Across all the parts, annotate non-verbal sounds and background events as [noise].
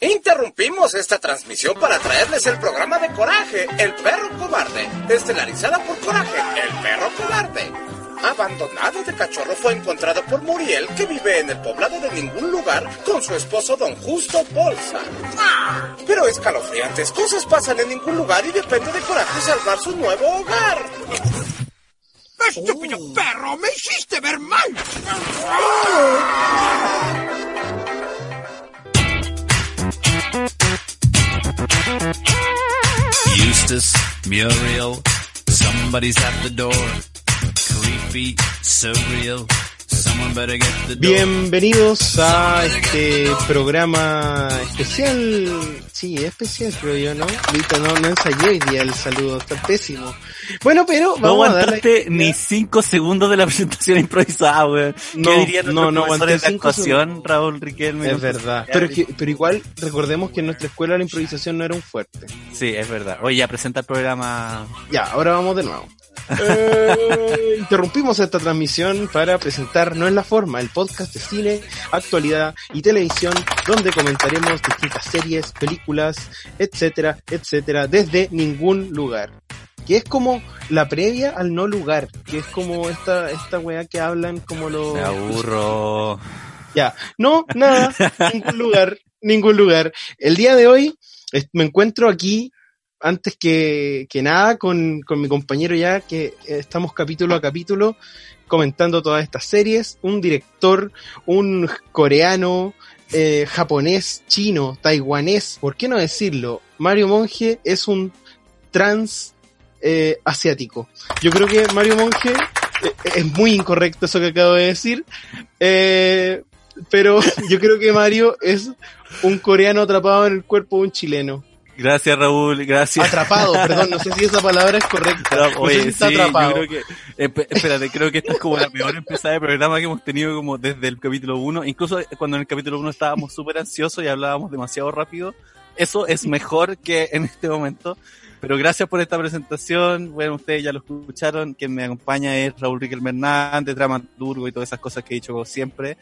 Interrumpimos esta transmisión para traerles el programa de Coraje, el perro cobarde, estelarizada por Coraje, el perro cobarde. Abandonado de cachorro fue encontrado por Muriel, que vive en el poblado de ningún lugar, con su esposo don Justo Bolsa. Pero escalofriantes cosas pasan en ningún lugar y depende de Coraje salvar su nuevo hogar. ¡Estúpido perro! ¡Me hiciste ver mal! Eustace, Muriel, somebody's at the door. Creepy, surreal. Bienvenidos a este programa especial. Sí, especial creo yo, ¿no? Ahorita no, no ensayé hoy día el saludo, está pésimo. Bueno, pero No vamos a darle... aguantaste ni cinco segundos de la [laughs] presentación improvisada, weón. No, ¿Qué dirían no, no profesores aguanté de actuación, Raúl Riquelme? Es verdad. Pero, que- pero igual recordemos que en nuestra escuela la improvisación no era un fuerte. Sí, es verdad. Oye, ya presenta el programa. Ya, ahora vamos de nuevo. Eh, interrumpimos esta transmisión para presentar No es la forma, el podcast de cine, actualidad y televisión, donde comentaremos distintas series, películas, etcétera, etcétera, desde ningún lugar. Que es como la previa al no lugar, que es como esta, esta weá que hablan como los... Me aburro. Ya, no, nada, ningún lugar, ningún lugar. El día de hoy me encuentro aquí, antes que, que nada, con, con mi compañero ya, que estamos capítulo a capítulo comentando todas estas series, un director, un coreano, eh, japonés, chino, taiwanés, ¿por qué no decirlo? Mario Monge es un trans eh, asiático. Yo creo que Mario Monge eh, es muy incorrecto eso que acabo de decir, eh, pero [laughs] yo creo que Mario es un coreano atrapado en el cuerpo de un chileno. Gracias, Raúl. Gracias. Atrapado, perdón, no sé si esa palabra es correcta. Pero, No sé oye, si está sí, atrapado. yo creo que, esp- espérate, creo que esta es como la peor empezada de programa que hemos tenido como desde el capítulo 1, incluso cuando en el capítulo 1 estábamos súper ansiosos y hablábamos demasiado rápido, eso es mejor que en este momento, pero gracias por esta presentación, bueno, ustedes ya lo escucharon, quien me acompaña es Raúl Riquelme Hernández, dramaturgo y todas esas cosas que he dicho como siempre,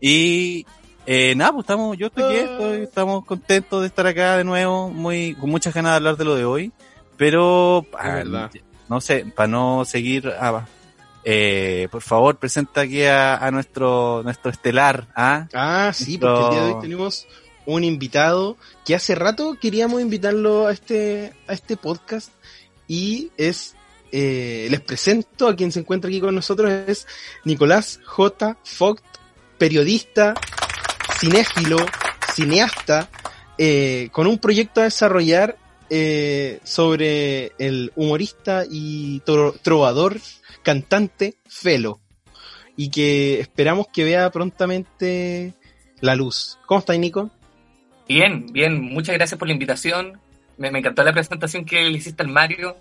y eh, nada, pues estamos, yo estoy, bien, estoy- estamos contentos de estar acá de nuevo, muy, con muchas ganas de hablar de lo de hoy, pero ah, no sé, para no seguir, ah, eh, por favor, presenta aquí a, a nuestro, nuestro estelar, ¿ah? Ah, sí, porque el día de hoy tenemos un invitado que hace rato queríamos invitarlo a este, a este podcast y es, eh, les presento a quien se encuentra aquí con nosotros, es Nicolás J. Fogt, periodista, cinéfilo, cineasta, eh, con un proyecto a desarrollar eh, sobre el humorista y tro- trovador, cantante Felo y que esperamos que vea prontamente la luz. ¿Cómo estás, Nico? Bien, bien, muchas gracias por la invitación. Me, encantó la presentación que le hiciste al Mario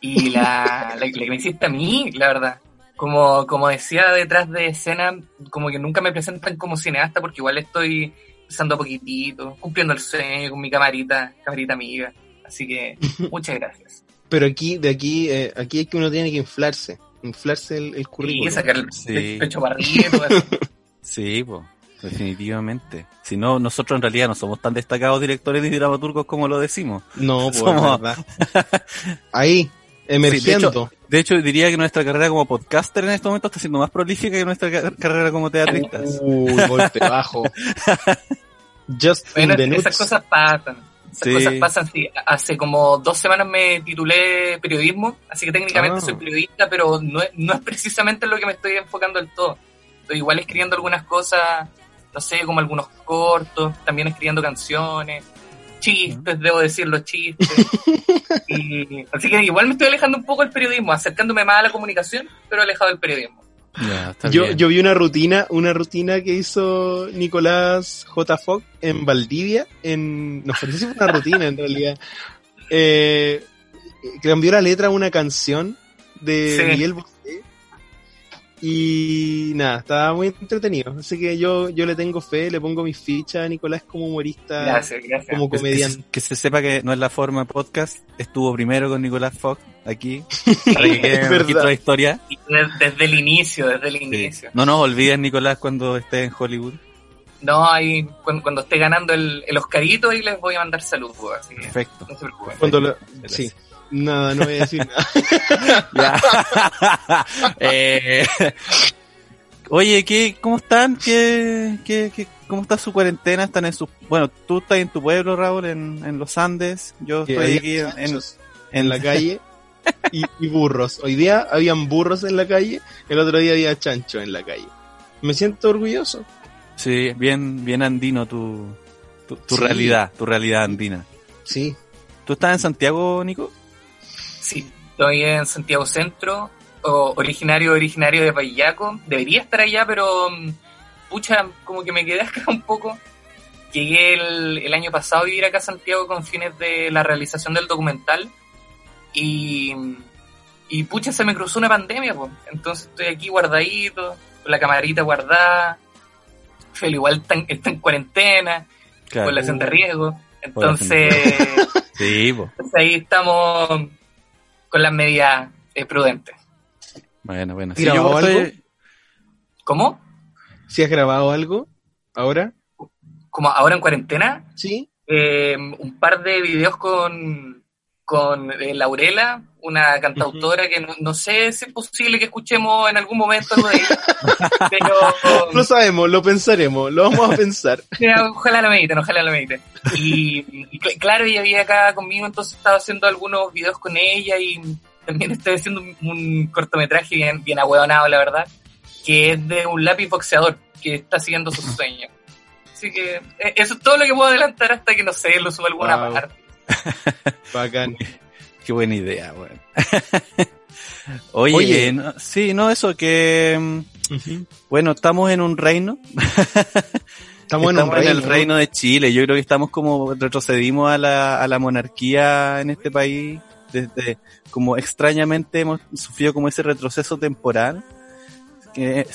y la, la, la que me hiciste a mí, la verdad. Como, como decía detrás de escena, como que nunca me presentan como cineasta porque igual estoy empezando a poquitito, cumpliendo el sueño con mi camarita, camarita amiga. Así que [laughs] muchas gracias. Pero aquí, de aquí, eh, aquí es que uno tiene que inflarse, inflarse el, el Y currículum. sacar el Sí. pe- pecho para arriba y todo eso. [laughs] Sí, pues, definitivamente. Si no, nosotros en realidad no somos tan destacados directores ni dramaturgos como lo decimos. No, pues, Somos- verdad. [laughs] Ahí, emergiendo. De hecho, diría que nuestra carrera como podcaster en este momento está siendo más prolífica que nuestra ca- carrera como teatristas. Uy, golpe bajo. [laughs] Just Bueno, in the esas cosas pasan. Esas Sí. cosas pasan, sí. Hace como dos semanas me titulé periodismo, así que técnicamente Ah. soy periodista, pero no es, no es precisamente en lo que me estoy enfocando del todo. Estoy igual escribiendo algunas cosas, no sé, como algunos cortos, también escribiendo canciones, chistes, debo decir los chistes. [laughs] Y- así que igual me estoy alejando un poco del periodismo, acercándome más a la comunicación, pero alejado del periodismo. Yo, yo vi una rutina, una rutina que hizo Nicolás J. Fogg en Valdivia, en, no sé si fue una rutina en realidad, [laughs] eh, cambió la letra a una canción de Sí. Miguel Bosé Y nada, estaba muy entretenido. Así que yo, yo le tengo fe, le pongo mi ficha a Nicolás como humorista, Gracias, gracias. como Que- que, comediante. que se sepa que no es la forma podcast. Estuvo primero con Nicolás Fox aquí. [laughs] Para que quede historia. Desde, desde el inicio, desde el Sí. inicio. No nos olvides, Nicolás, cuando estés en Hollywood. No, ahí cuando, cuando esté ganando el, el Oscarito, ahí les voy a mandar saludos. Así que Perfecto. no se preocupen. Cuando lo- Gracias. sí. Nada, no voy a decir nada. [laughs] [laughs] Eh, oye, ¿qué, ¿cómo están? ¿Qué, qué, qué- cómo está su cuarentena? ¿Están en su, bueno, tú estás en tu pueblo, Raúl, en, en los Andes. Yo estoy aquí en, en, en la calle y, y burros. Hoy día habían burros en la calle, el otro día había chancho en la calle. Me siento orgulloso. sí, bien, bien andino tu, tu, tu Sí. realidad, tu realidad andina. Sí. ¿Tú estás en Santiago, Nico? Sí, estoy en Santiago Centro, originario originario de Payaco. Debería estar allá, pero mm, pucha, como que me quedé [laughs] acá un poco. Llegué el, el año pasado a vivir acá a Santiago con fines de la realización del documental y, y pucha, se me cruzó una pandemia, pues. Entonces estoy aquí guardadito, con la camarita guardada. Felo igual está en, está en cuarentena, Claro. población de riesgo. Entonces... [laughs] Sí. Entonces ahí estamos con las medidas eh, prudentes. bueno, bueno. ¿Has Sí, yo estoy- algo? ¿Cómo? ¿Si has grabado algo ahora? Como ahora en cuarentena, Sí. eh, un par de videos con, con eh, Laurela, una cantautora que no, no sé si es posible que escuchemos en algún momento algo de ella, [laughs] pero Lo sabemos, lo pensaremos, lo vamos a [laughs] pensar. Mira, ojalá lo mediten, ojalá lo mediten. Y, y cl- claro, ella había acá conmigo, entonces estaba haciendo algunos videos con ella y también estoy haciendo un, un cortometraje bien, bien ahueonado, la verdad, que es de un lápiz boxeador que está siguiendo sus [laughs] sueños. Así que eh, eso es todo lo que puedo adelantar hasta que, no sé, lo suba alguna Wow. parte. Bacán. Qué buena idea, weón. [laughs] Oye, Oye. no- sí, no, eso que, mm, bueno, estamos en un reino. [laughs] Estamos en un Estamos en el reino. reino de Chile. Yo creo que estamos como retrocedimos a la, a la monarquía en este país. Desde, como extrañamente hemos sufrido como ese retroceso temporal.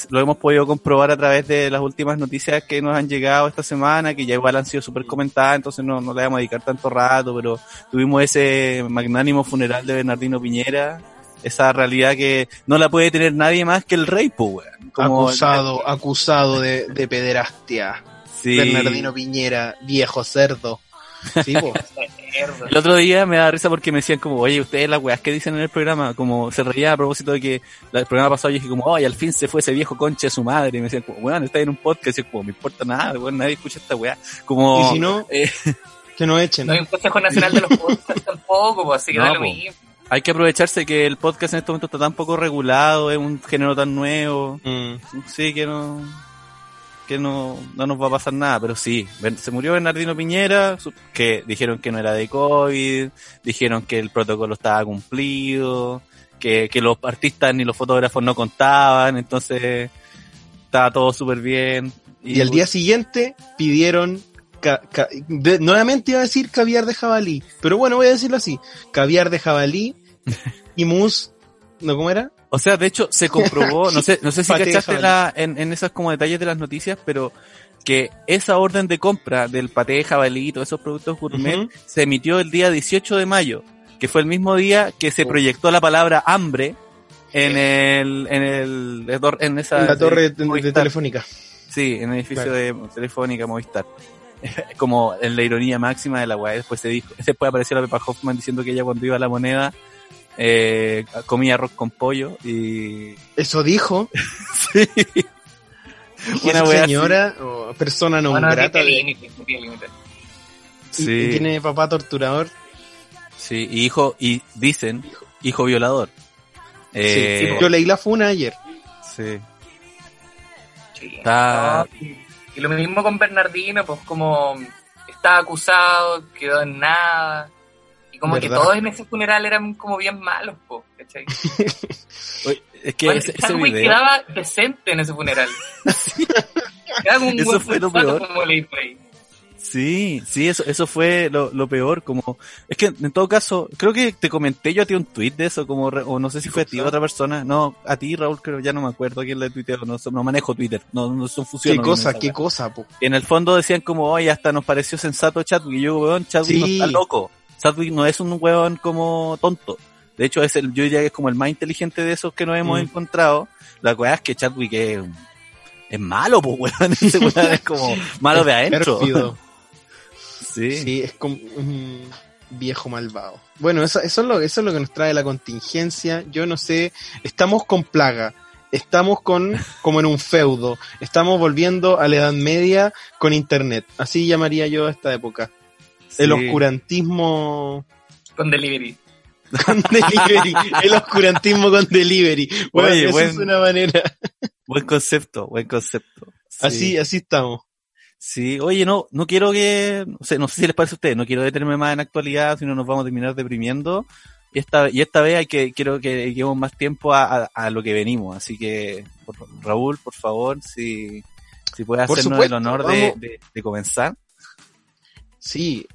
Lo hemos podido comprobar a través de las últimas noticias que nos han llegado esta semana, que ya igual han sido súper comentadas, entonces no, no le vamos a dedicar tanto rato, pero tuvimos ese magnánimo funeral de Bernardino Piñera, esa realidad que no la puede tener nadie más que el rey, pues, weón. Como- acusado, acusado de, de pederastia. Sí. Bernardino Piñera, viejo cerdo. Sí, po. [laughs] Mierda. El otro día me da risa porque me decían como, oye, ustedes las weas que dicen en el programa, como se reía a propósito de que el programa pasado yo dije como, oye, al fin se fue ese viejo concha de su madre, y me decían como, weón, está en un podcast, y yo como, me importa nada, weón, nadie escucha esta wea. Como, Y si no, eh, [laughs] que nos echen. No hay un Consejo Nacional de los Podcasts tampoco, pues, así que No, da lo po. mismo. hay que aprovecharse que el podcast en este momento está tan poco regulado, es un género tan nuevo, Mm. sí, que no, que no, no nos va a pasar nada, pero sí, se murió Bernardino Piñera, que dijeron que no era de COVID, dijeron que el protocolo estaba cumplido, que, que los artistas ni los fotógrafos no contaban, entonces estaba todo súper bien. Y al día siguiente pidieron ca- ca- de- nuevamente iba a decir caviar de jabalí, pero bueno, voy a decirlo así, caviar de jabalí [laughs] y mousse, ¿no cómo era? O sea, de hecho, se comprobó, no sé, no sé si [laughs] cachaste la, en, en esas como detalles de las noticias, pero que esa orden de compra del paté jabalí y todos esos productos gourmet Ujú. se emitió el día 18 de mayo, que fue el mismo día que se proyectó la palabra hambre en el, en el, en esa, En la torre de, de de Movistar. telefónica. Sí, en el edificio Claro. de Telefónica Movistar. [laughs] Como en la ironía máxima de la weá. Después se dijo, después apareció la Pepa Hoffman diciendo que ella cuando iba a la moneda eh, comía arroz con pollo y Eso dijo. [laughs] sí. Y Una señora, o persona no Bueno, no grata, tiene de- límite, no tiene límite. y- Sí. y tiene papá torturador. Sí, y hijo, y dicen, hijo violador. Eh, Sí, yo leí la funa ayer. sí. Sí. Está- y, y lo mismo con Bernardino, pues como estaba acusado, quedó en nada. Y como que todos en ese funeral eran como bien malos, pues, ¿cachai? [laughs] Oye, es que Bueno, ese, ese video, quedaba decente en ese funeral. [laughs] Quedaba un Eso buen fue lo peor. como. Sí, sí, eso, eso fue lo, lo peor, como, es que en todo caso, creo que te comenté yo a ti un tweet de eso, como, re- o no sé si fue a ti o a otra persona, no, a ti Raúl, creo, ya no me acuerdo a quién le tuiteó, no, no manejo Twitter, no, no son ¿Qué fusiones. cosa? ¿Qué cosa, po? En el fondo decían como, oye, hasta nos pareció sensato Chadwick, y yo, weón, Chadwick no está loco, Chadwick no es un weón como tonto, de hecho es el, yo diría que es como el más inteligente de esos que nos hemos Mm. encontrado, la weá es que Chadwick es, es malo, pues [laughs] weón, es [laughs] como malo de adentro. [laughs] Sí. Sí, es como un viejo malvado. Bueno, eso, eso, es lo, eso es lo que nos trae la contingencia. Yo no sé, estamos con plaga. Estamos con, como en un feudo. Estamos volviendo a la Edad Media con Internet. Así llamaría yo a esta época. El oscurantismo Con delivery. [laughs] con delivery. El oscurantismo con delivery. Bueno, Oye, eso buen- es una manera. Buen concepto, buen concepto. Sí. Así, así estamos. Sí, oye, no, no quiero que, no sé, no sé si les parece a ustedes, no quiero detenerme más en actualidad, si no nos vamos a terminar deprimiendo. Y esta, y esta vez hay que, quiero que llevemos más tiempo a, a- a lo que venimos. Así que, por- Raúl, por favor, si, si puedes Por hacernos supuesto, el honor de- de comenzar. Sí.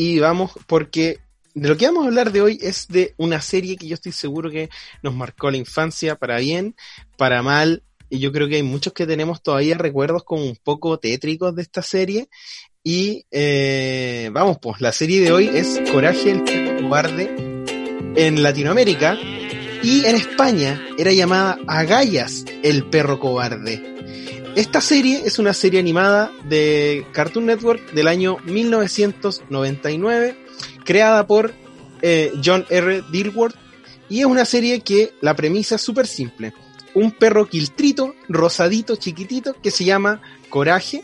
Y vamos, porque de lo que vamos a hablar de hoy es de una serie que yo estoy seguro que nos marcó la infancia para bien, para mal. Y yo creo que hay muchos que tenemos todavía recuerdos como un poco tétricos de esta serie. Y eh, vamos, pues la serie de hoy es Coraje el cobarde en Latinoamérica. Y en España era llamada Agallas el perro cobarde. Esta serie es una serie animada de Cartoon Network del año 1999, creada por eh, John R. Dilworth, y es una serie que la premisa es súper simple. Un perro quiltrito, rosadito, chiquitito, que se llama Coraje,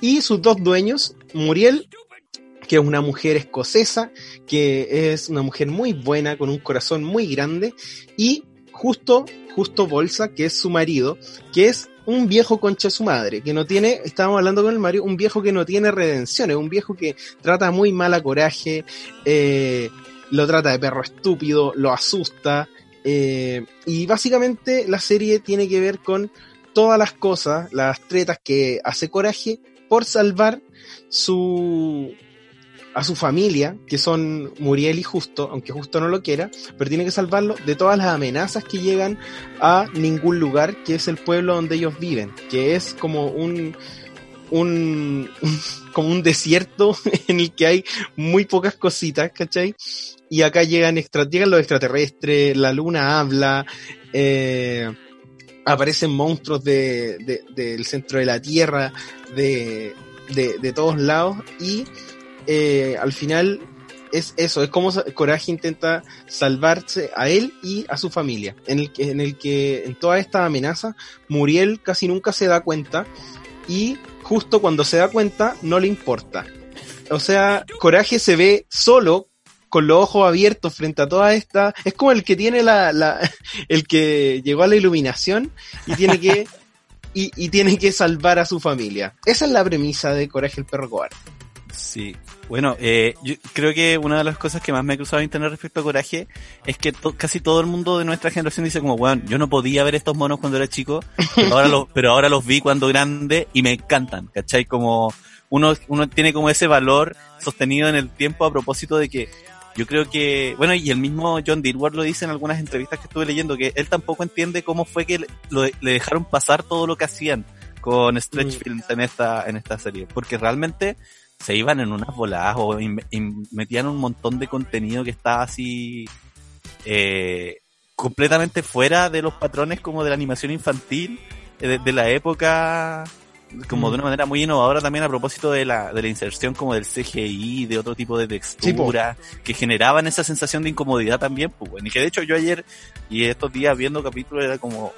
y sus dos dueños, Muriel, que es una mujer escocesa, que es una mujer muy buena, con un corazón muy grande, y justo, justo Bolsa, que es su marido, que es un viejo concha su madre, que no tiene, estábamos hablando con el Mario, un viejo que no tiene redención, es un viejo que trata muy mal a Coraje, eh, lo trata de perro estúpido, lo asusta, eh, y básicamente la serie tiene que ver con todas las cosas, las tretas que hace Coraje por salvar su a su familia, que son Muriel y Justo, aunque Justo no lo quiera, pero tiene que salvarlo de todas las amenazas que llegan a ningún lugar, que es el pueblo donde ellos viven, que es como un, un, [laughs] como un desierto [laughs] en el que hay muy pocas cositas, ¿cachai? Y acá llegan, extra, llegan los extraterrestres, la luna habla, eh, aparecen monstruos de, de- del centro de la Tierra, de, de, de todos lados, y eh, al final es eso, es como Coraje intenta salvarse a él y a su familia, en el que, en el que en toda esta amenaza Muriel casi nunca se da cuenta y justo cuando se da cuenta no le importa. O sea, Coraje se ve solo con los ojos abiertos frente a toda esta, es como el que tiene la, la [laughs] el que llegó a la iluminación y tiene que [laughs] y, y tiene que salvar a su familia. Esa es la premisa de Coraje el perro cobarde. Sí. Bueno, eh, yo creo que una de las cosas que más me ha cruzado en internet respecto a Coraje es que to- casi todo el mundo de nuestra generación dice como, bueno, yo no podía ver estos monos cuando era chico, pero ahora los, pero ahora los vi cuando grande y me encantan, ¿cachai? Como uno, uno tiene como ese valor sostenido en el tiempo a propósito de que yo creo que, bueno, y el mismo John Dilworth lo dice en algunas entrevistas que estuve leyendo, que él tampoco entiende cómo fue que le, lo- le dejaron pasar todo lo que hacían con Stretch Mm. Films en esta, en esta serie, porque realmente se iban en unas voladas o in- in- metían un montón de contenido que estaba así eh, completamente fuera de los patrones como de la animación infantil eh, de, de la época como de una manera muy innovadora también a propósito de la, de la inserción como del CGI, de otro tipo de textura, que generaban esa sensación de incomodidad también, pues bueno, y que de hecho yo ayer y estos días viendo capítulos era como,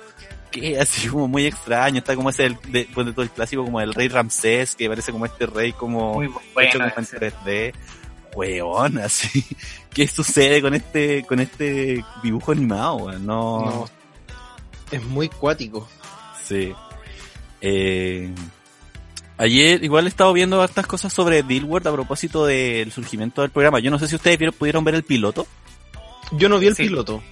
que así como muy extraño, está como ese, el, de, pues, de todo el clásico como el rey Ramsés, que parece como este rey como Muy hecho bueno. como en ese. 3D, weón, así, [laughs] ¿qué sucede con este, con este dibujo animado, weón? No, No, es muy cuático. sí. Eh, ayer igual he estado viendo hartas cosas sobre Dilworth a propósito del surgimiento del programa. Yo no sé si ustedes vieron- pudieron ver el piloto. Yo no vi el Sí. piloto,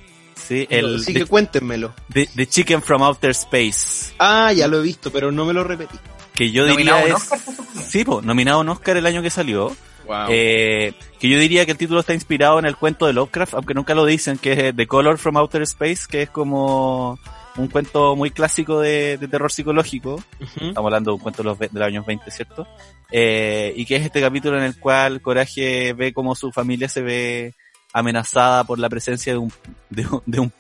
Sí, el así de, que cuéntenmelo. de- de Chicken from Outer Space. Ah, ya lo he visto, pero no me lo repetí. que yo Nominado diría un es... Oscar. Sí, po, nominado a un Oscar el año que salió. Wow. Eh, que yo diría que el título está inspirado en el cuento de Lovecraft, aunque nunca lo dicen, que es The Color from Outer Space, que es como un cuento muy clásico de, de terror psicológico. Estamos hablando de un cuento de los, ve- de los años 20, ¿cierto? Eh, y que es este capítulo en el cual Coraje ve como su familia se ve amenazada por la presencia de un, de un, de un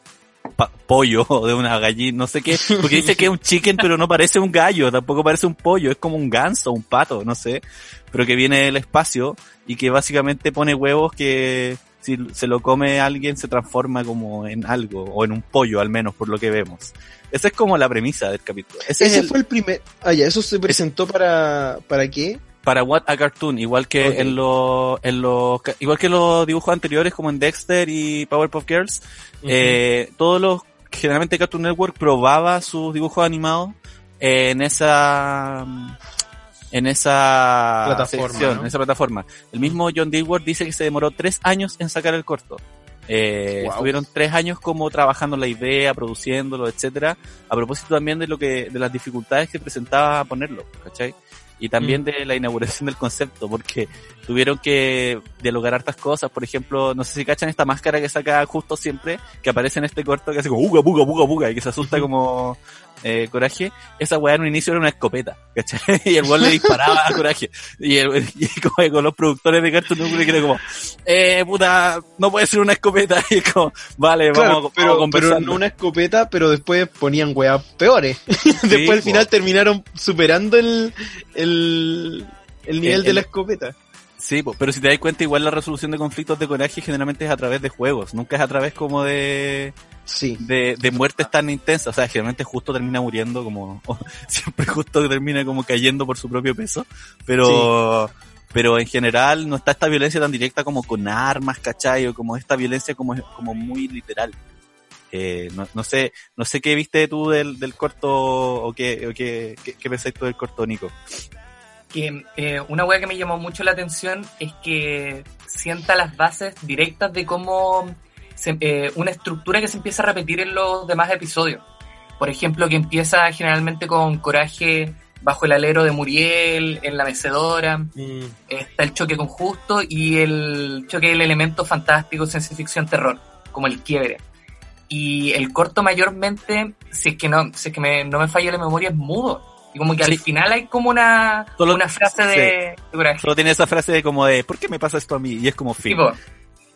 pollo [laughs] o de una gallina, no sé qué, porque dice que es un chicken pero no parece un gallo, tampoco parece un pollo, es como un ganso, un pato, no sé, pero que viene del espacio y que básicamente pone huevos que si se lo come alguien se transforma como en algo, o en un pollo al menos por lo que vemos. Esa es como la premisa del capítulo. Ese, es Ese el- fue el primer. Ah, ya, eso se presentó para. ¿Para qué? Para What a Cartoon, igual que en los, en los, igual que los dibujos anteriores como en Dexter y Powerpuff Girls, eh, todos los, generalmente Cartoon Network probaba sus dibujos animados en esa, en esa Plataforma, sección, ¿no? en esa plataforma. El mismo John Dilworth dice que se demoró tres años en sacar el corto. Eh, Wow. Estuvieron tres años como trabajando la idea, produciéndolo, etcétera, a propósito también de lo que, de las dificultades que presentaba ponerlo, ¿cachai? Y también de la inauguración del concepto, porque tuvieron que dialogar hartas cosas, por ejemplo, no sé si cachan esta máscara que saca justo siempre, que aparece en este corto, que hace como uga, buga, buga, buga, y que se asusta [laughs] como eh, Coraje, esa weá en un inicio era una escopeta, ¿cachai? [laughs] Y el weón le disparaba a Coraje. Y, el, [laughs] y como con los productores de Cartoon Network era como, eh, puta, no puede ser una escopeta. [laughs] Y es como, vale, Claro, vamos, vamos a pero, pero conversarlo. no una escopeta, pero después ponían weas peores. después al po. final terminaron superando el, el, el nivel El- de la escopeta. Sí, pero si te das cuenta, igual la resolución de conflictos de Coraje generalmente es a través de juegos, nunca es a través como de, Sí. de, de muertes tan intensas. O sea, generalmente justo termina muriendo como, o [laughs] siempre justo termina como cayendo por su propio peso. Pero, pero en general no está esta violencia tan directa como con armas, ¿cachai? O como esta violencia como, como muy literal. Eh, no, no sé, no sé qué viste tú del, del corto o qué, o qué, qué, qué pensáis tú del corto, Nico. Que eh, una wea que me llamó mucho la atención es que sienta las bases directas de cómo se- eh, una estructura que se empieza a repetir en los demás episodios. Por ejemplo, que empieza generalmente con coraje bajo el alero de Muriel, en la mecedora, Mm, está el choque con Justo y el choque del elemento fantástico, ciencia ficción, terror, como el quiebre. Y el corto mayormente, si es que no, si es que me- no me falla la memoria, es mudo. Y como que Sí. al final hay como una, Solo- una frase de, de coraje. Solo tiene esa frase de como de, ¿por qué me pasa esto a mí? Y es como fin. Tipo,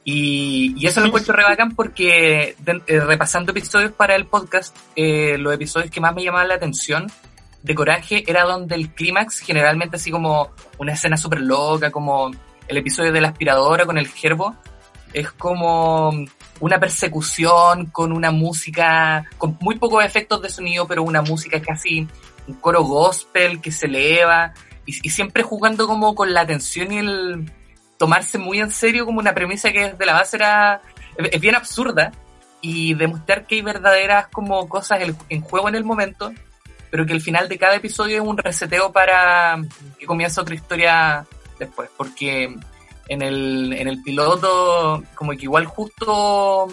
y, y eso lo encuentro re bacán porque de- eh, repasando episodios para el podcast, eh, los episodios que más me llamaban la atención de Coraje era donde el clímax, generalmente así como una escena súper loca, como el episodio de la aspiradora con el gerbo, es como una persecución con una música, con muy pocos efectos de sonido, pero una música casi un coro gospel que se eleva y, siempre jugando como con la atención y el tomarse muy en serio como una premisa que desde la base era es bien absurda y demostrar que hay verdaderas como cosas en- en juego en el momento pero que el final de cada episodio es un reseteo para que comience otra historia después porque en el, en el piloto como que igual justo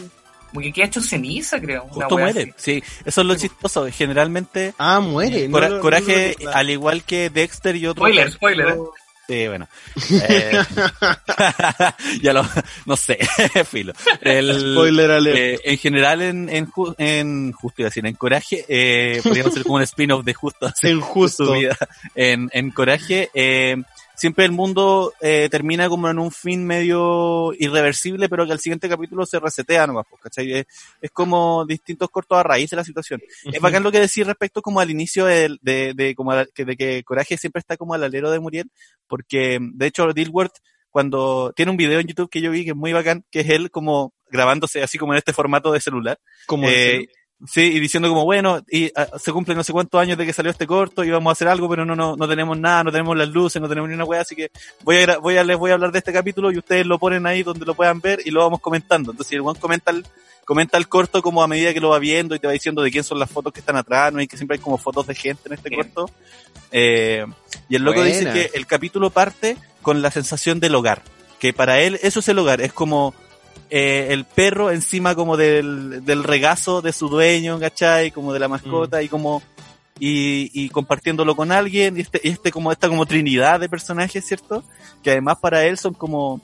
como que queda hecho ceniza creo Justo muere. así. Sí, eso es lo chistoso. Generalmente, Ah, muere. no Cora- lo- no Coraje, al igual que Dexter y otros. Spoiler, spoiler, ¿eh? Sí, bueno. [laughs] Eh, [laughs] ya lo, no sé, [laughs] filo. El, Spoiler alert. eh, en general, en, en, en Justo, iba a decir, en Coraje, eh, podríamos hacer como un spin-off de Justo. así, En justo. su vida. En, en Coraje, eh, siempre el mundo eh, termina como en un fin medio irreversible, pero que al siguiente capítulo se resetea nomás, pues, ¿cachai? Es, es como distintos cortos a raíz de la situación. Es bacán lo que decís respecto como al inicio de, de, de, como de que Coraje siempre está como al alero de Muriel, porque de hecho Dilworth cuando tiene un video en YouTube que yo vi que es muy bacán, que es él como grabándose así como en este formato de celular. Como Eh, sí, y diciendo como, bueno, y ah, se cumplen no sé cuántos años de que salió este corto y vamos a hacer algo, pero no, no, no tenemos nada, no tenemos las luces, no tenemos ni una wea, así que voy a, voy a, les voy a hablar de este capítulo y ustedes lo ponen ahí donde lo puedan ver y lo vamos comentando. Entonces el one comenta el, comenta el corto como a medida que lo va viendo y te va diciendo de quién son las fotos que están atrás, no hay que siempre hay como fotos de gente en este Bien. corto. Eh, y el loco dice que el capítulo parte con la sensación del hogar, que para él eso es el hogar, es como eh, el perro encima como del, del regazo de su dueño, ¿cachai? Como de la mascota y como y, y compartiéndolo con alguien, y este, y este como esta como trinidad de personajes, ¿cierto? Que además para él son como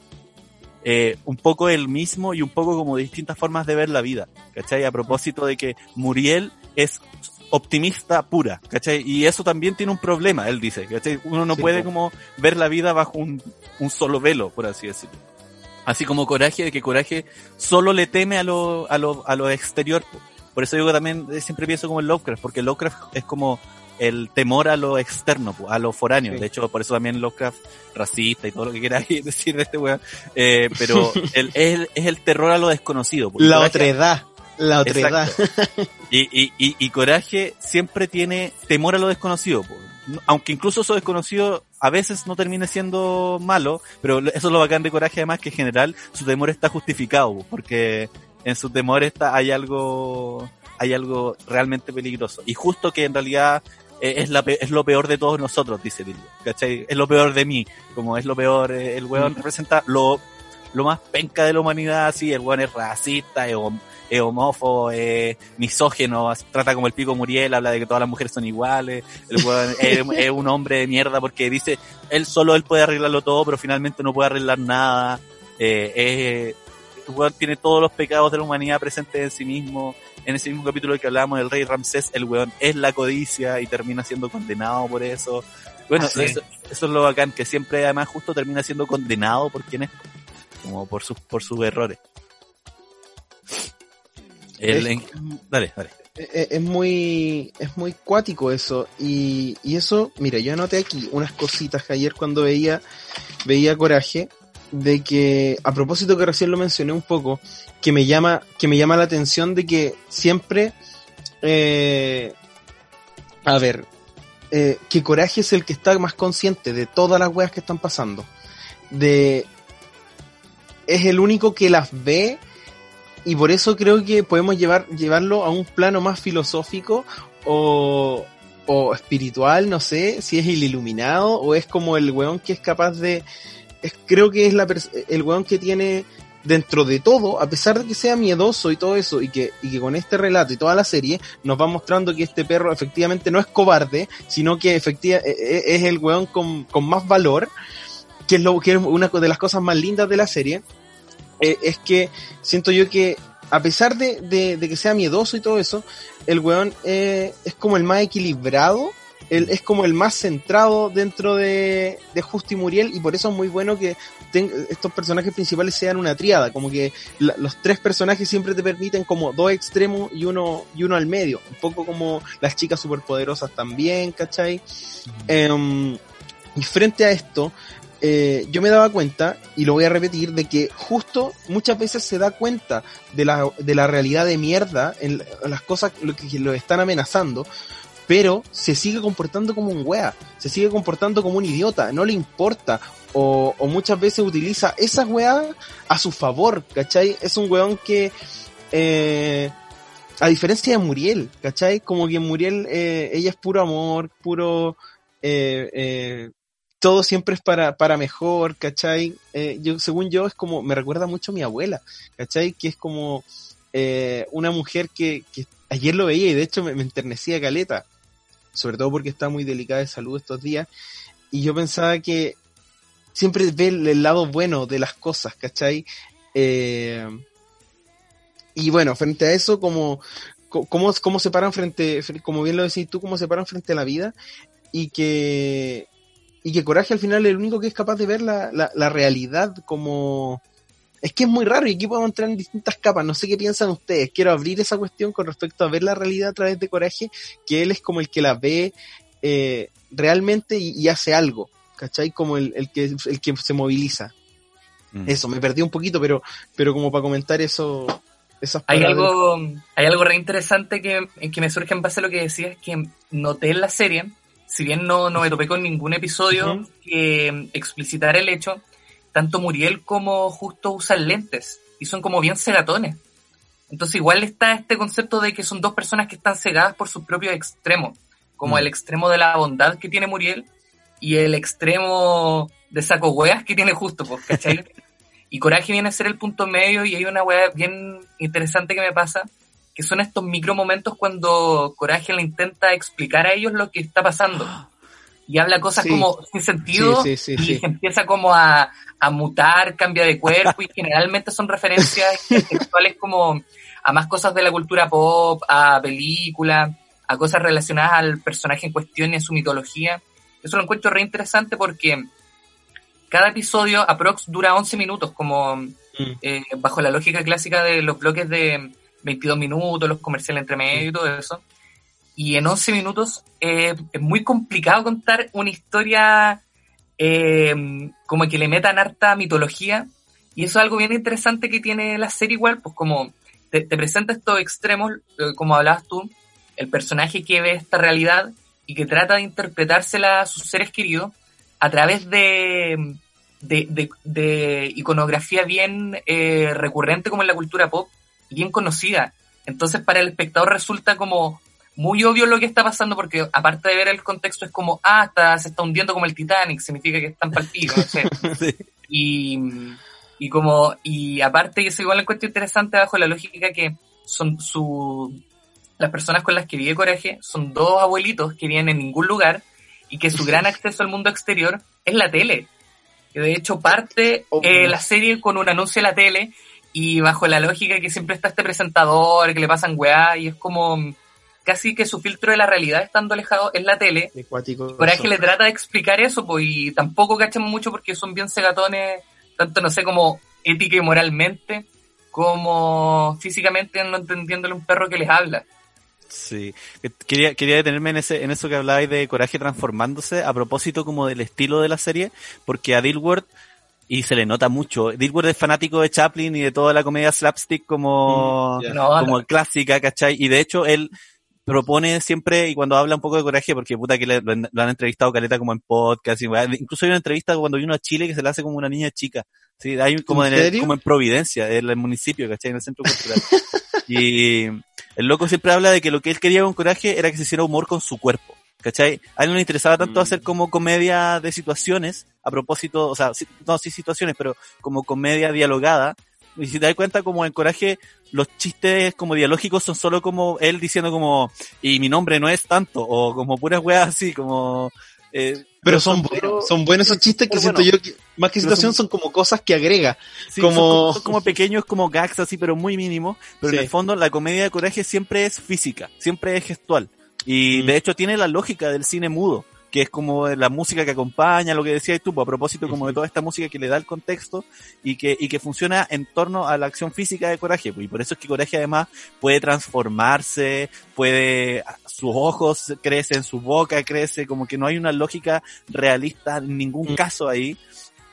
eh, un poco el mismo y un poco como distintas formas de ver la vida, ¿cachai? A propósito de que Muriel es optimista pura, ¿cachai? Y eso también tiene un problema, él dice, ¿cachai? Uno no Sí, puede como ver la vida bajo un, un solo velo, por así decirlo. Así como Coraje, de que Coraje solo le teme a lo, a lo, a lo exterior. po. Por eso digo también eh, siempre pienso como en Lovecraft, porque Lovecraft es como el temor a lo externo, a lo foráneo. Sí. De hecho, por eso también Lovecraft racista y todo lo que quieras [laughs] decir de este weón. Eh, pero el, es, el, es el terror a lo desconocido. La Coraje- otredad. La otredad. Y, y, y, y Coraje siempre tiene temor a lo desconocido. po. Aunque incluso eso desconocido a veces no termine siendo malo, pero eso es lo bacán de Coraje además que en general su temor está justificado, po, porque en su temor está, hay algo hay algo realmente peligroso. Y justo que en realidad eh, es, la, es lo peor de todos nosotros, dice Lilio. ¿Cachai? Es lo peor de mí. Como es lo peor, eh, el weón representa lo, lo más penca de la humanidad, así, el weón es racista, es, es homófobo, es misógeno, trata como el pico Muriel, habla de que todas las mujeres son iguales, el weón es, [laughs] es un hombre de mierda porque dice, él solo él puede arreglarlo todo, pero finalmente no puede arreglar nada, eh, es- el weón tiene todos los pecados de la humanidad presentes en sí mismo, en ese mismo capítulo del que hablábamos del rey Ramsés, el weón es la codicia y termina siendo condenado por eso. Bueno, eso, eso es lo bacán, que siempre además justo termina siendo condenado por quien es, como por sus, por sus errores. El- Es- en- dale, dale. es, es muy es muy cuático eso y, y eso mira yo anoté aquí unas cositas que ayer cuando veía veía coraje de que a propósito que recién lo mencioné un poco que me llama que me llama la atención de que siempre eh, a ver eh, que coraje es el que está más consciente de todas las weas que están pasando de es el único que las ve y por eso creo que podemos llevar, llevarlo a un plano más filosófico o, o espiritual, no sé, si es el iluminado o es como el weón que es capaz de... Es, creo que es la el weón que tiene dentro de todo, a pesar de que sea miedoso y todo eso, y que, y que con este relato y toda la serie nos va mostrando que este perro efectivamente no es cobarde, sino que efectivamente es el weón con, con más valor, que es, lo, que es una de las cosas más lindas de la serie, eh, es que siento yo que a pesar de, de- de que sea miedoso y todo eso, el weón eh, es como el más equilibrado, es como el más centrado dentro de, de Justo y Muriel y por eso es muy bueno que ten- estos personajes principales sean una triada, como que la- los tres personajes siempre te permiten como dos extremos y uno, y uno al medio, un poco como las chicas superpoderosas también, ¿cachai? Em, y frente a esto, eh, yo me daba cuenta, y lo voy a repetir, de que justo muchas veces se da cuenta de la, de la realidad de mierda en, las cosas lo que, lo están amenazando, pero se sigue comportando como un wea, se sigue comportando como un idiota, no le importa, o, o muchas veces utiliza esas weas a su favor, ¿cachai? Es un weón que, eh, a diferencia de Muriel, ¿cachai? Como que Muriel, eh, ella es puro amor, puro, eh, eh, todo siempre es para, para mejor, ¿cachai? Eh, yo, según yo, es como, me recuerda mucho a mi abuela, ¿cachai? Que es como eh, una mujer que, ayer lo veía y de hecho me, me enternecía caleta, sobre todo porque está muy delicada de salud estos días, y yo pensaba que siempre ve el, lado bueno de las cosas, ¿cachai? Eh, y bueno, frente a eso, como, se paran frente, fre- como bien lo decís tú, cómo se paran frente a la vida, y que, y que Coraje al final es el único que es capaz de ver la, la, la realidad como... Es que es muy raro y aquí podemos entrar en distintas capas. No sé qué piensan ustedes. Quiero abrir esa cuestión con respecto a ver la realidad a través de Coraje, que él es como el que la ve eh, realmente y, y hace algo. ¿Cachai? Como el, el, que, el que se moviliza. Mm. Eso, me perdí un poquito, pero, pero como para comentar eso, esas Hay algo, hay algo re interesante que, que me surge en base a lo que decías, que noté en la serie, si bien no, no me topé con ningún episodio que explicitara el hecho, tanto Muriel como Justo usan lentes y son como bien cegatones. Entonces igual está este concepto de que son dos personas que están cegadas por sus propios extremos, como Mm. el extremo de la bondad que tiene Muriel y el extremo de saco hueas que tiene Justo, pues, ¿cachai? [laughs] Y Coraje viene a ser el punto medio y hay una wea bien interesante que me pasa, que son estos micro momentos cuando Coraje le intenta explicar a ellos lo que está pasando. Y habla cosas Sí. como sin sentido Sí, sí, sí, y sí. se empieza como a, a mutar, cambia de cuerpo y [laughs] generalmente son referencias textuales como a más cosas de la cultura pop, a películas, a cosas relacionadas al personaje en cuestión y a su mitología. Eso lo encuentro re interesante porque cada episodio aprox dura 11 minutos, como Mm. eh, bajo la lógica clásica de los bloques de 22 minutos, los comerciales entre medio y todo eso. Y en 11 minutos eh, es muy complicado contar una historia eh, como que le metan harta mitología. Y eso es algo bien interesante que tiene la serie igual, pues como te, te presenta estos extremos, eh, como hablabas tú, el personaje que ve esta realidad y que trata de interpretársela a sus seres queridos a través de, de, de- de iconografía bien eh, recurrente como en la cultura pop bien conocida. Entonces para el espectador resulta como muy obvio lo que está pasando porque aparte de ver el contexto es como, ah, está, se está hundiendo como el Titanic, significa que están palpitos, no sé. [laughs] Sí. Y, y como, y aparte, y eso igual lo encuentro interesante bajo la lógica que son su, las personas con las que vive Coraje son dos abuelitos que viven en ningún lugar y que su gran acceso al mundo exterior es la tele. Que de hecho parte eh, la serie con un anuncio en la tele y bajo la lógica que siempre está este presentador, que le pasan weá y es como casi que su filtro de la realidad estando alejado es la tele De cuático. Coraje le trata de explicar eso, pues, y tampoco cachamos mucho porque son bien segatones, tanto no sé, como ética y moralmente, como físicamente no entendiéndole un perro que les habla. Sí, Que- quería, quería detenerme en ese, en eso que hablabais de Coraje transformándose a propósito como del estilo de la serie, porque a Dilworth, y se le nota mucho, Dilworth es fanático de Chaplin y de toda la comedia slapstick como, Mm, como clásica, ¿cachai? Y de hecho él propone siempre, y cuando habla un poco de Coraje, porque puta que le, lo, han- lo han entrevistado Caleta como en podcast, y incluso hay una entrevista cuando vino a Chile que se le hace como una niña chica, sí, hay como ¿En en, el- serio? como en Providencia, en el municipio, ¿cachai? En el centro cultural. [laughs] y el loco siempre habla de que lo que él quería con Coraje era que se hiciera humor con su cuerpo. ¿Cachai? A él no le interesaba tanto Mm. hacer como comedia de situaciones, a propósito, o sea, no, sí situaciones, pero como comedia dialogada. Y si te das cuenta, como en Coraje, los chistes como dialógicos son solo como él diciendo como, y mi nombre no es tanto, o como puras weas así, como... eh, Pero son puro- buenos, son buenos esos chistes que Pero siento bueno. yo que, más que Pero situación, son como cosas que agrega. Sí, como- son, como, son como pequeños, como gags así, pero muy mínimos. Pero en Sí. el fondo la comedia de coraje siempre es física, siempre es gestual. Y Mm. de hecho tiene la lógica del cine mudo, que es como la música que acompaña, lo que decías tú, pues, a propósito como de toda esta música que le da el contexto y que, y que funciona en torno a la acción física de coraje. pues, Y por eso es que coraje además puede transformarse, puede, sus ojos crecen, su boca crece, como que no hay una lógica realista en ningún Mm. caso ahí.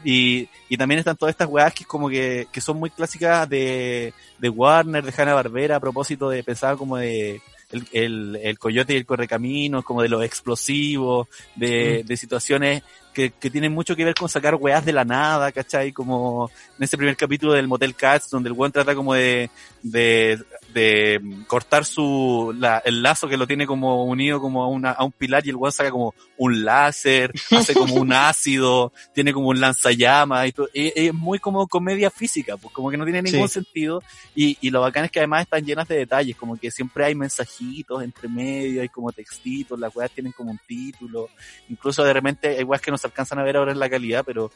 Y, y también están todas estas weas que es como que, que son muy clásicas de, de Warner, de Hanna Barbera, a propósito de, pensaba como de el, el, el coyote y el correcaminos, como de los explosivos, de, de situaciones que, que tienen mucho que ver con sacar weas de la nada, ¿cachai? Como en ese primer capítulo del Motel Cats, donde el weón trata como de, de, de cortar su, la, el lazo que lo tiene como unido como a, una, a un pilar y el weón saca como un láser, hace como un [laughs] ácido, tiene como un lanzallamas y todo. Es muy como comedia física, pues como que no tiene ningún Sí. sentido. Y, y lo bacán es que además están llenas de detalles, como que siempre hay mensajitos entre medio, hay como textitos, las weas tienen como un título. Incluso de repente hay weas que no se alcanzan a ver ahora en la calidad, pero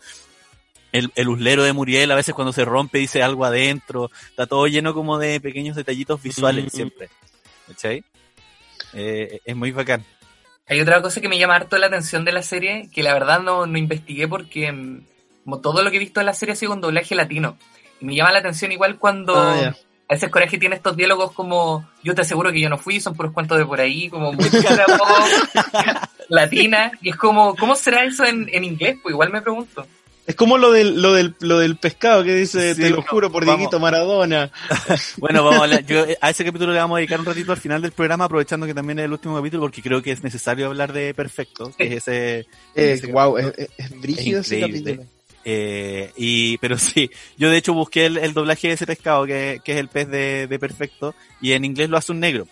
el, el uslero de Muriel a veces cuando se rompe dice algo adentro. Está todo lleno como de pequeños detallitos visuales Mm. siempre. ¿Cachai? Eh, es muy bacán. Hay otra cosa que me llama harto la atención de la serie, que la verdad no, no investigué porque mm, como todo lo que he visto de la serie ha sido con doblaje latino. Y me llama la atención igual cuando Ah, ya. A veces Coraje tiene estos diálogos como yo te aseguro que yo no fui, son puros cuentos de por ahí, como muy [laughs] cara latina. Y es como, ¿cómo será eso en, en inglés? Pues igual me pregunto. Es como lo del, lo del, lo del pescado que dice, Sí, te lo juro por vamos. Dieguito Maradona. [laughs] Bueno, vamos a, hablar- yo, eh, a ese capítulo le vamos a dedicar un ratito al final del programa, aprovechando que también es el último capítulo, porque creo que es necesario hablar de Perfecto, que es ese... Eh, ese wow, es, es, es brígido ese capítulo. Eh, y, pero [laughs] sí, yo de hecho busqué el, el doblaje de ese pescado, que, que es el pez de, de Perfecto, y en inglés lo hace un negro,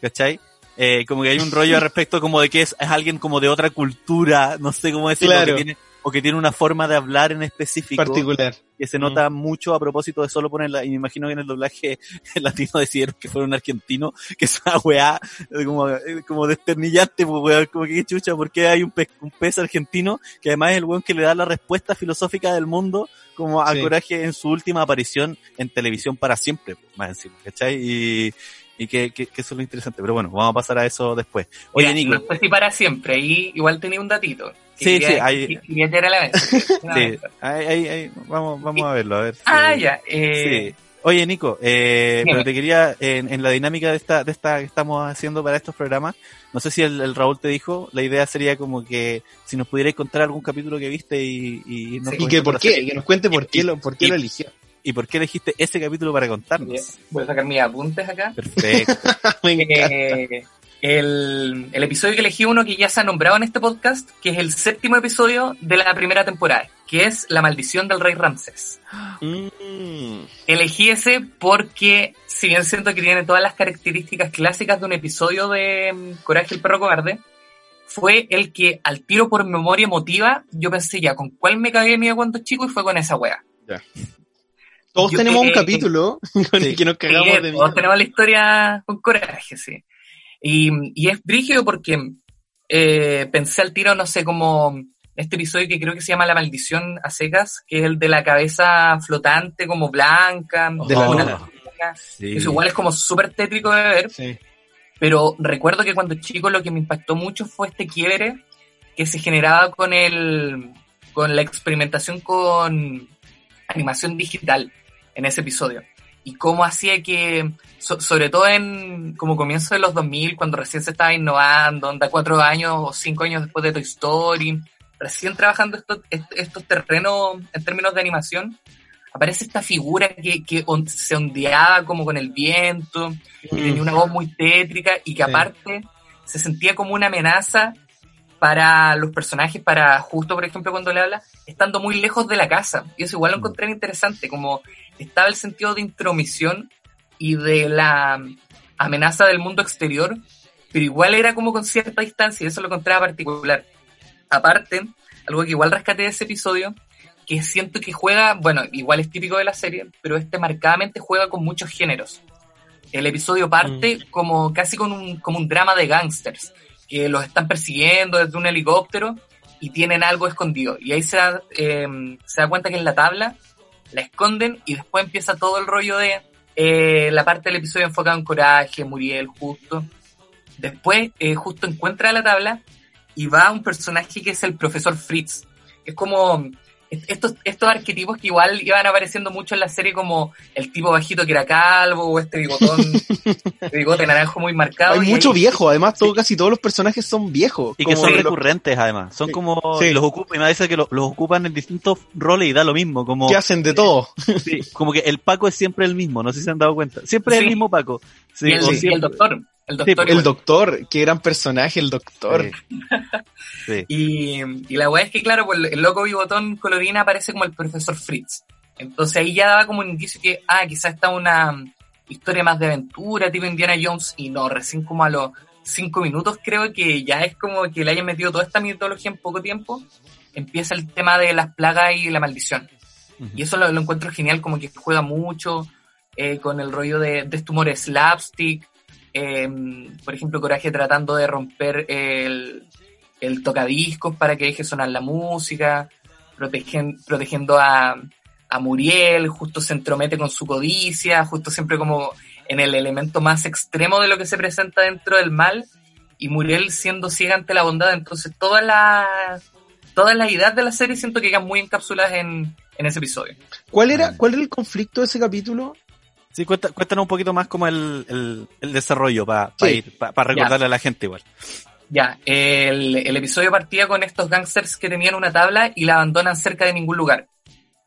¿cachai? Eh, como que hay un rollo al [laughs] respecto como de que es, es alguien como de otra cultura, no sé cómo decirlo, Claro. que tiene, o que tiene una forma de hablar en específico Particular. que se nota mucho a propósito de solo ponerla, y me imagino que en el doblaje [laughs] latino decidieron que fuera un argentino, que es una weá eh, como, eh, como desternillante, pues weá, como que chucha, porque hay un pez, un pez argentino que además es el weón que le da la respuesta filosófica del mundo como a Sí. Coraje en su última aparición en televisión para siempre, pues, más encima, ¿cachai? Y, y que, que, que eso es lo interesante, pero bueno, vamos a pasar a eso después. Oye, Mira, Nico, No sé si para siempre, ahí igual tenía un datito. Sí, quería- sí, ahí- que quería a la mesa. [laughs] sí, ahí, ahí, ahí, vamos, vamos a verlo, a ver. si- Ah, ya. Eh, Sí. Oye, Nico, eh, pero te quería, en, en la dinámica de esta, de esta que estamos haciendo para estos programas, no sé si el, el Raúl te dijo, la idea sería como que si nos pudierais contar algún capítulo que viste y, y, nos Sí. ¿Y que por qué? Que nos cuente por qué lo, por qué y- lo eligió. Y por qué elegiste ese capítulo para contarnos. Voy a sacar mis apuntes acá. Perfecto. [laughs] Me encanta. Eh, el, el episodio que elegí uno que ya se ha nombrado en este podcast, que es el séptimo episodio de la primera temporada, que es La maldición del rey Ramsés. Mm. Elegí ese porque, si bien siento que tiene todas las características clásicas de un episodio de mm, Coraje el perro cobarde, fue el que al tiro por memoria emotiva, yo pensé ya, ¿con cuál me cagué miedo cuando chico? Y fue con esa wea. Todos Yo- tenemos eh, un capítulo [laughs] con sí. el que nos Sí, cagamos de todos miedo. tenemos la historia con coraje, sí. Y, y es brígido porque eh, pensé al tiro, no sé, como este episodio que creo que se llama La maldición a secas, que es el de la cabeza flotante como blanca, De la luna. Sí. eso igual es como súper tétrico de ver, Sí. pero recuerdo que cuando chico lo que me impactó mucho fue este quiebre que se generaba con el con la experimentación con animación digital en ese episodio y cómo hacía que so- sobre todo en como comienzo de los 2000 cuando recién se estaba innovando onda cuatro años o cinco años después de Toy Story recién trabajando estos, est- estos terrenos en términos de animación aparece esta figura que, que on- se ondeaba como con el viento y tenía una voz muy tétrica y que Sí. aparte se sentía como una amenaza para los personajes, para justo por ejemplo cuando le habla, estando muy lejos de la casa. Y eso igual lo encontré interesante, como estaba el sentido de intromisión y de la amenaza del mundo exterior, pero igual era como con cierta distancia y eso lo encontraba particular. Aparte, algo que igual rescaté de ese episodio, que siento que juega, bueno, igual es típico de la serie, pero este marcadamente juega con muchos géneros. El episodio parte como casi con un, como un drama de gángsters, que los están persiguiendo desde un helicóptero y tienen algo escondido. Y ahí se da, eh, se da cuenta que en la tabla la esconden y después empieza todo el rollo de eh, la parte del episodio enfocado en Coraje, Muriel, justo. Después, eh, justo encuentra la tabla y va a un personaje que es el profesor Fritz. Es como estos, estos arquetipos que igual iban apareciendo mucho en la serie como el tipo bajito que era calvo o este bigotón, [laughs] este bigote naranjo muy marcado. Hay y mucho ahí- viejo, además todo, casi todos los personajes son viejos. Y que son los recurrentes además. Son Sí. como, Sí. los ocupan, y me parece que lo- los ocupan en distintos roles y da lo mismo. Como, que hacen de todo. [laughs] sí, como que el Paco es siempre el mismo, no sé si se han dado cuenta. Siempre es el mismo Paco. Sí, y, el, y el doctor. El Sí, doctor El igual. doctor, qué gran personaje el doctor. Sí. [laughs] Sí. Y, y la weá es que, claro, pues el loco bigotón colorina aparece como el profesor Fritz. Entonces ahí ya daba como un indicio que, ah, quizás está una historia más de aventura, tipo Indiana Jones, y no, recién como a los cinco minutos creo que ya es como que le hayan metido toda esta mitología en poco tiempo, empieza el tema de las plagas y la maldición. Y eso lo, lo encuentro genial, como que juega mucho eh, con el rollo de, de este humor slapstick. Eh, por ejemplo, Coraje tratando de romper el, el tocadiscos para que deje sonar la música, protegen- protegiendo a, a Muriel, justo se entromete con su codicia, justo siempre como en el elemento más extremo de lo que se presenta dentro del mal, y Muriel siendo ciega ante la bondad. Entonces, toda la, toda la idea de la serie siento que quedan muy encapsuladas en, en ese episodio. ¿Cuál era, cuál era el conflicto de ese capítulo? Sí, cuéntanos un poquito más como el, el, el desarrollo para Sí. ir, para recordarle a la gente igual. Ya, el, el episodio partía con estos gangsters que tenían una tabla y la abandonan cerca de ningún lugar.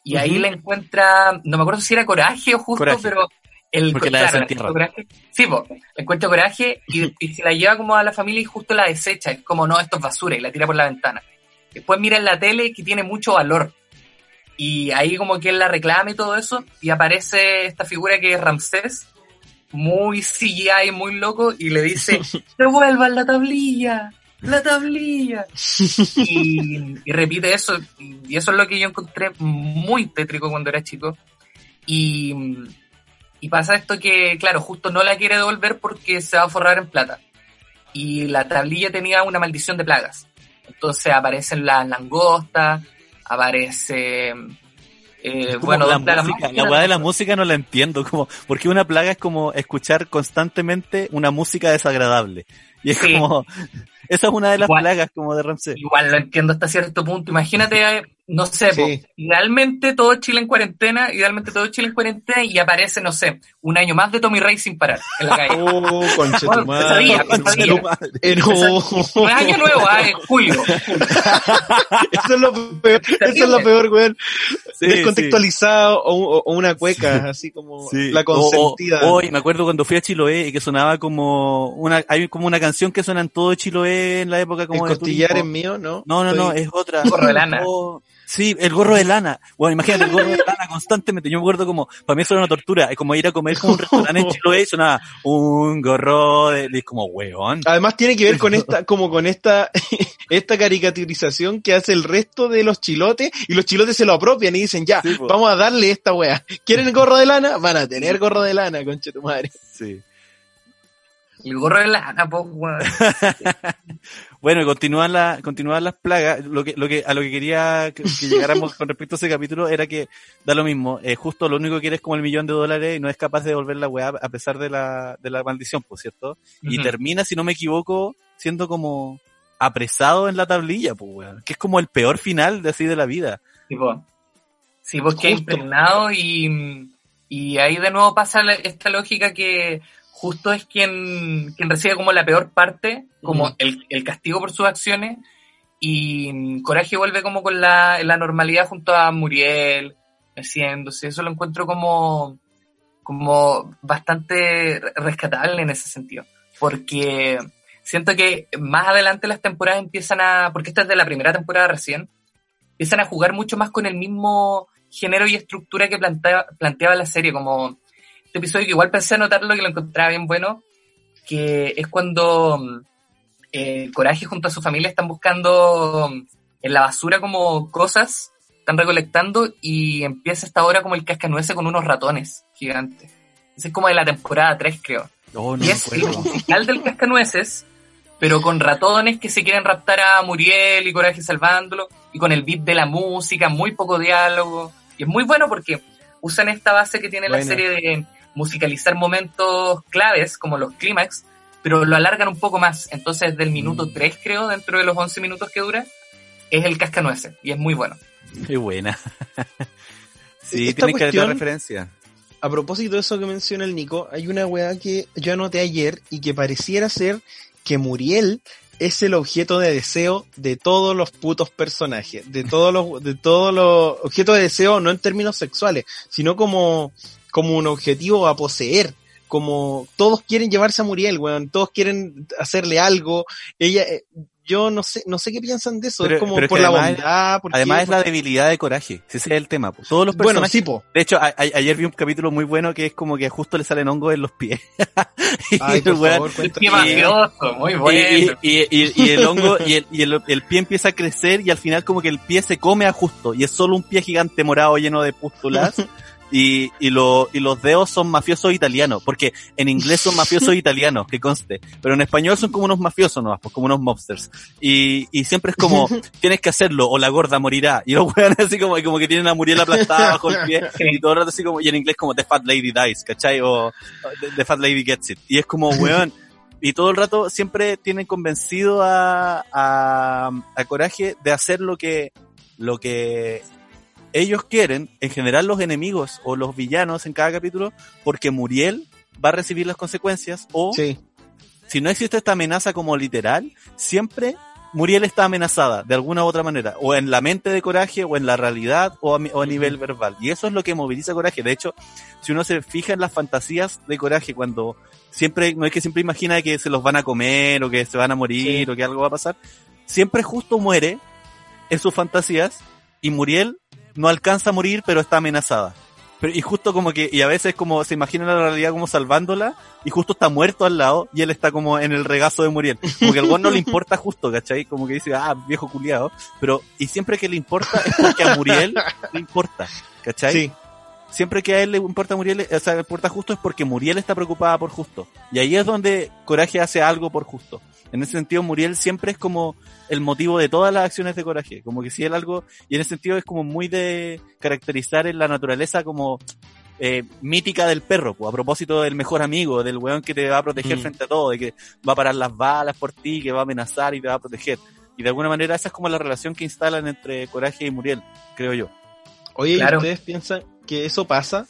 Y ahí le encuentra, no me acuerdo si era coraje o justo, Coraje. pero el Porque la claro, coraje, sí, le encuentra coraje y, [laughs] y se la lleva como a la familia y justo la desecha, es como no, esto es basura y la tira por la ventana. Después mira en la tele que tiene mucho valor. Y ahí como que él la reclama y todo eso, y aparece esta figura que es Ramsés, muy CGI, muy loco, y le dice, [laughs] devuelvan la tablilla. la tablilla. [laughs] Y, y repite eso, y eso es lo que yo encontré muy tétrico cuando era chico. Y, y pasa esto que, claro, justo no la quiere devolver porque se va a forrar en plata. Y la tablilla tenía una maldición de plagas. Entonces aparecen las langostas, aparece... Eh, bueno, la, música, más. la weá de la música no la entiendo, como, porque una plaga es como escuchar constantemente una música desagradable. Y es Sí. como, [laughs] esa es una de las Igual. plagas como de Ramsey. Igual lo entiendo hasta cierto punto. Imagínate, no sé, Sí. idealmente todo Chile en cuarentena, idealmente todo Chile en cuarentena y aparece, no sé, un año más de Tommy Rey sin parar en la [laughs] calle. Oh, concha tu Bueno, madre. pesadilla, concha pesadilla. tu madre. No. No es año nuevo, ah, es julio. [laughs] Eso es lo peor, eso es lo peor, weón. Sí, Descontextualizado o, o una cueca, así como sí. la consentida. Hoy me acuerdo cuando fui a Chiloé y que sonaba como una, hay como una canción que suena en todo Chiloé en la época el como de costillar es mío, ¿no? No, no, no, es otra. Gorro de lana. Oh, sí, el gorro de lana. Bueno, imagínate el gorro de [laughs] lana constantemente. Yo me acuerdo como, para mí eso era una tortura. Es como ir a comer como un restaurante en Chiloé y sonaba un gorro de, es como, weón. Además tiene que ver con esta, como con esta, [laughs] esta caricaturización que hace el resto de los chilotes y los chilotes se lo apropian y dicen ya, Sí, vamos a darle esta weá. ¿Quieren gorro de lana? Van a tener gorro de lana, concha tu madre. Sí. El gorro de lana, po, weón. [laughs] Bueno, continúan, la, continúan las plagas. Lo que, lo que, a lo que quería que, que llegáramos [laughs] con respecto a ese capítulo era que da lo mismo. Eh, justo lo único que quiere es como el millón de dólares y no es capaz de devolver la weá a pesar de la, de la maldición, por cierto. Y termina, si no me equivoco, siendo como apresado en la tablilla, pues weón. Que es como el peor final de así de la vida. Sí, pues queda Justo. impregnado y, y ahí de nuevo pasa la- esta lógica que justo es quien, quien recibe como la peor parte, como el, el castigo por sus acciones, y Coraje vuelve como con la, la normalidad junto a Muriel, haciéndose, eso lo encuentro como, como bastante re- rescatable en ese sentido, porque siento que más adelante las temporadas empiezan a, porque esta es de la primera temporada recién, empiezan a jugar mucho más con el mismo género y estructura que plantea- planteaba la serie, como este episodio que igual pensé anotarlo que lo encontraba bien bueno, que es cuando mm, eh, Coraje junto a su familia están buscando mm, en la basura como cosas, están recolectando y empieza esta hora como el cascanueces con unos ratones gigantes. Ese es como de la temporada 3 creo. Oh, no Y es el musical del cascanueces, pero con ratones que se quieren raptar a Muriel y Coraje salvándolo, y con el beat de la música, muy poco diálogo. Y es muy bueno porque usan esta base que tiene la serie de musicalizar momentos claves, como los clímax, pero lo alargan un poco más. Entonces, del minuto 3, creo, dentro de los 11 minutos que dura, es el cascanueces, y es muy bueno. Qué buena. [laughs] sí, Esta tiene que dar referencia. A propósito de eso que menciona el Nico, hay una weá que yo anoté ayer y que pareciera ser que Muriel es el objeto de deseo de todos los putos personajes, de todos los, de todos los objetos de deseo, no en términos sexuales, sino como, como un objetivo a poseer. Como todos quieren llevarse a Muriel, weón, todos quieren hacerle algo. Ella, eh, yo no sé, no sé qué piensan de eso, Pero- es como pero es por que la además- bondad, por Además es la debilidad de coraje. Ese es el tema. po. Todos los Bueno, personajes sí, po. De hecho, a- a- ayer vi un capítulo muy bueno que es como que justo le salen hongos en los pies. [laughs] y, Ay, por el weón- favor, cuéntame. Qué mafioso, muy y- bueno. y, y- y el hongo y, el, y el, el pie empieza a crecer y al final como que el pie se come a justo y es solo un pie gigante morado lleno de pústulas [laughs] y, y, lo- y los dedos son mafiosos italianos porque en inglés son mafiosos [laughs] italianos que conste pero en español son como unos mafiosos nomás pues como unos mobsters. Y, y siempre es como [laughs] tienes que hacerlo o la gorda morirá. Y los weones así como, como que tienen a Muriel aplastada bajo el pie [laughs] y todo el rato así como y en inglés como the fat lady dies ¿cachai? o the, the fat lady gets it. Y es como weón y todo el rato siempre tienen convencido a, a, a Coraje de hacer lo que, lo que ellos quieren, en general los enemigos o los villanos en cada capítulo, porque Muriel va a recibir las consecuencias o Sí. si no existe esta amenaza como literal, siempre Muriel está amenazada de alguna u otra manera, o en la mente de Coraje, o en la realidad, o a, mi- o a nivel verbal. Y eso es lo que moviliza Coraje. De hecho, si uno se fija en las fantasías de Coraje, cuando siempre, no es que siempre imagina que se los van a comer, o que se van a morir, Sí. o que algo va a pasar, siempre justo muere, en sus fantasías y Muriel no alcanza a morir, pero está amenazada. Pero y justo como que, y a veces como se imagina la realidad como salvándola, y justo está muerto al lado, y él está como en el regazo de Muriel. Como que al no le importa justo, ¿cachai? Como que dice, ah, viejo culiado. Pero, y siempre que le importa es porque a Muriel le importa, ¿cachai? Sí. Siempre que a él le importa Muriel, o sea, le importa justo es porque Muriel está preocupada por justo. Y ahí es donde Coraje hace algo por justo. En ese sentido, Muriel siempre es como el motivo de todas las acciones de Coraje. Como que si él algo, y en ese sentido es como muy de caracterizar en la naturaleza como eh, mítica del perro, pues, a propósito del mejor amigo, del weón que te va a proteger Mm. frente a todo, de que va a parar las balas por ti, que va a amenazar y te va a proteger. Y de alguna manera esa es como la relación que instalan entre Coraje y Muriel, creo yo. Oye, ¿y ustedes piensan que eso pasa?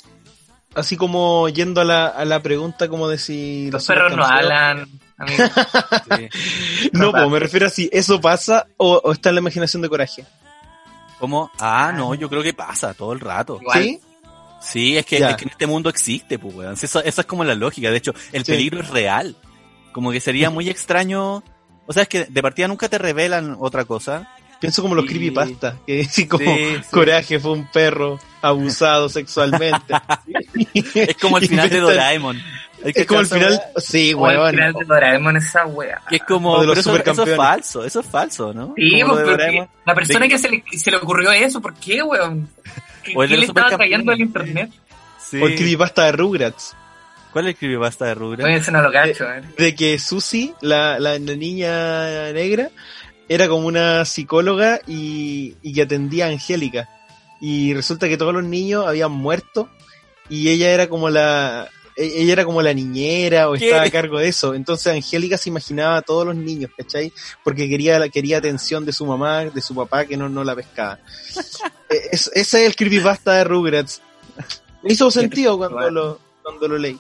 Así como yendo a la, a la pregunta como de si... Los perros no hablan. [laughs] Sí. No, pues me refiero a si eso pasa o, o está en la imaginación de coraje. ¿Cómo? Ah, no, yo creo que pasa todo el rato. Igual. ¿Sí? Sí, es que, es que en este mundo existe, pues, weón. Esa es como la lógica. De hecho, el Sí. peligro es real. Como que sería muy extraño. O sea, es que de partida nunca te revelan otra cosa. Pienso como los Y- creepypasta, que [laughs] sí, como Sí, sí. coraje fue un perro abusado sexualmente. [laughs] Es como el final de Doraemon. Hay que Es como el final, weá. sí, O el weón. final de Doraemon, esa wea. Que es como, O de los pero eso, eso es supercampeones. falso, eso es falso, ¿no? Sí, pues, porque Doraemon. la persona de- que se le, se le ocurrió eso, ¿por qué, weón? ¿Qué, O el de qué le estaba trayendo al internet? Sí. O el creepypasta de Rugrats. ¿Cuál es el creepypasta de Rugrats? Oye, eso no lo cacho, eh. De que Susie, la, la, la niña negra, era como una psicóloga y, y que atendía a Angélica. Y resulta que todos los niños habían muerto y ella era como la ella era como la niñera o ¿Qué? estaba a cargo de eso. Entonces Angélica se imaginaba a todos los niños, ¿cachai? Porque quería, quería atención de su mamá, de su papá, que no, no la pescaba. [laughs] Eh, es- ese es el creepypasta de Rugrats. Me hizo sentido cuando lo, cuando lo leí.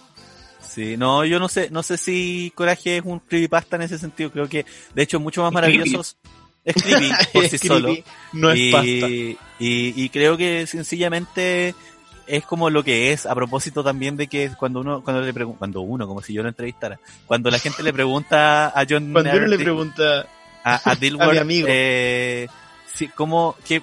Sí, no, yo no sé, no sé si Coraje es un creepypasta en ese sentido. Creo que, de hecho, es mucho más maravilloso. Es creepy por [laughs] sí solo. no es y, pasta. Y, y creo que sencillamente es como lo que es, a propósito también de que cuando uno, cuando le pregunta, cuando uno, como si yo lo entrevistara, cuando la gente le pregunta a John [laughs] Cuando uno le pregunta, a, a [laughs] Dilworth, a mi amigo. eh, sí, cómo, qué,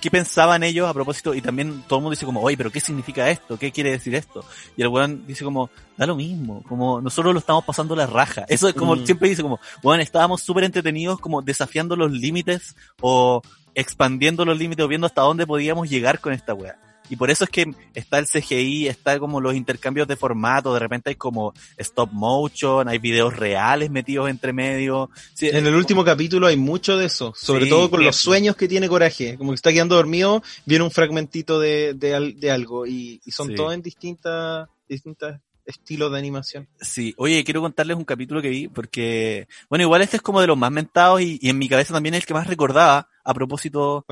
qué pensaban ellos a propósito, y también todo el mundo dice como, oye, pero ¿qué significa esto? ¿Qué quiere decir esto? Y el weón dice como, da lo mismo, como nosotros lo estamos pasando la raja. [laughs] Eso es como, Mm. siempre dice como, bueno, estábamos súper entretenidos como desafiando los límites o expandiendo los límites o viendo hasta dónde podíamos llegar con esta weá. Y por eso es que está el CGI, está como los intercambios de formato, de repente hay como stop motion, hay videos reales metidos entre medio. Sí, en el último capítulo hay mucho de eso, sobre Sí, todo con los sueños que tiene Coraje. Como que está quedando dormido, viene un fragmentito de, de, de algo y, y son Sí. todos en distintas distintas estilos de animación. Sí, oye, quiero contarles un capítulo que vi, porque, bueno, igual este es como de los más mentados y, y en mi cabeza también es el que más recordaba, a propósito,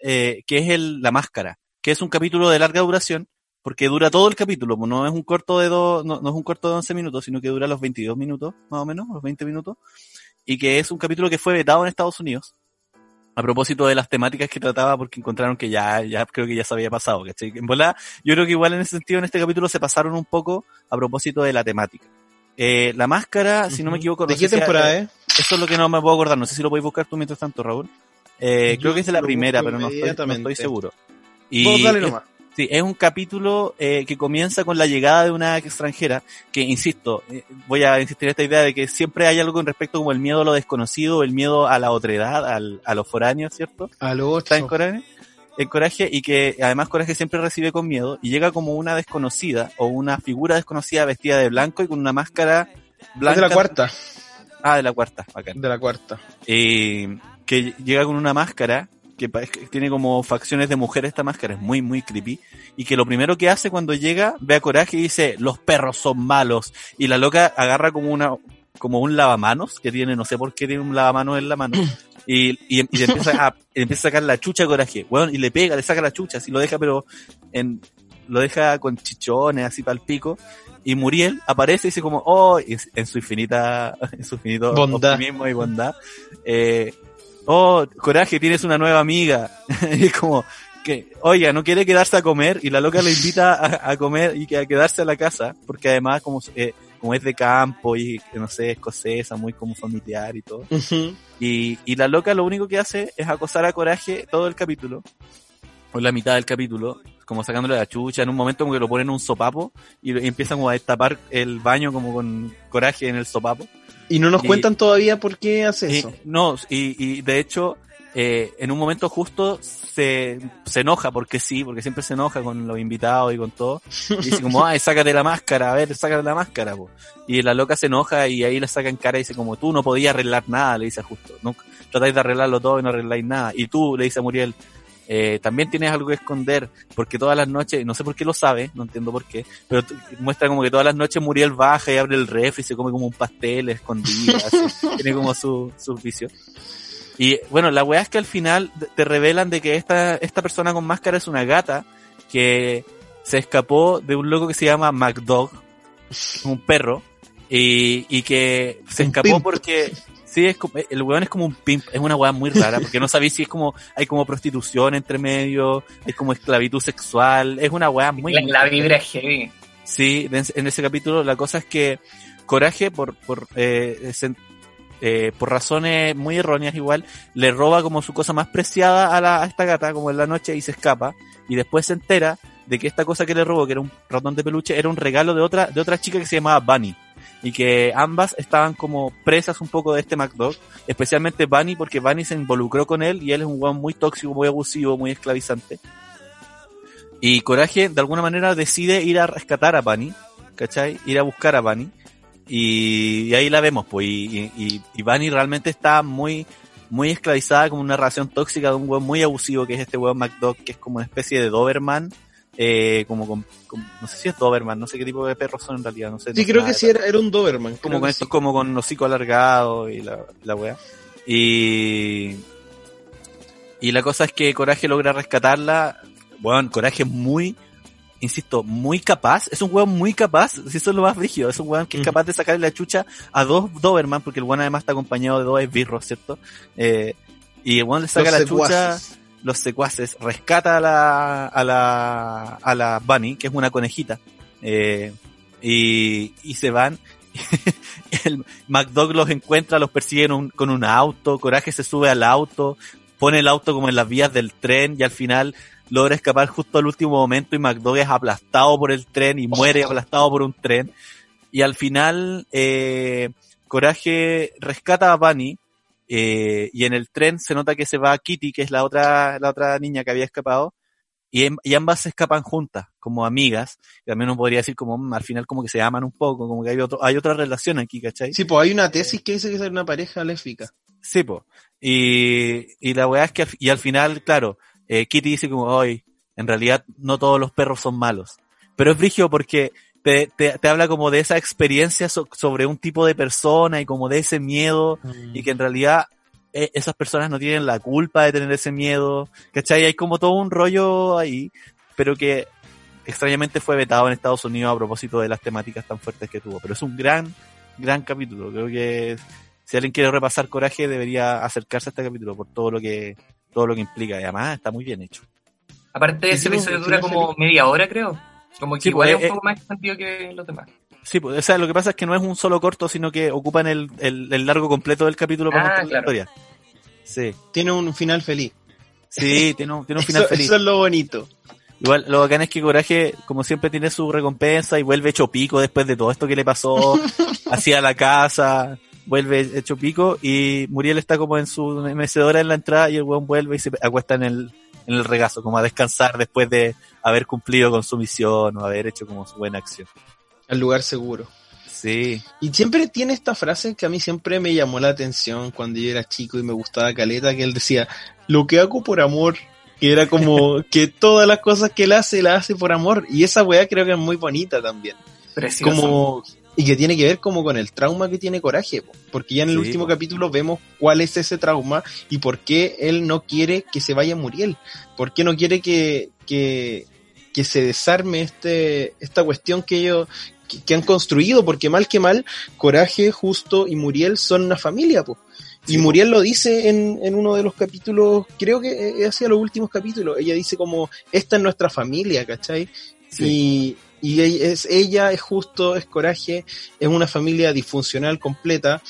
eh, que es el La Máscara, que es un capítulo de larga duración, porque dura todo el capítulo, pues no es un corto de dos, no, no es un corto de 11 minutos, sino que dura los 22 minutos, más o menos, los 20 minutos, y que es un capítulo que fue vetado en Estados Unidos, a propósito de las temáticas que trataba, porque encontraron que ya, ya creo que ya se había pasado, ¿cachai? En volada, yo creo que igual en ese sentido en este capítulo se pasaron un poco a propósito de la temática. Eh, la máscara, si no me equivoco, no ¿De qué temporada eh, es? Esto es lo que no me puedo acordar, no sé si lo podéis buscar tú mientras tanto, Raúl. Eh, creo que es de la primera, pero no estoy, no estoy seguro. Vos Y dale es- nomás. Sí, es un capítulo eh, que comienza con la llegada de una extranjera, que insisto, eh, voy a insistir en esta idea de que siempre hay algo con respecto como el miedo a lo desconocido, el miedo a la otredad, al, a los foráneos, ¿cierto? A lo Está en. Coraje, en Coraje y que además Coraje siempre recibe con miedo y llega como una desconocida o una figura desconocida vestida de blanco y con una máscara Es blanca. de la cuarta. Ah, de la cuarta, bacán. De la cuarta. Eh, que llega con una máscara que tiene como facciones de mujer esta máscara, es muy, muy creepy. Y que lo primero que hace cuando llega, ve a Coraje y dice, los perros son malos. Y la loca agarra como una, como un lavamanos, que tiene, no sé por qué tiene un lavamanos en la mano. [clears throat] Y, y, y le empieza a, le empieza a sacar la chucha a Coraje, weón, y le pega, le saca la chucha, así lo deja, pero en, lo deja con chichones, así para el pico. Y Muriel aparece y dice como, oh, en su infinita, [laughs] en su infinito Bondad. optimismo y bondad, eh, oh, Coraje, tienes una nueva amiga. [laughs] y es como, que, oiga, no quiere quedarse a comer y la loca le invita a, a comer y que a quedarse a la casa, porque además como, eh, como es de campo y no sé, escocesa, muy como familiar y todo. Y, y la loca lo único que hace es acosar a Coraje todo el capítulo, o la mitad del capítulo, como sacándole la chucha, en un momento como que lo ponen en un sopapo y, y empiezan como a destapar el baño como con coraje en el sopapo. Y no nos Y- cuentan todavía por qué hace Y- eso. no, y, y de hecho, eh, en un momento justo se, se enoja, porque sí, porque siempre se enoja con los invitados y con todo. Y dice como, ay, sácate la máscara, a ver, sácate la máscara, po. Y la loca se enoja y ahí la saca en cara y dice como, tú no podías arreglar nada, le dice a justo. No, tratáis de arreglarlo todo y no arregláis nada. Y tú, le dice a Muriel, eh, también tienes algo que esconder, porque todas las noches, no sé por qué lo sabe, no entiendo por qué, pero muestra como que todas las noches Muriel baja y abre el refri y se come como un pastel escondido, así. [laughs] tiene como su, sus vicios. Y bueno, la weá es que al final te- revelan de que esta, esta persona con máscara es una gata que se escapó de un loco que se llama MacDog, un perro, y, y que se escapó porque sí, es como- el weón es como un pimp, es una weá muy rara, porque no sabéis si es como, hay como prostitución entre medio, hay como esclavitud sexual, es una weá muy... La, la vibra es heavy. Sí, en en ese capítulo la cosa es que Coraje, por, por, eh, se- eh, por razones muy erróneas igual, le roba como su cosa más preciada a, la, a esta gata, como en la noche, y se escapa, y después se entera de que esta cosa que le robó, que era un ratón de peluche, era un regalo de otra, de otra chica que se llamaba Bunny. Y que ambas estaban como presas un poco de este MacDog, especialmente Bunny, porque Bunny se involucró con él y él es un weón muy tóxico, muy abusivo, muy esclavizante. Y Coraje, de alguna manera, decide ir a rescatar a Bunny, ¿cachai? Ir a buscar a Bunny. Y, ahí la vemos, pues. Y, y, y Bunny realmente está muy, muy esclavizada, como una relación tóxica de un weón muy abusivo, que es este weón McDog, que es como una especie de Doberman. Eh, como, con- con- no sé si es Doberman, no sé qué tipo de perros son en realidad, no sé. Sí, creo nada que sí, era, era un Doberman. como con estos sí. como con hocico alargado y la, la wea. Y, y la cosa es que Coraje logra rescatarla. Bueno, Coraje es muy, insisto, muy capaz. Es un weón muy capaz, si eso es lo más brígido. Es un weón que es capaz de sacarle la chucha a dos Doberman, porque el weón además está acompañado de dos esbirros, ¿cierto? Eh, y el weón le saca Los la chucha. Los secuaces, rescata a la, a la, a la Bunny, que es una conejita, eh, y, y se van. [laughs] el McDog los encuentra, los persigue un- con un auto, Coraje se sube al auto, pone el auto como en las vías del tren y al final logra escapar justo al último momento y McDog es aplastado por el tren y muere aplastado por un tren. Y al final, eh, Coraje rescata a Bunny, eh, y en el tren se nota que se va Kitty, que es la otra, la otra niña que había escapado, y, em- y ambas se escapan juntas, como amigas, y también uno podría decir como, mm, al final como que se aman un poco, como que hay otro, hay otra relación aquí, ¿cachai? Sí, pues hay una tesis que dice que es una pareja lésbica. Sí, po. Y, y la weá es que al, y al final, claro, eh, Kitty dice como, hoy, en realidad no todos los perros son malos. Pero es brigio porque te, te, te habla como de esa experiencia so- sobre un tipo de persona y como de ese miedo y que en realidad eh, esas personas no tienen la culpa de tener ese miedo, ¿cachai? Hay como todo un rollo ahí, pero que extrañamente fue vetado en Estados Unidos a propósito de las temáticas tan fuertes que tuvo. Pero es un gran, gran capítulo. Creo que si alguien quiere repasar Coraje debería acercarse a este capítulo por todo lo que todo lo que implica. Y además está muy bien hecho. Aparte, ese episodio dura como media hora, creo. Como que Sí, igual pues, es eh, un poco más expandido que los demás. Sí, pues, o sea, lo que pasa es que no es un solo corto, sino que ocupan el, el, el largo completo del capítulo para Ah, contar la historia. Sí, Tiene un final feliz. sí, tiene un, tiene un [laughs] final eso, feliz. eso es lo bonito. Igual, lo bacán es que Coraje, como siempre, tiene su recompensa y vuelve hecho pico después de todo esto que le pasó [laughs] hacia la casa, vuelve hecho pico y Muriel está como en su mecedora en la entrada y el weón vuelve y se acuesta en el, en el regazo, como a descansar después de haber cumplido con su misión o haber hecho como su buena acción. Al lugar seguro. Sí, Y siempre tiene esta frase que a mí siempre me llamó la atención cuando yo era chico y me gustaba Caleta, que él decía, lo que hago por amor, que era como [laughs] que todas las cosas que él hace, las hace por amor. Y esa weá creo que es muy bonita también. Precioso. Como, y que tiene que ver como con el trauma que tiene Coraje, po. porque ya en el Sí, último po. capítulo vemos cuál es ese trauma y por qué él no quiere que se vaya Muriel, por qué no quiere que, que, que se desarme este, esta cuestión que ellos que, que han construido, porque mal que mal, Coraje, Justo y Muriel son una familia, po. Y Sí. Muriel lo dice en, en uno de los capítulos, creo que hacia los últimos capítulos, ella dice como, esta es nuestra familia, ¿cachai? sí. Y, y ella- es ella, es justo, es coraje, es una familia disfuncional completa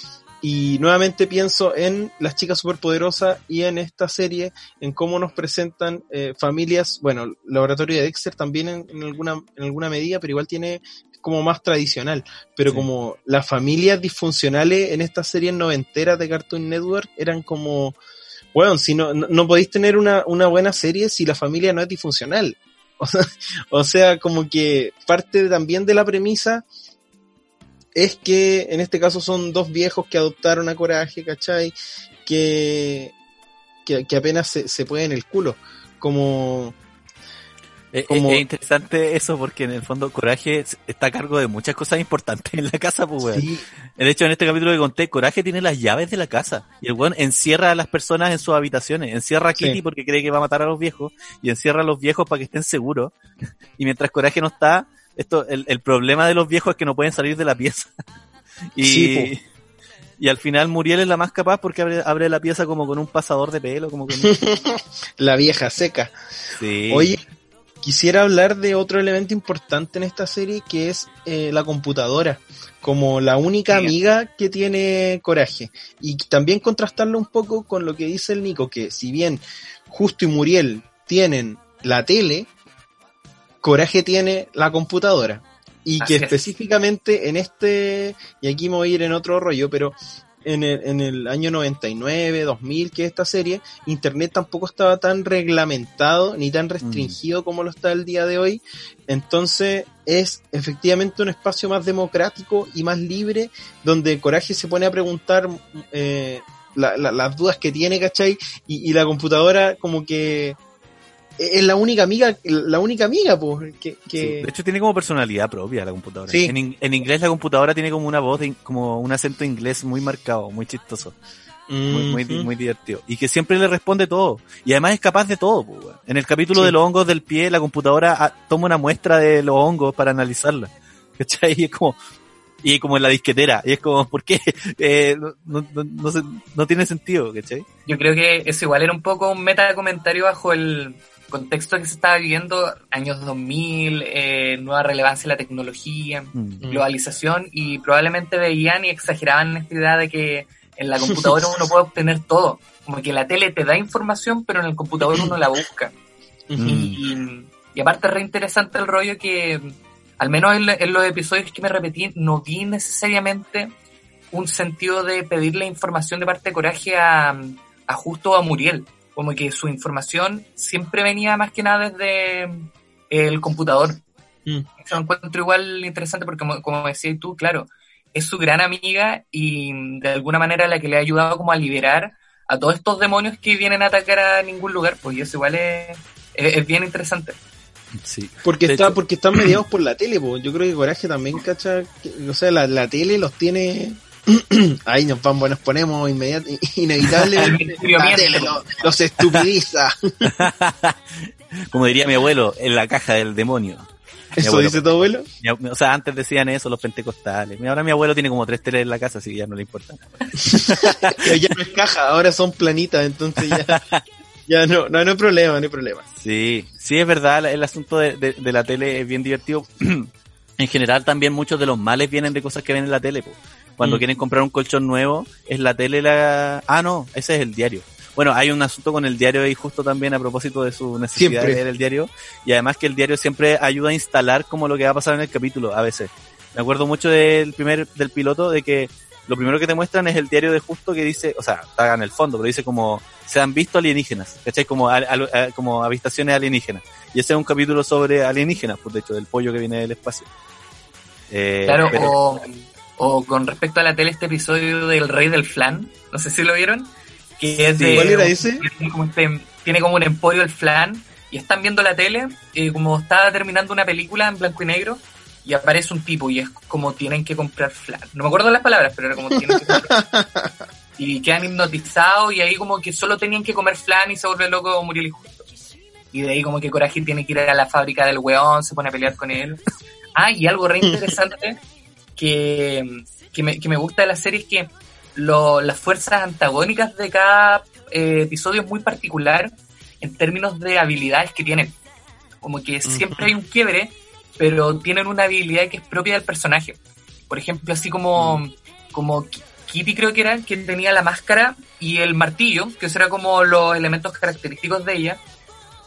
Y nuevamente pienso en las chicas superpoderosas y en esta serie, en cómo nos presentan eh, familias, bueno, el laboratorio de Dexter también en, en alguna, en alguna medida, pero igual tiene como más tradicional, pero Sí. como las familias disfuncionales en estas series noventeras de Cartoon Network eran como, bueno, si no, no, no podéis tener una, una buena serie si la familia no es disfuncional. [laughs] O sea, como que parte también de la premisa es que en este caso son dos viejos que adoptaron a Coraje, ¿cachai? Que, que, que apenas se, se pueden el culo. Como, Es, Como- es interesante eso porque en el fondo Coraje está a cargo de muchas cosas importantes en la casa, pues, weón. sí, De hecho, en este capítulo que conté, Coraje tiene las llaves de la casa. Y el weón encierra a las personas en sus habitaciones. Encierra a Kitty Sí. porque cree que va a matar a los viejos. Y encierra a los viejos para que estén seguros. [laughs] Y mientras Coraje no está, esto, el, el problema de los viejos es que no pueden salir de la pieza. [laughs] y, Sí, y al final Muriel es la más capaz porque abre, abre la pieza como con un pasador de pelo, como con un... [laughs] la vieja seca. Sí. Oye, quisiera hablar de otro elemento importante en esta serie que es eh, la computadora, como la única amiga que tiene coraje. Y también contrastarlo un poco con lo que dice el Nico, que si bien Justo y Muriel tienen la tele, Coraje tiene la computadora. Y Así que es. específicamente en este, y aquí me voy a ir en otro rollo, pero en el, en el año 99, 2000, que es esta serie, Internet tampoco estaba tan reglamentado ni tan restringido como lo está el día de hoy. Entonces es efectivamente un espacio más democrático y más libre, donde Coraje se pone a preguntar eh, la- la- las dudas que tiene, ¿cachai? Y, y la computadora como que es la única amiga, la única amiga, pues, que, Sí, que De hecho tiene como personalidad propia la computadora. Sí. En, in- en inglés la computadora tiene como una voz, de como un acento inglés muy marcado, muy chistoso, muy, muy, muy divertido. Y que siempre le responde todo. Y además es capaz de todo. pues. En el capítulo Sí. de los hongos del pie, la computadora ah, toma una muestra de los hongos para analizarla. ¿Cachai? Y es como, y como en la disquetera. Y es como, ¿por qué? [laughs] Eh, no, no, no, no se- no tiene sentido, ¿cachai? Yo creo que eso igual era un poco un meta comentario bajo el contexto que se estaba viviendo, años 2000, eh, nueva relevancia de la tecnología, Mm. globalización, y probablemente veían y exageraban esta idea de que en la computadora [laughs] uno puede obtener todo. Como que la tele te da información, pero en el computador uno la busca. Mm. Y, y aparte es re interesante el rollo que, al menos en, en los episodios que me repetí, no vi necesariamente un sentido de pedirle información de parte de Coraje a, a Justo o a Muriel. Como que su información siempre venía más que nada desde el computador. Mm. Eso lo encuentro igual interesante porque, como, como decías tú, claro, es su gran amiga y de alguna manera la que le ha ayudado como a liberar a todos estos demonios que vienen a atacar a ningún lugar, pues y eso igual es, es, es bien interesante. Sí. Porque está, porque están mediados por la tele, po. yo creo que Coraje también, cacha, que- o sea, la, la tele los tiene, [clears throat] ahí nos vamos, nos ponemos inmediat [laughs] inevitablemente, la tele los, los estupidiza, [laughs] Como diría mi abuelo, en la caja del demonio. Mi eso abuelo. dice tu abuelo, Mi O sea, antes decían eso los pentecostales. Ahora mi abuelo tiene como tres teles en la casa, así que ya no le importa. [laughs] ya no es caja, ahora son planitas, entonces ya, ya no, no, no hay problema, no hay problema. Sí, sí es verdad, el asunto de, de- de la tele es bien divertido. [clears throat] en general también muchos de los males vienen de cosas que ven en la tele. po. Cuando Mm. quieren comprar un colchón nuevo, es la tele la... Ah, no, ese es el diario. Bueno, hay un asunto con el diario y justo también a propósito de su necesidad Siempre. de leer el diario. Y además que el diario siempre ayuda a instalar como lo que va a pasar en el capítulo, a veces. Me acuerdo mucho del primer, del piloto, de que lo primero que te muestran es el diario de justo que dice, o sea, está en el fondo, pero dice como, se han visto alienígenas, ¿cachai? Como, al- al- a- como avistaciones alienígenas. Y ese es un capítulo sobre alienígenas, pues de hecho, del pollo que viene del espacio. Eh, Claro, pero- o, o con respecto a la tele, este episodio del Rey del Flan, no sé si lo vieron, que es de... ¿Cuál era ese? Tiene como, este- tiene como un emporio el flan y están viendo la tele, eh, como está terminando una película en blanco y negro y aparece un tipo y es como tienen que comprar flan. No me acuerdo las palabras, pero era como tienen que comprar [laughs] Y quedan hipnotizados y ahí como que solo tenían que comer flan y se vuelve loco Muriel y Justo. Y de ahí como que Coraje tiene que ir a la fábrica del weón, se pone a pelear con él. Ah, y algo re interesante [laughs] que, que, me, que me gusta de la serie es que lo- las fuerzas antagónicas de cada eh, episodio es muy particular en términos de habilidades que tienen. Como que siempre hay un quiebre, pero tienen una habilidad que es propia del personaje. Por ejemplo, así como, como Ki- Kitty creo que era, que tenía la máscara y el martillo, que eran como los elementos característicos de ella.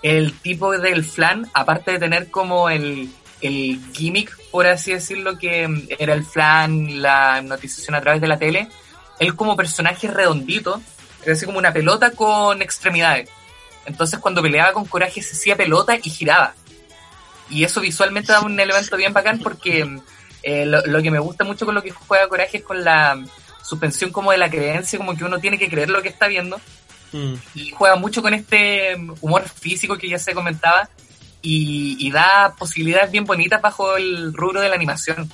El tipo del flan, aparte de tener como el, el gimmick, por así decirlo, que era el flan, la notización a través de la tele, él como personaje redondito, era así como una pelota con extremidades. Entonces cuando peleaba con coraje se hacía pelota y giraba. Y eso visualmente da un elemento bien bacán porque eh, lo, lo, que me gusta mucho con lo que juega coraje es con la suspensión como de la creencia, como que uno tiene que creer lo que está viendo. Mm. Y juega mucho con este humor físico que ya se comentaba y, y da posibilidades bien bonitas bajo el rubro de la animación.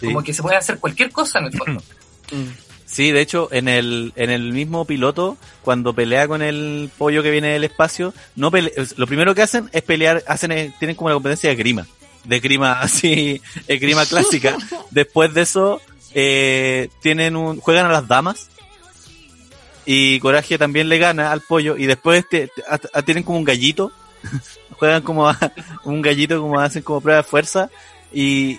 Sí. Como que se puede hacer cualquier cosa en el fondo. [laughs] Mm. Sí, de hecho, en el, en el mismo piloto, cuando pelea con el pollo que viene del espacio, no lo primero que hacen es pelear, hacen, eh, tienen como la competencia de grima. De grima [laughs] así, grima clásica. [laughs] Después de eso, eh, tienen un, juegan a las damas. Y Coraje también le gana al pollo. Y después te, te, a, tienen como un gallito. [laughs] juegan como a, un gallito, como hacen como prueba de fuerza. Y,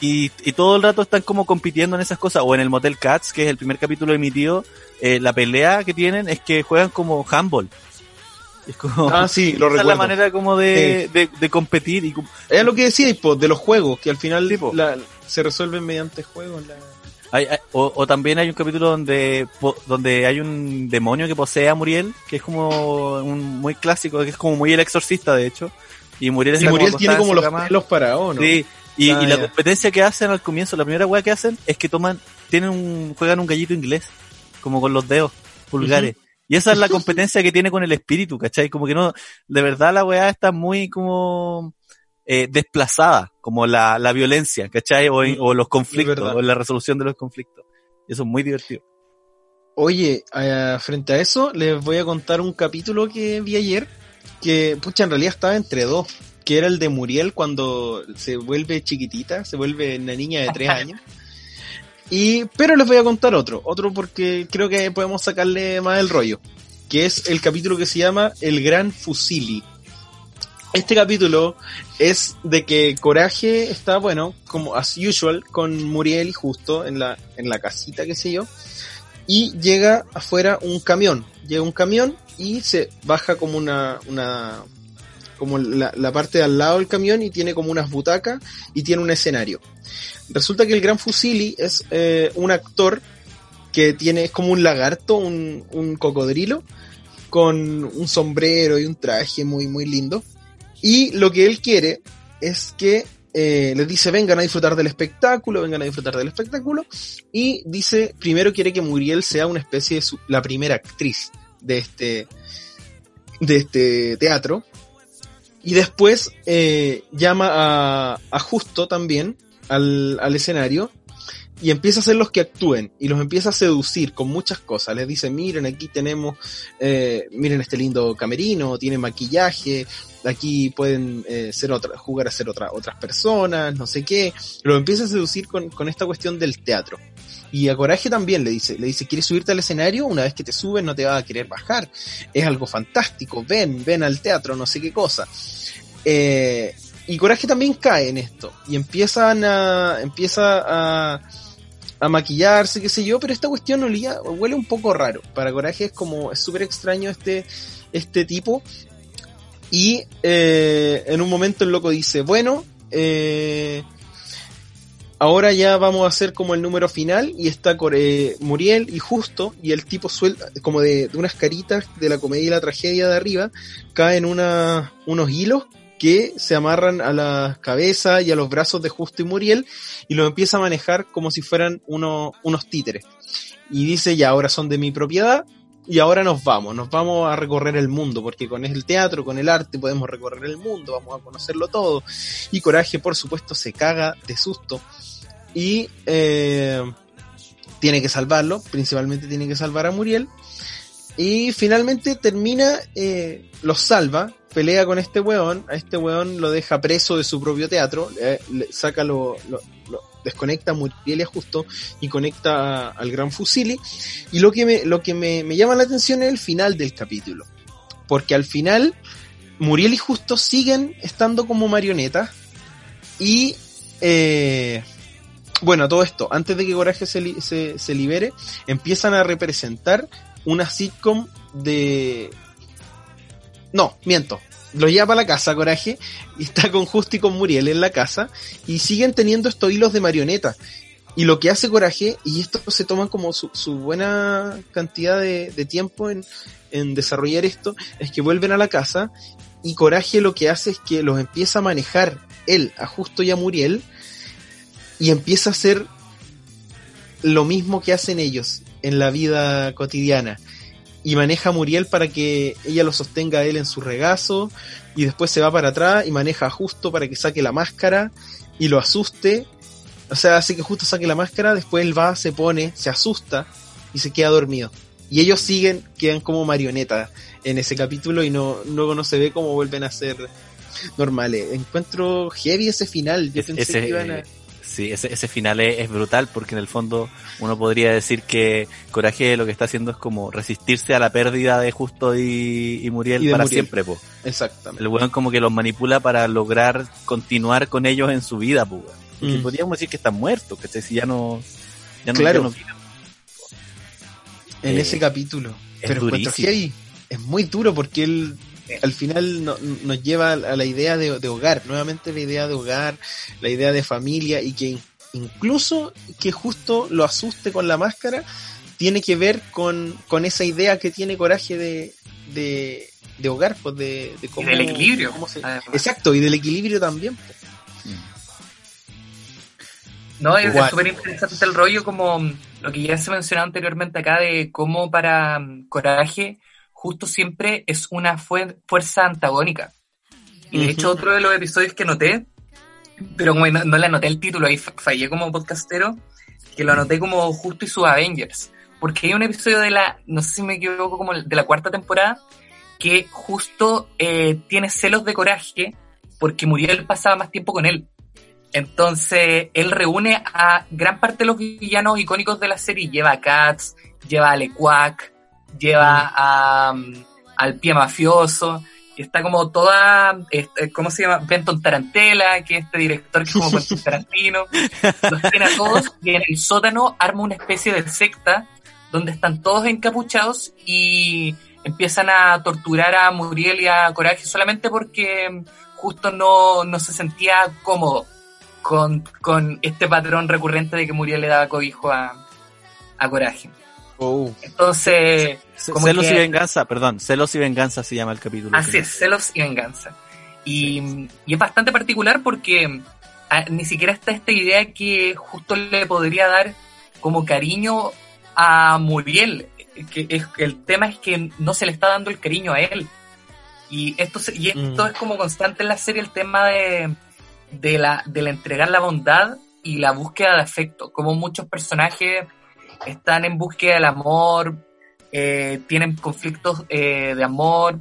y, y, todo el rato están como compitiendo en esas cosas. O en el Motel Cats, que es el primer capítulo emitido, eh, la pelea que tienen es que juegan como handball. Es como, ah, sí, lo [laughs] esa recuerdo. es la manera como de, de, de, competir. Y, es lo que decíais, de los juegos, que al final tipo, la, se resuelven mediante juegos. La... Hay, hay, o, o, también hay un capítulo donde po, donde hay un demonio que posee a Muriel, que es como un muy clásico, que es como muy el exorcista, de hecho. Y Muriel, sí, Muriel tiene como los pelos parados, ¿no? Sí, y, ah, y la competencia que hacen al comienzo, la primera weá que hacen es que toman, tienen un, juegan un gallito inglés, como con los dedos pulgares. Uh -huh. Y esa es la [laughs] competencia que tiene con el espíritu, ¿cachai? Como que no, de verdad la weá está muy como eh, desplazada, como la, la violencia, ¿cachai? O, o los conflictos, o la resolución de los conflictos. Eso es muy divertido. Oye, frente a eso, les voy a contar un capítulo que vi ayer, que, pucha, en realidad estaba entre dos que era el de Muriel cuando se vuelve chiquitita, se vuelve una niña de tres [laughs] años. Y, pero les voy a contar otro, otro porque creo que podemos sacarle más el rollo, que es el capítulo que se llama El Gran Fusili. Este capítulo es de que Coraje está, bueno, como as usual, con Muriel y justo en la, en la casita, qué sé yo, y llega afuera un camión, llega un camión y se baja como una, una, como la, la, parte de al lado del camión y tiene como unas butacas y tiene un escenario. Resulta que el Gran Fusili es eh, un actor que tiene, es como un lagarto, un, un, cocodrilo, con un sombrero y un traje muy, muy lindo. Y lo que él quiere es que eh, les dice vengan a disfrutar del espectáculo, vengan a disfrutar del espectáculo. Y dice, primero quiere que Muriel sea una especie de la primera actriz de este, de este teatro y después eh, llama a, a, Justo también al, al, escenario y empieza a hacer los que actúen y los empieza a seducir con muchas cosas. Les dice, miren, aquí tenemos, eh, miren este lindo camerino, tiene maquillaje, aquí pueden eh, ser otra, jugar a ser otra, otras personas, no sé qué. Lo empieza a seducir con, con esta cuestión del teatro. Y a Coraje también le dice, le dice, ¿quieres subirte al escenario? Una vez que te subes no te va a querer bajar. Es algo fantástico, ven, ven al teatro, no sé qué cosa. Eh, y Coraje también cae en esto. Y empiezan a, empieza a, a maquillarse, qué sé yo, pero esta cuestión olía, huele un poco raro. Para Coraje es como, es súper extraño este, este tipo. Y eh, en un momento el loco dice, bueno, eh, ahora ya vamos a hacer como el número final y está eh, Muriel y Justo y el tipo suelta como de, de, unas caritas de la comedia y la tragedia de arriba caen una, unos hilos que se amarran a la cabeza y a los brazos de Justo y Muriel y los empieza a manejar como si fueran uno, unos títeres y dice ya ahora son de mi propiedad y ahora nos vamos, nos vamos a recorrer el mundo, porque con el teatro, con el arte podemos recorrer el mundo, vamos a conocerlo todo. Y Coraje, por supuesto, se caga de susto y eh, tiene que salvarlo, principalmente tiene que salvar a Muriel. Y finalmente termina, eh, los salva, pelea con este weón, a este weón lo deja preso de su propio teatro, eh, le saca lo, lo, desconecta a Justo y conecta al Gran Fusili. Y lo que, me, lo que me, llama la atención es el final del capítulo, porque al final Muriel y Justo siguen estando como marionetas y... Eh, bueno, todo esto, antes de que Coraje se, se libere, empiezan a representar una sitcom de... No, miento. Lo lleva para la casa Coraje y está con Justo y con Muriel en la casa y siguen teniendo estos hilos de marioneta. Y lo que hace Coraje, y esto se toman como su, su buena cantidad de, de tiempo en, en desarrollar esto, es que vuelven a la casa y Coraje lo que hace es que los empieza a manejar él, a Justo y a Muriel, y empieza a hacer lo mismo que hacen ellos en la vida cotidiana. Y maneja a Muriel para que ella lo sostenga a él en su regazo, y después se va para atrás y maneja a Justo para que saque la máscara y lo asuste. O sea, hace que Justo saque la máscara, después él va, se pone, se asusta y se queda dormido. Y ellos siguen, quedan como marionetas en ese capítulo y no, luego no se ve cómo vuelven a ser normales. Encuentro heavy ese final. Yo Es- pensé ese, que iban a... eh, sí, ese, ese final es, es brutal porque en el fondo uno podría decir que Coraje lo que está haciendo es como resistirse a la pérdida de Justo y, y Muriel Y para Muriel. siempre, po. Exactamente. El weón como que los manipula para lograr continuar con ellos en su vida, po. Mm. podríamos decir que están muertos, que si ya no, ya no, Claro. ya no viven. en Eh, ese capítulo. es Pero encuentro heavy. Es muy duro porque él al final no- nos lleva a la idea de, de hogar, nuevamente la idea de hogar, la idea de familia y que in- incluso que justo lo asuste con la máscara tiene que ver con, con esa idea que tiene coraje de, de, de hogar, pues de, de cómo, del equilibrio, cómo se-. Exacto, y del equilibrio también. pues. No, es súper interesante el rollo como mm, lo que ya se mencionó anteriormente acá de cómo para mm, Coraje justo siempre es una fuer- fuerza antagónica. Y de hecho otro de los episodios que noté, pero como no, no le anoté el título, ahí fa- fallé como podcastero, que lo anoté como justo y sus Avengers. Porque hay un episodio de la, no sé si me equivoco, como de la cuarta temporada, que justo eh, tiene celos de coraje porque Muriel pasaba más tiempo con él. Entonces, él reúne a gran parte de los villanos icónicos de la serie. Lleva a Katz, lleva a Lequac, lleva a, um, al pie mafioso. Y está como toda, este, ¿cómo se llama? Benton Tarantella, que es este director que es como Quentin [laughs] Tarantino. Los tiene a todos y en el sótano arma una especie de secta donde están todos encapuchados y empiezan a torturar a Muriel y a Coraje solamente porque justo no, no se sentía cómodo con, con este patrón recurrente de que Muriel le daba cobijo a, a Coraje. Oh. Entonces, como Celos que- y venganza, perdón, celos y venganza se llama el capítulo. Así es, celos y venganza. Y, y es bastante particular porque ah, ni siquiera está esta idea que justo le podría dar como cariño a Muriel. Que es, el tema es que no se le está dando el cariño a él. Y esto, se- y esto Mm. es como constante en la serie, el tema de, de, la, de la entregar la bondad y la búsqueda de afecto. Como muchos personajes están en búsqueda del amor, eh, tienen conflictos eh, de amor,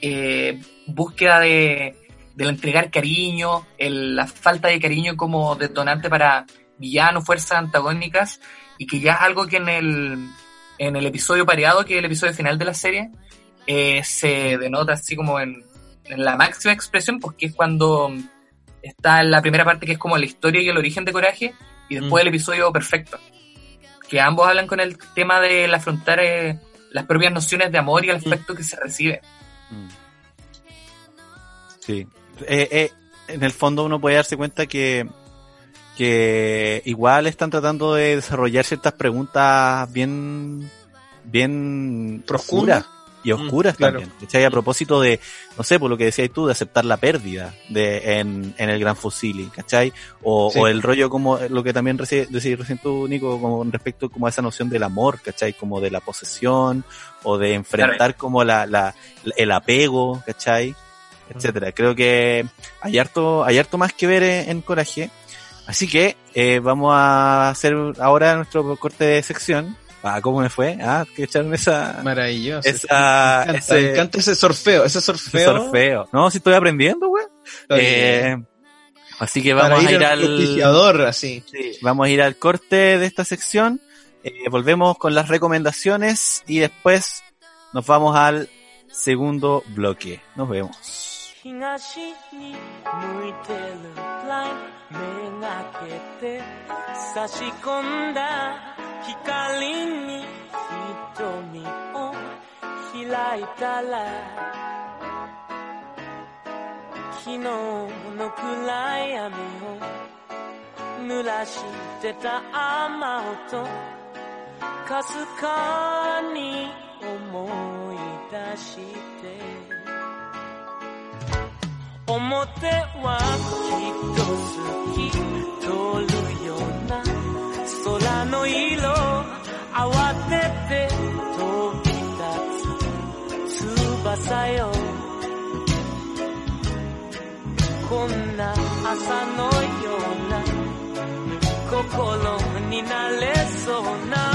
eh, búsqueda de, del entregar cariño, el- la falta de cariño como detonante para villanos, fuerzas antagónicas, y que ya es algo que en el, en el episodio pareado, que es el episodio final de la serie, eh, se denota así como en, en la máxima expresión, porque es cuando está en la primera parte que es como la historia y el origen de Coraje, y después Mm. el episodio perfecto, que ambos hablan con el tema de afrontar eh, las propias nociones de amor y el afecto que se recibe. Mm. Sí. Eh, eh, en el fondo uno puede darse cuenta que, que igual están tratando de desarrollar ciertas preguntas bien, bien Profundas. Oscuras y oscuras Mm, claro. también. ¿cachai? A propósito de, no sé, por lo que decías tú, de aceptar la pérdida de, en, en el Gran Fusili, ¿cachai? O, Sí. o el rollo como lo que también decías recién tú, Nico, como con respecto como a esa noción del amor, ¿cachai? Como de la posesión o de enfrentar como la, la, el apego, ¿cachai? etcétera. Creo que hay harto, hay harto más que ver en, en Coraje. Así que eh, vamos a hacer ahora nuestro corte de sección. Ah, ¿cómo me fue? Ah, que echaron esa, Maravilloso. esa, me, encanta, ese, me encanta ese sorfeo, ese ese sorfeo. sorfeo. No, si estoy aprendiendo, güey. Eh, así que vamos a ir al así. Sí, vamos a ir al corte de esta sección. Eh, volvemos con las recomendaciones y después nos vamos al segundo bloque. Nos vemos. 東に向いてるラインめがけて差し込んだ光に瞳を開いたら昨日の暗闇を濡らしてた雨音かすかに思い出して表はきっと透き通るような空の色慌てて飛び立つ翼よこんな朝のような心になれそうな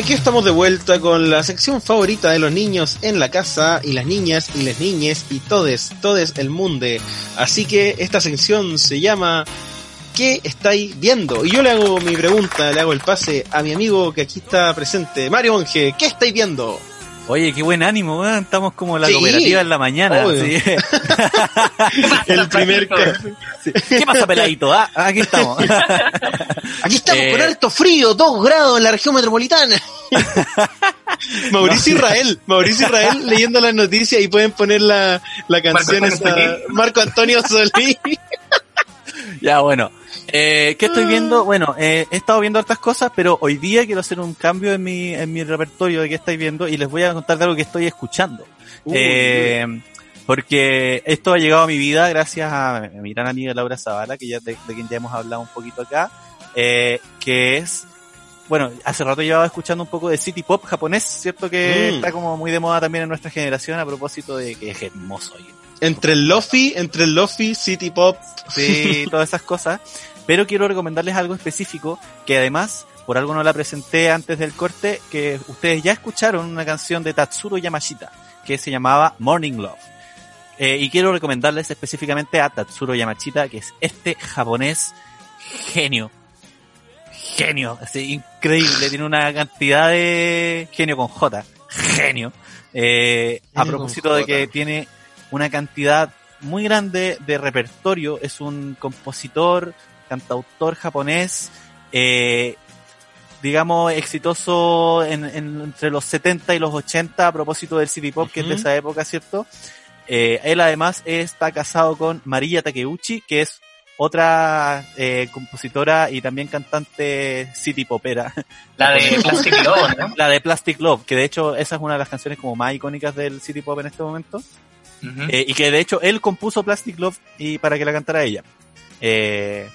aquí estamos de vuelta con la sección favorita de los niños en la casa y las niñas y las niñes y todes, todes el mundo. Así que esta sección se llama ¿Qué estáis viendo? Y yo le hago mi pregunta, le hago el pase a mi amigo que aquí está presente, Mario Monge, ¿qué estáis viendo? Oye, qué buen ánimo. Estamos como la Sí. cooperativa en la mañana. Sí. [laughs] El primer. [laughs] ¿Qué pasa, peladito? Ah, aquí estamos. [laughs] Aquí estamos Eh. con alto frío, 2 grados en la región metropolitana. Mauricio Israel, Mauricio Israel leyendo las noticias y pueden poner la, la canción Marco esa, Marco Antonio Solís. ya, bueno. Eh, ¿Qué estoy viendo? Bueno, eh, he estado viendo hartas cosas, pero hoy día quiero hacer un cambio en mi, en mi repertorio de qué estáis viendo y les voy a contar de algo que estoy escuchando. Uy, Eh, porque esto ha llegado a mi vida gracias a mi gran amiga Laura Zavala, que ya de, de quien ya hemos hablado un poquito acá, eh, que es, bueno, hace rato llevaba escuchando un poco de city pop japonés, cierto que Mm. está como muy de moda también en nuestra generación a propósito de que es hermoso. Entre el Lofi, entre el Lofi, City Pop. Sí, todas esas cosas. [laughs] Pero quiero recomendarles algo específico que además, por algo no la presenté antes del corte, que ustedes ya escucharon una canción de Tatsuro Yamashita que se llamaba Morning Love. Eh, y quiero recomendarles específicamente a Tatsuro Yamashita, que es este japonés genio. Genio, así, increíble, tiene una cantidad de genio con J. genio. Eh, a propósito de que tiene una cantidad muy grande de repertorio, es un compositor, cantautor japonés, eh, digamos, exitoso en, en- entre los 70 y los 80 a propósito del city pop, que es de esa época, ¿cierto? Eh, él además está casado con María Takeuchi, que es otra eh, compositora y también cantante city popera, [laughs] La de Plastic Love, ¿no? la de Plastic Love, que de hecho esa es una de las canciones como más icónicas del city pop en este momento. Eh, y que de hecho él compuso Plastic Love y para que la cantara ella. Eh,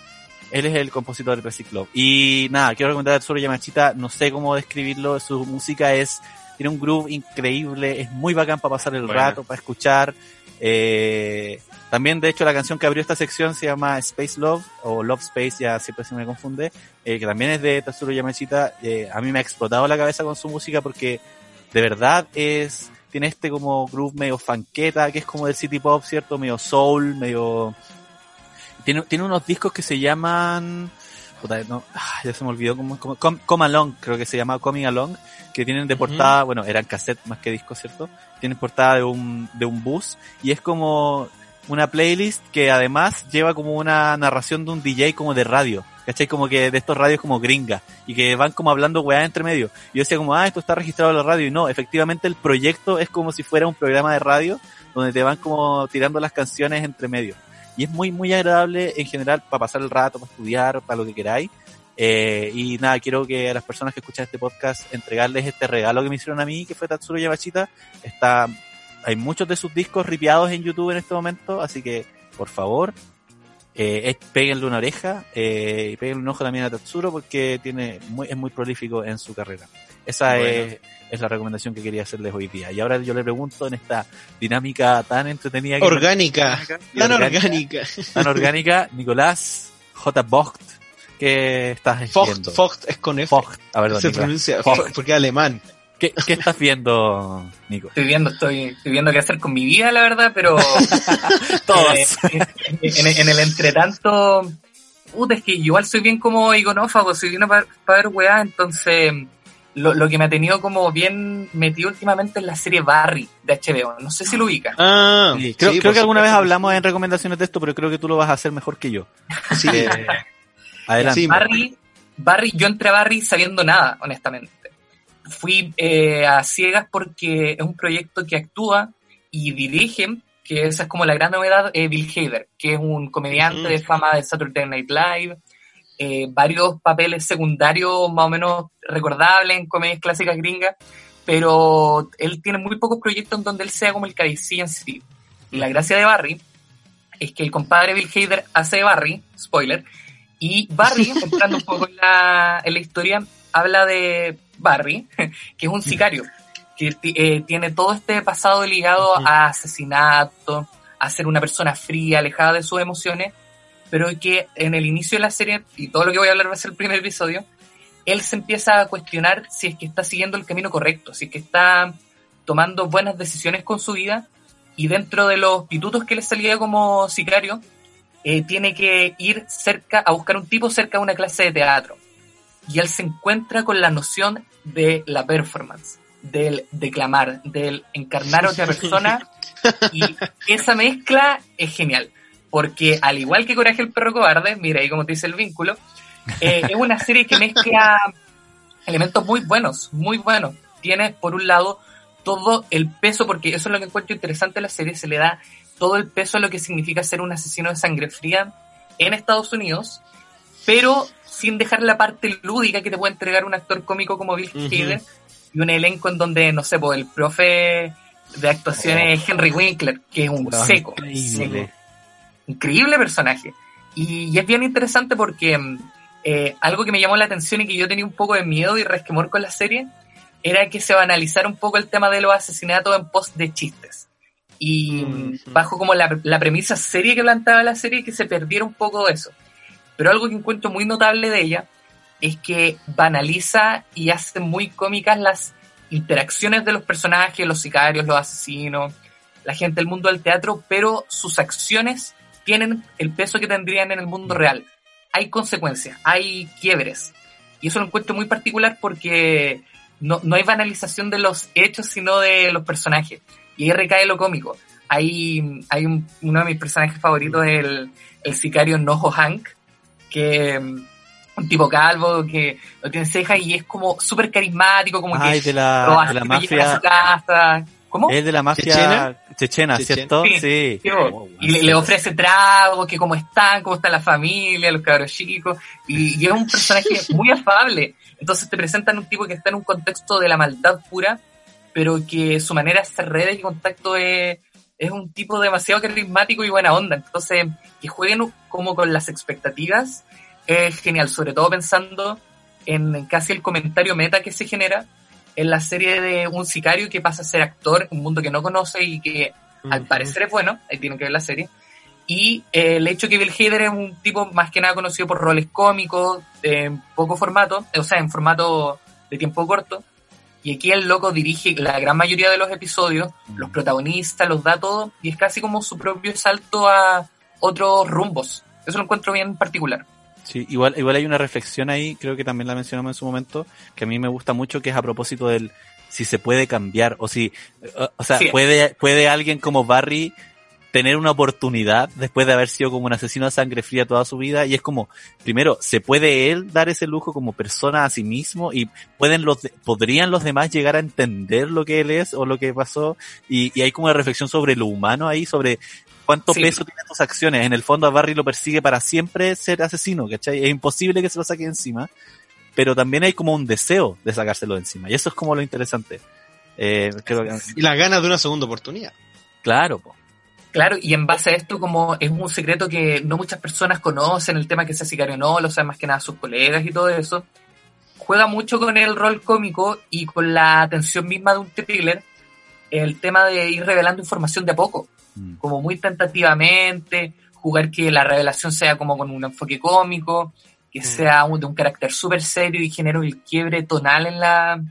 él es el compositor de Plastic Love. Y nada, quiero recomendar a Tsuru Yamachita, no sé cómo describirlo, su música es, tiene un groove increíble, es muy bacán para pasar el rato, para escuchar. Eh, también de hecho la canción que abrió esta sección se llama Space Love o Love Space, ya siempre se me confunde, eh, que también es de Tatsuro Yamachita. Eh, a mí me ha explotado la cabeza con su música porque de verdad es tiene este como groove medio fanqueta, que es como del city pop, ¿cierto? Medio soul, medio... Tiene, tiene unos discos que se llaman... Puta, no, ah, ya se me olvidó cómo, come, Come Along, creo que se llama Coming Along, que tienen de portada, bueno, eran cassette más que discos, ¿cierto? Tienen portada de un, de un bus, y es como una playlist que además lleva como una narración de un DJ como de radio, ¿cachai? Como que de estos radios como gringa, y que van como hablando weá entre medio. Y yo decía como, ah, esto está registrado en la radio, y no, efectivamente el proyecto es como si fuera un programa de radio, donde te van como tirando las canciones entre medio. Y es muy, muy agradable en general para pasar el rato, para estudiar, para lo que queráis. Eh, y nada, quiero que a las personas que escuchan este podcast entregarles este regalo que me hicieron a mí, que fue Tatsuro Yamachita. Está, hay muchos de sus discos ripiados en YouTube en este momento, así que por favor, eh, péguenle una oreja eh, y péguenle un ojo también a Tatsuro porque tiene muy, es muy prolífico en su carrera. Esa Bueno. es, es la recomendación que quería hacerles hoy día. Y ahora yo le pregunto en esta dinámica tan entretenida que Orgánica. y Tan orgánica, orgánica. tan orgánica, Nicolás J. Vogt, ¿qué estás Focht, viendo? Focht es con F. Vogt, a ver, Se Nicolás. pronuncia Focht. Focht, porque es alemán. ¿Qué, qué estás viendo, Nico? Estoy viendo, estoy, estoy viendo qué hacer con mi vida, la verdad, pero Todos. [laughs] eh, en, en el entretanto, puta, es que igual soy bien como iconófago, soy bien para ver weá, entonces lo, lo que me ha tenido como bien metido últimamente es la serie Barry de HBO. No sé si lo ubican. Ah, Sí, creo sí, creo que alguna vez hablamos en recomendaciones de esto, pero creo que tú lo vas a hacer mejor que yo. Sí. Eh, [laughs] adelante. Sí, Barry, Barry, yo entré a Barry sabiendo nada, honestamente. Fui eh, a ciegas porque es un proyecto que actúa y dirige, que esa es como la gran novedad, eh, Bill Hader, que es un comediante de fama de Saturday Night Live, eh, varios papeles secundarios más o menos recordables en comedias clásicas gringas, pero él tiene muy pocos proyectos en donde él sea como el cabecilla en sí. Y la gracia de Barry es que el compadre Bill Hader hace de Barry, spoiler, y Barry, [laughs] entrando un poco en la, en la historia, habla de Barry, [laughs] que es un sicario, que eh, tiene todo este pasado ligado a asesinato, a ser una persona fría, alejada de sus emociones, pero que en el inicio de la serie, y todo lo que voy a hablar va a ser el primer episodio, él se empieza a cuestionar si es que está siguiendo el camino correcto, si es que está tomando buenas decisiones con su vida, y dentro de los pitutos que le salía como sicario, eh, tiene que ir cerca a buscar un tipo cerca de una clase de teatro. Y él se encuentra con la noción de la performance, del declamar, del encarnar a otra persona. [laughs] y esa mezcla es genial. Porque al igual que Coraje el perro cobarde, mira ahí como te dice el vínculo, eh, es una serie que mezcla elementos muy buenos, muy buenos. Tienes por un lado todo el peso, porque eso es lo que encuentro interesante de la serie, se le da todo el peso a lo que significa ser un asesino de sangre fría en Estados Unidos, pero sin dejar la parte lúdica que te puede entregar un actor cómico como Bill. Hader y un elenco en donde, no sé, pues el profe de actuaciones es Henry Winkler, que es un seco. Increíble personaje. Y, y es bien interesante porque mm, eh, algo que me llamó la atención y que yo tenía un poco de miedo y resquemor con la serie era que se va a analizar un poco el tema de los asesinatos en post de chistes. Y mm, Ujú. bajo como la, la premisa seria que planteaba la serie, que se perdiera un poco eso. Pero algo que encuentro muy notable de ella es que banaliza y hace muy cómicas las interacciones de los personajes, los sicarios, los asesinos, la gente del mundo del teatro, pero sus acciones tienen el peso que tendrían en el mundo real. Hay consecuencias, hay quiebres. Y eso lo encuentro muy particular porque no, no hay banalización de los hechos, sino de los personajes. Y ahí recae lo cómico. Hay, hay un- uno de mis personajes favoritos, el, el sicario Nojo Hank, que mm, un tipo calvo que no tiene cejas y es como súper carismático, como Ay, que de la, roba de la llega a mafia. su casa. ¿Cómo? Es de la mafia ¿Chechena? chechena, Chechena. ¿cierto? Sí, Sí. Sí, bo. y le, le ofrece tragos, que cómo están, cómo está la familia, los cabros chicos, y, y es un personaje [laughs] muy afable. Entonces te presentan un tipo que está en un contexto de la maldad pura, pero que su manera de hacer redes y contacto es, es un tipo demasiado carismático y buena onda. Entonces, que jueguen como con las expectativas es genial, sobre todo pensando en casi el comentario meta que se genera en la serie de un sicario que pasa a ser actor, un mundo que no conoce y que al parecer es bueno, ahí tienen que ver la serie. Y eh, el hecho que Bill Hader es un tipo más que nada conocido por roles cómicos, en poco formato, o sea, en formato de tiempo corto. Y aquí el loco dirige la gran mayoría de los episodios, los protagonistas, los da todo, y es casi como su propio salto a otros rumbos. Eso lo encuentro bien particular. Sí, igual, igual hay una reflexión ahí, creo que también la mencionamos en su momento, que a mí me gusta mucho, que es a propósito del si se puede cambiar, o si, o, o sea, Sí. puede, puede alguien como Barry tener una oportunidad después de haber sido como un asesino a sangre fría toda su vida, y es como, primero, ¿se puede él dar ese lujo como persona a sí mismo? Y pueden los, podrían los demás llegar a entender lo que él es o lo que pasó, y, y hay como una reflexión sobre lo humano ahí, sobre cuánto Sí. peso tienen tus acciones. En el fondo a Barry lo persigue para siempre ser asesino, ¿cachai? Es imposible que se lo saque encima, pero también hay como un deseo de sacárselo de encima, y eso es como lo interesante. Eh, creo que, Y las ganas de una segunda oportunidad. claro, po. Claro, y en base a esto, como es un secreto que no muchas personas conocen, el tema que sea sicario o no, lo saben más que nada sus colegas y todo eso, juega mucho con el rol cómico y con la atención misma de un thriller, el tema de ir revelando información de a poco, Mm. como muy tentativamente, jugar que la revelación sea como con un enfoque cómico, que sea un- de un carácter súper serio y genere el quiebre tonal en la,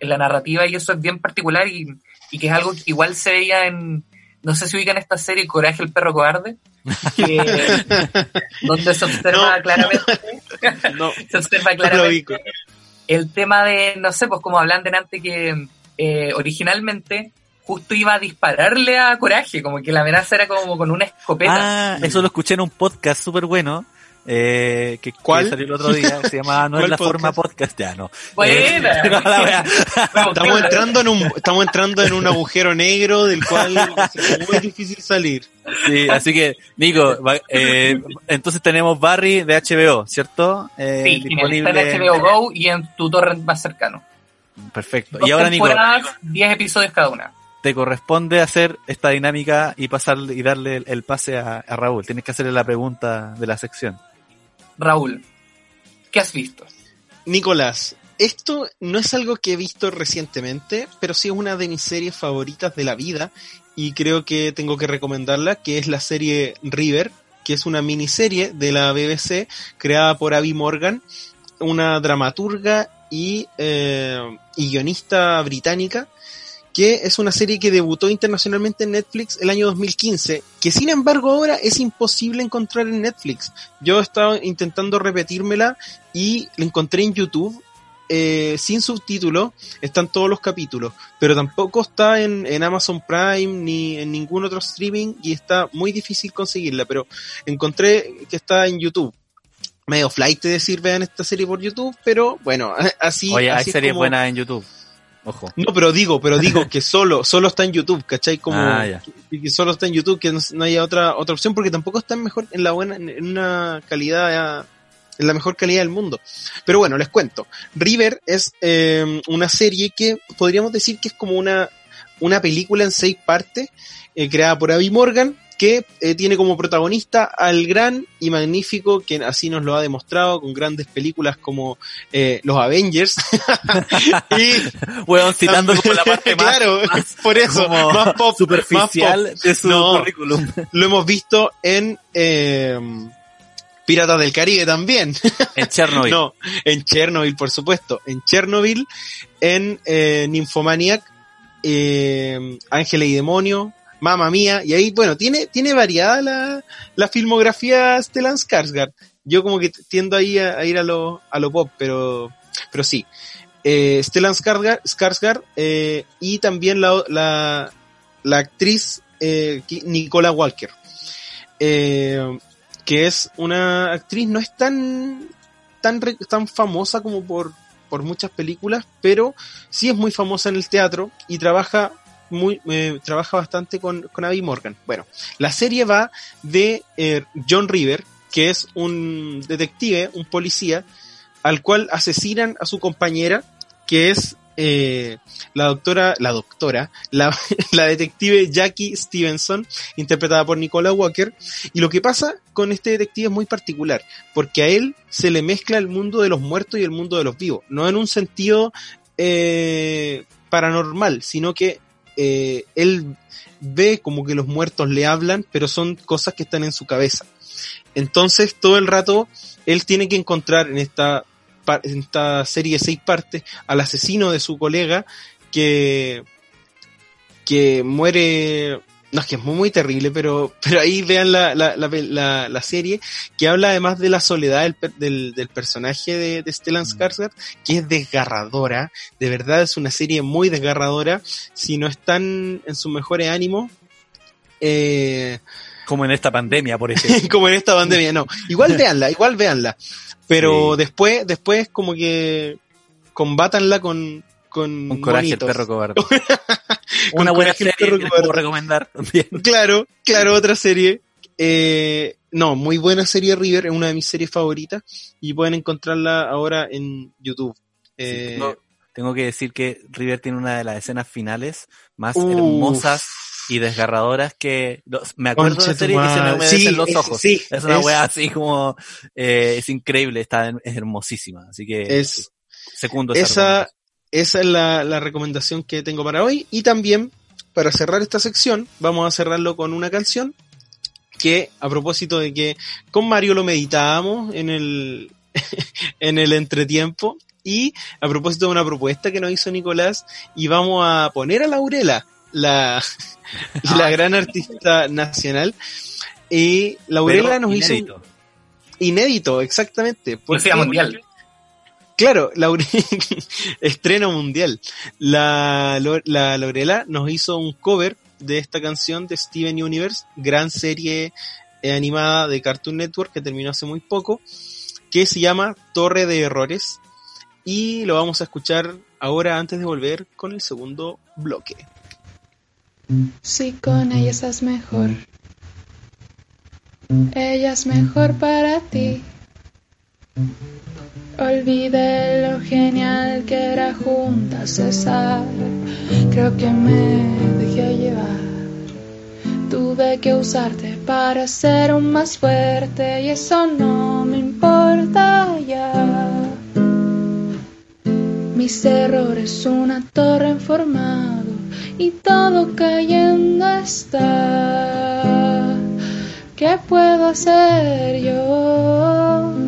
en la narrativa, y eso es bien particular y, y que es algo que igual se veía en, no sé si ubican esta serie Coraje el perro cobarde, que, [laughs] donde se observa No. claramente, No, [laughs] se observa no claramente el tema de, no sé, pues como hablan delante que eh, originalmente justo iba a dispararle a Coraje, como que la amenaza era como con una escopeta. Ah, eso lo escuché en un podcast súper bueno. Eh, que, que ¿Cuál? salió el otro día, se llama [laughs] No es ¿Cuál la podcast? forma podcast, ya no. Buena. Eh, [laughs] no. Estamos entrando en un, estamos entrando en un agujero negro del cual es muy difícil salir. Sí, así que, Nico, eh, entonces tenemos Barry de HBO, ¿cierto? Eh, Sí. Está en HBO Go y en tu torrent más cercano. Perfecto. Dos Y ahora, Nico, temporadas, 10 episodios cada una. Te corresponde hacer esta dinámica y pasar y darle el, el pase a, a Raúl. Tienes que hacerle la pregunta de la sección. Raúl, ¿qué has visto? Nicolás, esto no es algo que he visto recientemente, pero sí es una de mis series favoritas de la vida y creo que tengo que recomendarla, que es la serie River, que es una miniserie de la BBC creada por Abby Morgan, una dramaturga y, eh, y guionista británica, que es una serie que debutó internacionalmente en Netflix el año 2015, que sin embargo ahora es imposible encontrar en Netflix. Yo estaba intentando repetírmela y la encontré en YouTube eh, sin subtítulo, están todos los capítulos, pero tampoco está en, en Amazon Prime ni en ningún otro streaming y está muy difícil conseguirla, pero encontré que está en YouTube. Medio flight de decir vean esta serie por YouTube, pero bueno, [laughs] así. Oye, hay así series como- buenas en YouTube. Ojo. no, pero digo, pero digo que solo, solo está en YouTube, ¿cachai? Como Ah, ya. que, que solo está en YouTube, que no, no haya otra, otra opción, porque tampoco está en mejor, en la buena, en una calidad, en la mejor calidad del mundo. Pero bueno, les cuento. River es eh, una serie que podríamos decir que es como una, una película en seis partes, eh, creada por Abby Morgan, que eh, tiene como protagonista al gran y magnífico, que así nos lo ha demostrado con grandes películas como eh, Los Avengers. [laughs] y Weón, citando como la parte [laughs] más, claro, más [laughs] por eso, como más pop, superficial más de su No. currículum. Lo hemos visto en eh, Piratas del Caribe también. En Chernobyl. no, en Chernobyl, por supuesto. En Chernobyl, en eh, Nymphomaniac, eh, Ángeles y Demonio, Mamma Mía, y ahí, bueno, tiene, tiene variada la, la filmografía Stellan Skarsgård. Yo como que tiendo ahí a, a ir a lo, a pop, pero, pero sí. eh, Stellan Skarsgård, eh, y también la, la, actriz eh, Nicola Walker, eh, que es una actriz, no es tan, tan, tan famosa como por, por muchas películas, pero sí es muy famosa en el teatro y trabaja eh, trabaja bastante con, con Abby Morgan. Bueno, la serie va de eh, John River, que es un detective, un policía, al cual asesinan a su compañera, que es eh, la doctora, la doctora, [laughs] la, detective Jackie Stevenson, interpretada por Nicola Walker. Y lo que pasa con este detective es muy particular, porque a él se le mezcla el mundo de los muertos y el mundo de los vivos, no en un sentido paranormal, sino que eh, él ve como que los muertos le hablan, pero son cosas que están en su cabeza. Entonces, todo el rato, él tiene que encontrar en esta, en esta serie de seis partes al asesino de su colega que, que muere. No, es que es muy, muy terrible, pero, pero ahí vean la, la, la, la- la serie que habla además de la soledad del, del, del personaje de, de Stellan Skarsgård, que es desgarradora. De verdad es una serie muy desgarradora. Si no están en sus mejores ánimos, eh, Como en esta pandemia, por [laughs] ejemplo. como en esta pandemia, no. Igual [laughs] véanla, igual véanla. Pero Sí. después, después como que combátanla con, con Un coraje el perro cobarde. [laughs] Una buena serie que les puedo recomendar también. [laughs] Claro, claro, otra serie. Eh, no, muy buena serie River, es una de mis series favoritas y pueden encontrarla ahora en YouTube. Eh, tengo, tengo que decir que River tiene una de las escenas finales más hermosas y desgarradoras que los- me acuerdo de la serie y se me humedecen Sí, los es- ojos. sí, es una es- wea así como eh, es increíble, está es hermosísima, así que es, segundo esa esa, es la, la recomendación que tengo para hoy. Y también, para cerrar esta sección, vamos a cerrarlo con una canción que, a propósito de que con Mario lo meditábamos en el, [laughs] en el entretiempo. Y a propósito de una propuesta que nos hizo Nicolás, y vamos a poner a Laurela, la, [laughs] la gran artista nacional. Y Laurela Pero nos hizo inédito. inédito, exactamente. porque- Policía mundial. Claro, [laughs] estreno mundial. La, la Lorela nos hizo un cover de esta canción de Steven Universe, gran serie eh, animada de Cartoon Network que terminó hace muy poco, que se llama Torre de Errores. Y lo vamos a escuchar ahora antes de volver con el segundo bloque. Si con ella estás mejor, ella es mejor para ti. Olvidé lo genial que era juntas estar. Creo que me dejé llevar. Tuve que usarte para ser aún más fuerte y eso no me importa ya. Mis errores, una torre en formado y todo cayendo está. ¿Qué puedo hacer yo?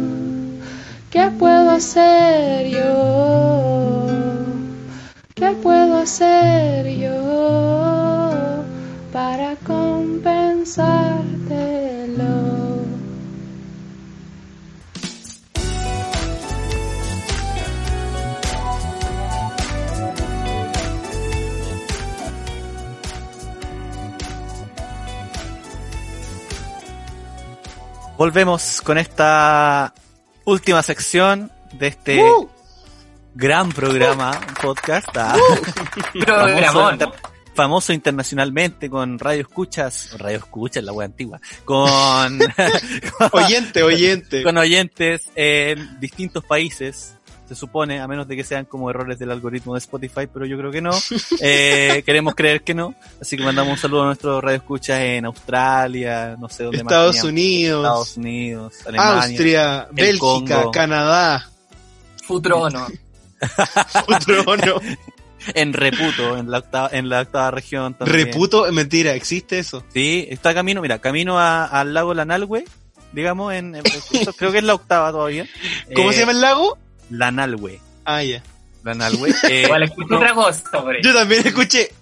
¿Qué puedo hacer yo? ¿Qué puedo hacer yo para compensártelo? Volvemos con esta última sección de este ¡Uh! gran programa, podcast, ah, [laughs] famoso, Programón. inter- famoso internacionalmente con radio escuchas, radio escuchas, la wea antigua, con, [laughs] Oyente, oyente. con oyentes en distintos países, se supone, a menos de que sean como errores del algoritmo de Spotify, pero yo creo que no. [laughs] Eh, queremos creer que no. Así que mandamos un saludo a nuestros radio escuchas en Australia, no sé dónde más Estados. Unidos, Estados Unidos, Alemania. Austria, Bélgica, Congo. Canadá, Futrono. [laughs] otro no. En Reputo, en la octava, en la octava región también. Reputo, mentira, existe eso. Sí, está camino, mira, camino a- al lago Lanalhue, digamos, en, en- creo que es la octava todavía. ¿Cómo Eh, se llama el lago? Lanalhue. Ah, ya. Lanalhue. [laughs] eh, Igual escuché no, otra cosa ahí. Yo también escuché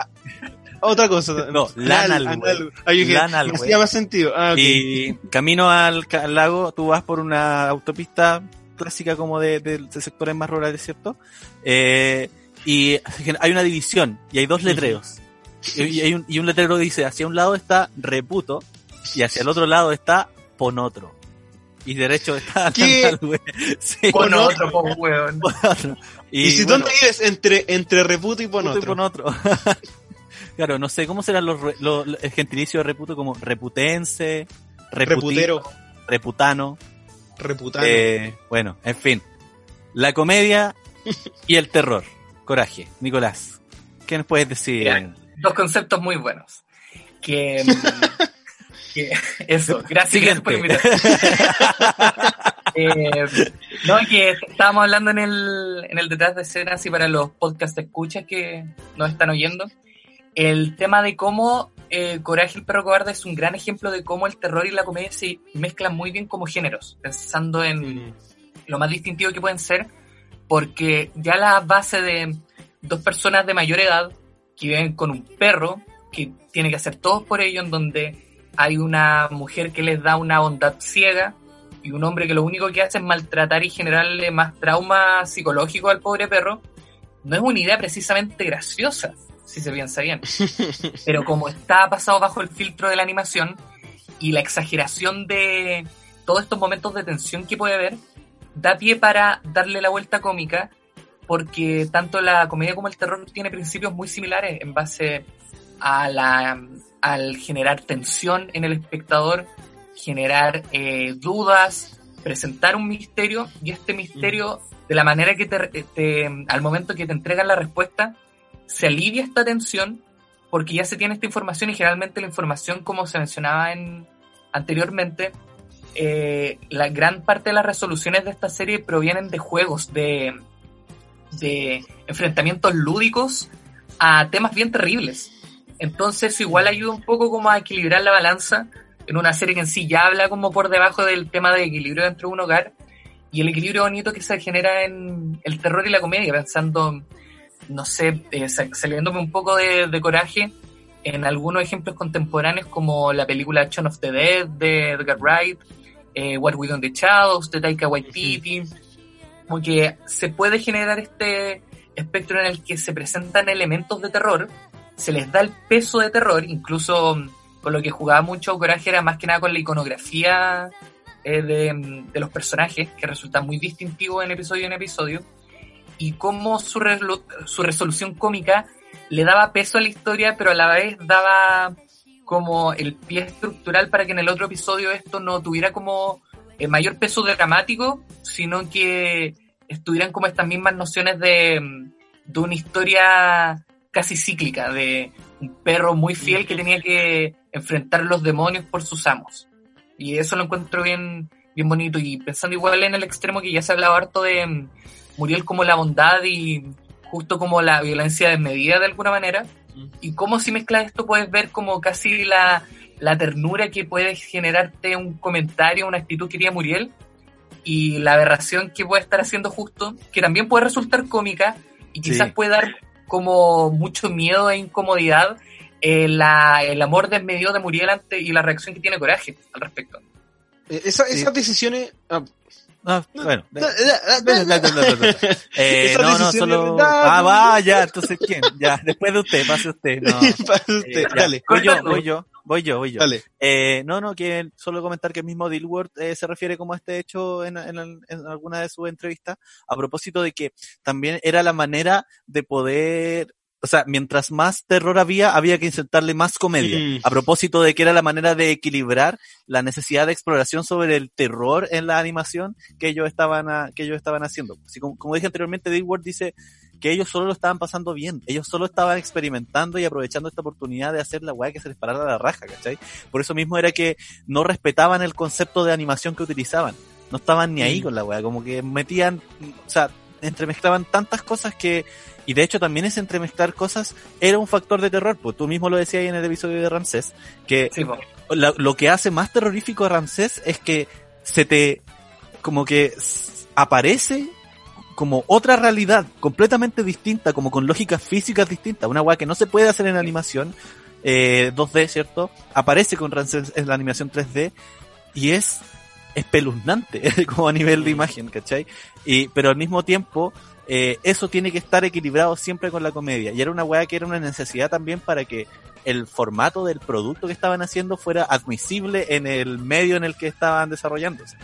otra cosa. No, Lanal, Anal- güey. anal- yo dije, Lanal, me güey. hacía más sentido. Ah. Y camino al, al lago, tú vas por una autopista clásica como de, de- de sectores más rurales, ¿cierto? Eh, y hay una división y hay dos letreros. Y, y hay un, y un letrero dice, hacia un lado está Reputo y hacia el otro lado está Ponotro. Y derecho está ¿Qué? [laughs] Sí, Con Ponotro. otro, po, weón. Ponotro. ¿Y, si bueno, dónde vives? Entre, entre Reputo y Reputo y Ponotro. Ponotro. [laughs] claro, no sé, ¿cómo serán los, re- lo- el gentilicio de Reputo? Como reputense, reputi- Reputero, reputano. Reputano. Eh, bueno, en fin. La comedia [laughs] y el terror. Coraje. Nicolás, ¿qué nos puedes decir? Mira, Dos conceptos muy buenos. Que, [laughs] que eso, gracias, gracias por. [laughs] Eh, no, que estábamos hablando en el, en el detrás de escenas y para los podcast escuchas que nos están oyendo. El tema de cómo eh, Coraje el perro cobarde es un gran ejemplo de cómo el terror y la comedia se mezclan muy bien como géneros, pensando en lo más distintivo que pueden ser, porque ya la base de dos personas de mayor edad que viven con un perro que tiene que hacer todo por ello, en donde hay una mujer que les da una bondad ciega y un hombre que lo único que hace es maltratar y generarle más trauma psicológico al pobre perro, no es una idea precisamente graciosa, si se piensa bien. [laughs] Pero como está pasado bajo el filtro de la animación y la exageración de todos estos momentos de tensión que puede haber, da pie para darle la vuelta cómica, porque tanto la comedia como el terror tiene principios muy similares en base a la, al generar tensión en el espectador, generar eh, dudas, presentar un misterio y este misterio, de la manera que te, te- al momento que te entregan la respuesta, se alivia esta tensión porque ya se tiene esta información y generalmente la información, como se mencionaba en, anteriormente, eh, la gran parte de las resoluciones de esta serie provienen de juegos, de, de enfrentamientos lúdicos a temas bien terribles. Entonces igual ayuda un poco como a equilibrar la balanza en una serie que en sí ya habla como por debajo del tema de equilibrio dentro de un hogar y el equilibrio bonito que se genera en el terror y la comedia, pensando, no sé, eh, sa- saliéndome un poco de, de coraje en algunos ejemplos contemporáneos como la película Shaun of the Dead de Edgar Wright, eh, What We Do in the Shadows de Taika Waititi, como que se puede generar este espectro en el que se presentan elementos de terror, se les da el peso de terror, incluso mm, con lo que jugaba mucho Coraje era más que nada con la iconografía eh, de, mm, de los personajes, que resulta muy distintivo en episodio en episodio, y cómo su, su resolución cómica le daba peso a la historia, pero a la vez daba como el pie estructural para que en el otro episodio esto no tuviera como eh, mayor peso dramático, sino que estuvieran como estas mismas nociones de, mm, de una historia casi cíclica, de un perro muy fiel que tenía que enfrentar los demonios por sus amos. Y eso lo encuentro bien, bien bonito. Y pensando igual en el extremo que ya se ha hablado harto de mm, Muriel como la bondad y justo como la violencia desmedida de alguna manera. Y cómo si mezclas esto puedes ver como casi la, la ternura que puede generarte un comentario, una actitud que tiene Muriel y la aberración que puede estar haciendo justo, que también puede resultar cómica y quizás Sí. puede dar como mucho miedo e incomodidad eh, la, el amor desmedido de Muriel ante y la reacción que tiene Coraje al respecto. Eh, esa- Sí. Esas decisiones. ah, Ah, bueno. Eh, no, no, solo. Ah, va, ya, entonces ¿quién? Ya, después de usted, pase usted. No. Eh, usted, dale, Voy yo, voy yo, voy yo, voy yo. dale. Eh, no, no, que solo comentar que el mismo Dilworth eh, se refiere como a este hecho en, en, en alguna de sus entrevistas, a propósito de que también era la manera de poder, o sea, mientras más terror había, había que insertarle más comedia. Mm. A propósito de que era la manera de equilibrar la necesidad de exploración sobre el terror en la animación que ellos estaban, a- que ellos estaban haciendo. Así como, como dije anteriormente, Dilworth dice que ellos solo lo estaban pasando bien, ellos solo estaban experimentando y aprovechando esta oportunidad de hacer la weá que se les parara la raja, ¿cachai? Por eso mismo era que no respetaban el concepto de animación que utilizaban, no estaban ni ahí Mm. con la weá, como que metían, o sea, entremezclaban tantas cosas que, y de hecho también ese entremezclar cosas era un factor de terror, pues tú mismo lo decías ahí en el episodio de Ramsés, que Sí, la- lo que hace más terrorífico a Ramsés es que se te como que aparece como otra realidad completamente distinta, como con lógicas físicas distintas, una weá que no se puede hacer en animación eh, 2D, ¿cierto? Aparece con Ramsés en la animación 3D y es espeluznante, [laughs] como a nivel de imagen, ¿cachai? Y, pero al mismo tiempo, eh, eso tiene que estar equilibrado siempre con la comedia. Y era una weá que era una necesidad también para que el formato del producto que estaban haciendo fuera admisible en el medio en el que estaban desarrollándose.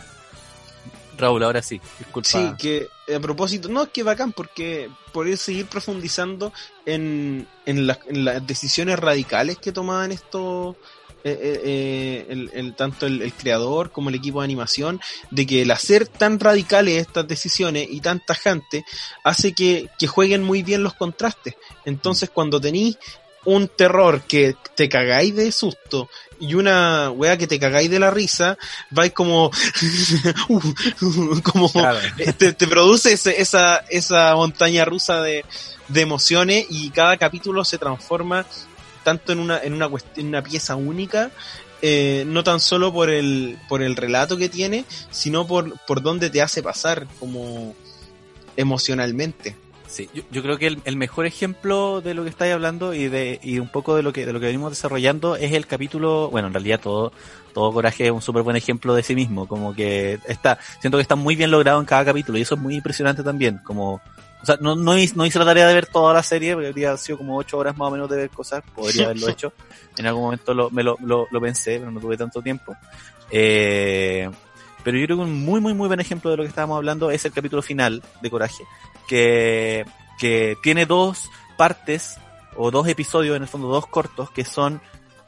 Raúl, ahora sí, disculpa. Sí, que a propósito, no, es que bacán, porque poder seguir profundizando en, en, en las decisiones radicales que tomaban estos, eh, eh, eh, el, el- tanto el, el creador como el equipo de animación, de que el hacer tan radicales estas decisiones y tan tajantes hace que, que jueguen muy bien los contrastes. Entonces, cuando tenéis un terror que te cagáis de susto y una wea que te cagáis de la risa, vais como, [laughs] [laughs] como Claro. te, te produce ese- esa, esa montaña rusa de, de emociones y cada capítulo se transforma tanto en una, en una, en una pieza única, eh, no tan solo por el, por el relato que tiene, sino por, por dónde te hace pasar como emocionalmente. Sí, yo, yo creo que el, el mejor ejemplo de lo que estáis hablando y de y un poco de lo que de lo que venimos desarrollando es el capítulo, bueno, en realidad todo todo Coraje es un súper buen ejemplo de sí mismo, como que está siento que está muy bien logrado en cada capítulo y eso es muy impresionante también, como o sea, no, no, hice, no hice la tarea de ver toda la serie, porque habría sido como ocho horas más o menos de ver cosas, podría haberlo [laughs] hecho. En algún momento lo, me lo, lo, lo pensé, pero no tuve tanto tiempo. Eh, pero yo creo que un muy, muy, muy buen ejemplo de lo que estábamos hablando es el capítulo final de Coraje, que, que tiene dos partes, o dos episodios, en el fondo dos cortos, que son,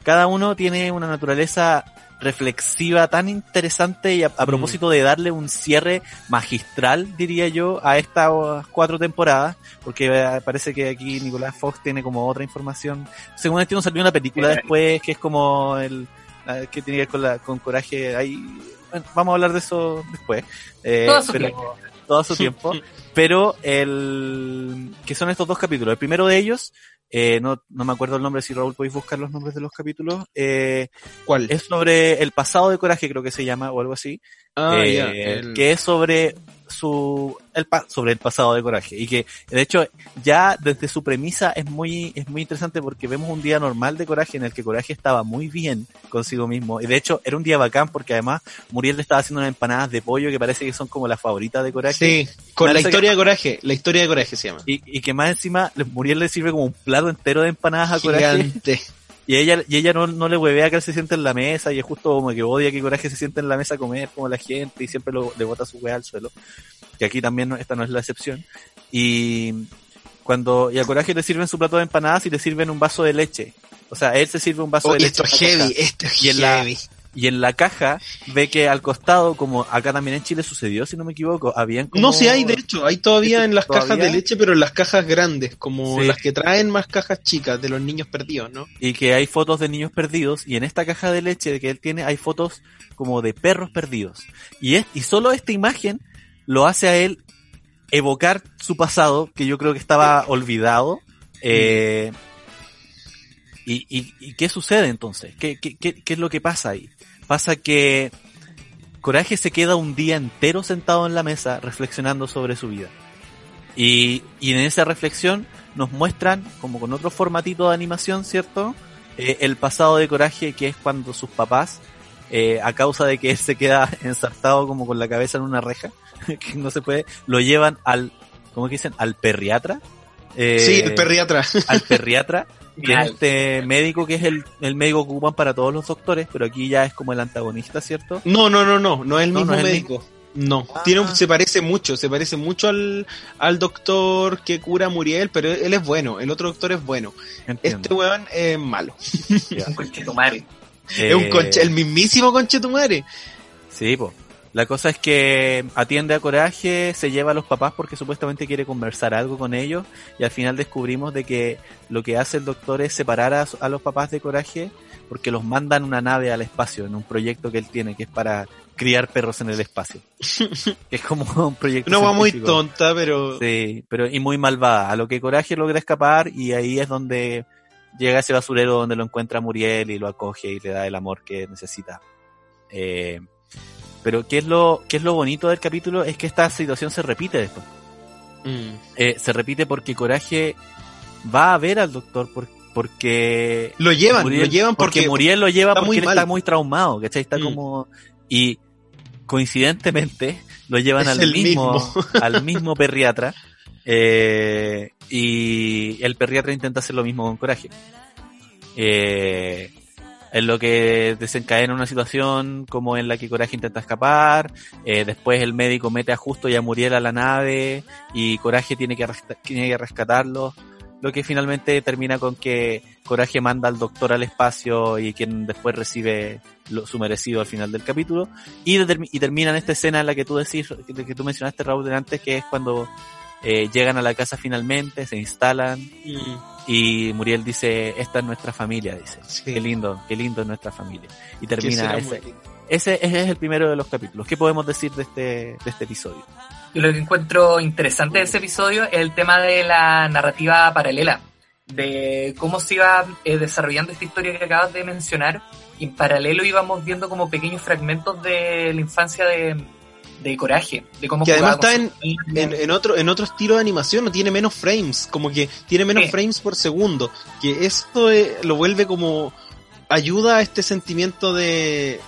cada uno tiene una naturaleza reflexiva tan interesante y a, a propósito de darle un cierre magistral, diría yo, a estas cuatro temporadas, porque eh, parece que aquí Nicolás Fox tiene como otra información. Según entiendo salió una película después que es como el que tiene que ver con, la, con coraje ahí. Bueno, vamos a hablar de eso después. Eh, Todo su pero- tiempo. todo su [laughs] tiempo. Pero el que son estos dos capítulos. El primero de ellos, eh, no, no me acuerdo el nombre, si Raúl podéis buscar los nombres de los capítulos, eh, ¿Cuál? es sobre el pasado de Coraje, creo que se llama, o algo así. Ah, Eh, el- que es sobre su el pa- sobre el pasado de Coraje y que de hecho ya desde su premisa es muy es muy interesante porque vemos un día normal de Coraje en el que Coraje estaba muy bien consigo mismo y de hecho era un día bacán porque además Muriel le estaba haciendo unas empanadas de pollo que parece que son como las favoritas de Coraje Sí, con la historia de Coraje, la historia de Coraje se llama. y, y que más encima Muriel le sirve como un plato entero de empanadas a Coraje Gigante. [laughs] y ella, y ella no, no le huevea que él se siente en la mesa y es justo como que odia que Coraje se siente en la mesa a comer como la gente y siempre lo, le bota su hueá al suelo. Que aquí también no- esta no es la excepción. Y cuando y a Coraje le sirven su plato de empanadas y le sirven un vaso de leche. O sea, él se sirve un vaso Oh, de leche. esto es heavy, esto es Y en la- heavy. Y en la caja ve que al costado, como acá también en Chile sucedió, si no me equivoco, habían como... No, sí hay, de hecho, hay todavía ¿Esto en las todavía? cajas de leche, pero en las cajas grandes, como Sí. las que traen más cajas chicas de los niños perdidos, ¿no? y que hay fotos de niños perdidos y en esta caja de leche que él tiene hay fotos como de perros perdidos y es y solo esta imagen lo hace a él evocar su pasado que yo creo que estaba olvidado eh, y, y, y qué sucede entonces ¿Qué, qué, qué, qué es lo que pasa ahí pasa que Coraje se queda un día entero sentado en la mesa reflexionando sobre su vida y, y en esa reflexión nos muestran, como con otro formatito de animación, ¿cierto? Eh, el pasado de Coraje, que es cuando sus papás, eh, a causa de que él se queda [laughs] ensartado como con la cabeza en una reja, [laughs] que no se puede, lo llevan al, ¿cómo que dicen? Al perriatra. Eh, sí, el perriatra. Al perriatra, [laughs] es este médico que es el, el médico que ocupan para todos los doctores, pero aquí ya es como el antagonista, ¿cierto? No, no, no, no, no es el No, mismo no es el médico. No, Ah. tiene un- se parece mucho, se parece mucho al, al doctor que cura a Muriel, pero él es bueno, el otro doctor es bueno. Entiendo. Este weón es malo. Un conchetumare. Es un Eh, conche, el mismísimo conche tu madre. Sí, pues. La cosa es que atiende a Coraje, se lleva a los papás porque supuestamente quiere conversar algo con ellos y al final descubrimos de que lo que hace el doctor es separar a, a los papás de Coraje porque los mandan una nave al espacio en un proyecto que él tiene que es para criar perros en el espacio. que [laughs] es como un proyecto Una weá muy tonta, pero Sí, pero y muy malvada. A lo que Coraje logra escapar y ahí es donde llega ese basurero donde lo encuentra Muriel y lo acoge y le da el amor que necesita. Eh, pero qué es lo qué es lo bonito del capítulo es que esta situación se repite después. Mm. Eh, se repite porque Coraje va a ver al doctor por- porque lo llevan, Muriel- lo llevan porque, Muriel lo lleva porque muy él está muy traumado, ¿cachai? Está Mm. como y coincidentemente lo llevan Es al mismo, mismo. [laughs] al mismo perriatra eh, y el perriatra intenta hacer lo mismo con coraje. Eh, en lo que desencadena una situación como en la que Coraje intenta escapar, eh, después el médico mete a Justo y a Muriel a la nave y Coraje tiene que, tiene que rescatarlos, lo que finalmente termina con que Coraje manda al doctor al espacio y quien después recibe lo, su merecido al final del capítulo. Y, y termina en esta escena en la que tú decís, que, tú mencionaste Raúl antes, que es cuando eh, llegan a la casa finalmente, se instalan Muriel dice, esta es nuestra familia, dice. Sí. Qué lindo, qué lindo es nuestra familia. Y termina ese, ese, es el primero de los capítulos. ¿Qué podemos decir de este, de este episodio? Lo que encuentro interesante de ese episodio es el tema de la narrativa paralela, de cómo se iba eh, desarrollando esta historia que acabas de mencionar, y en paralelo íbamos viendo como pequeños fragmentos de la infancia de, de Coraje, de cómo Que además está. En, en otro, en otro estilo de animación, no tiene menos frames, como que tiene menos Sí. frames por segundo, que esto eh, lo vuelve como ayuda a este sentimiento de,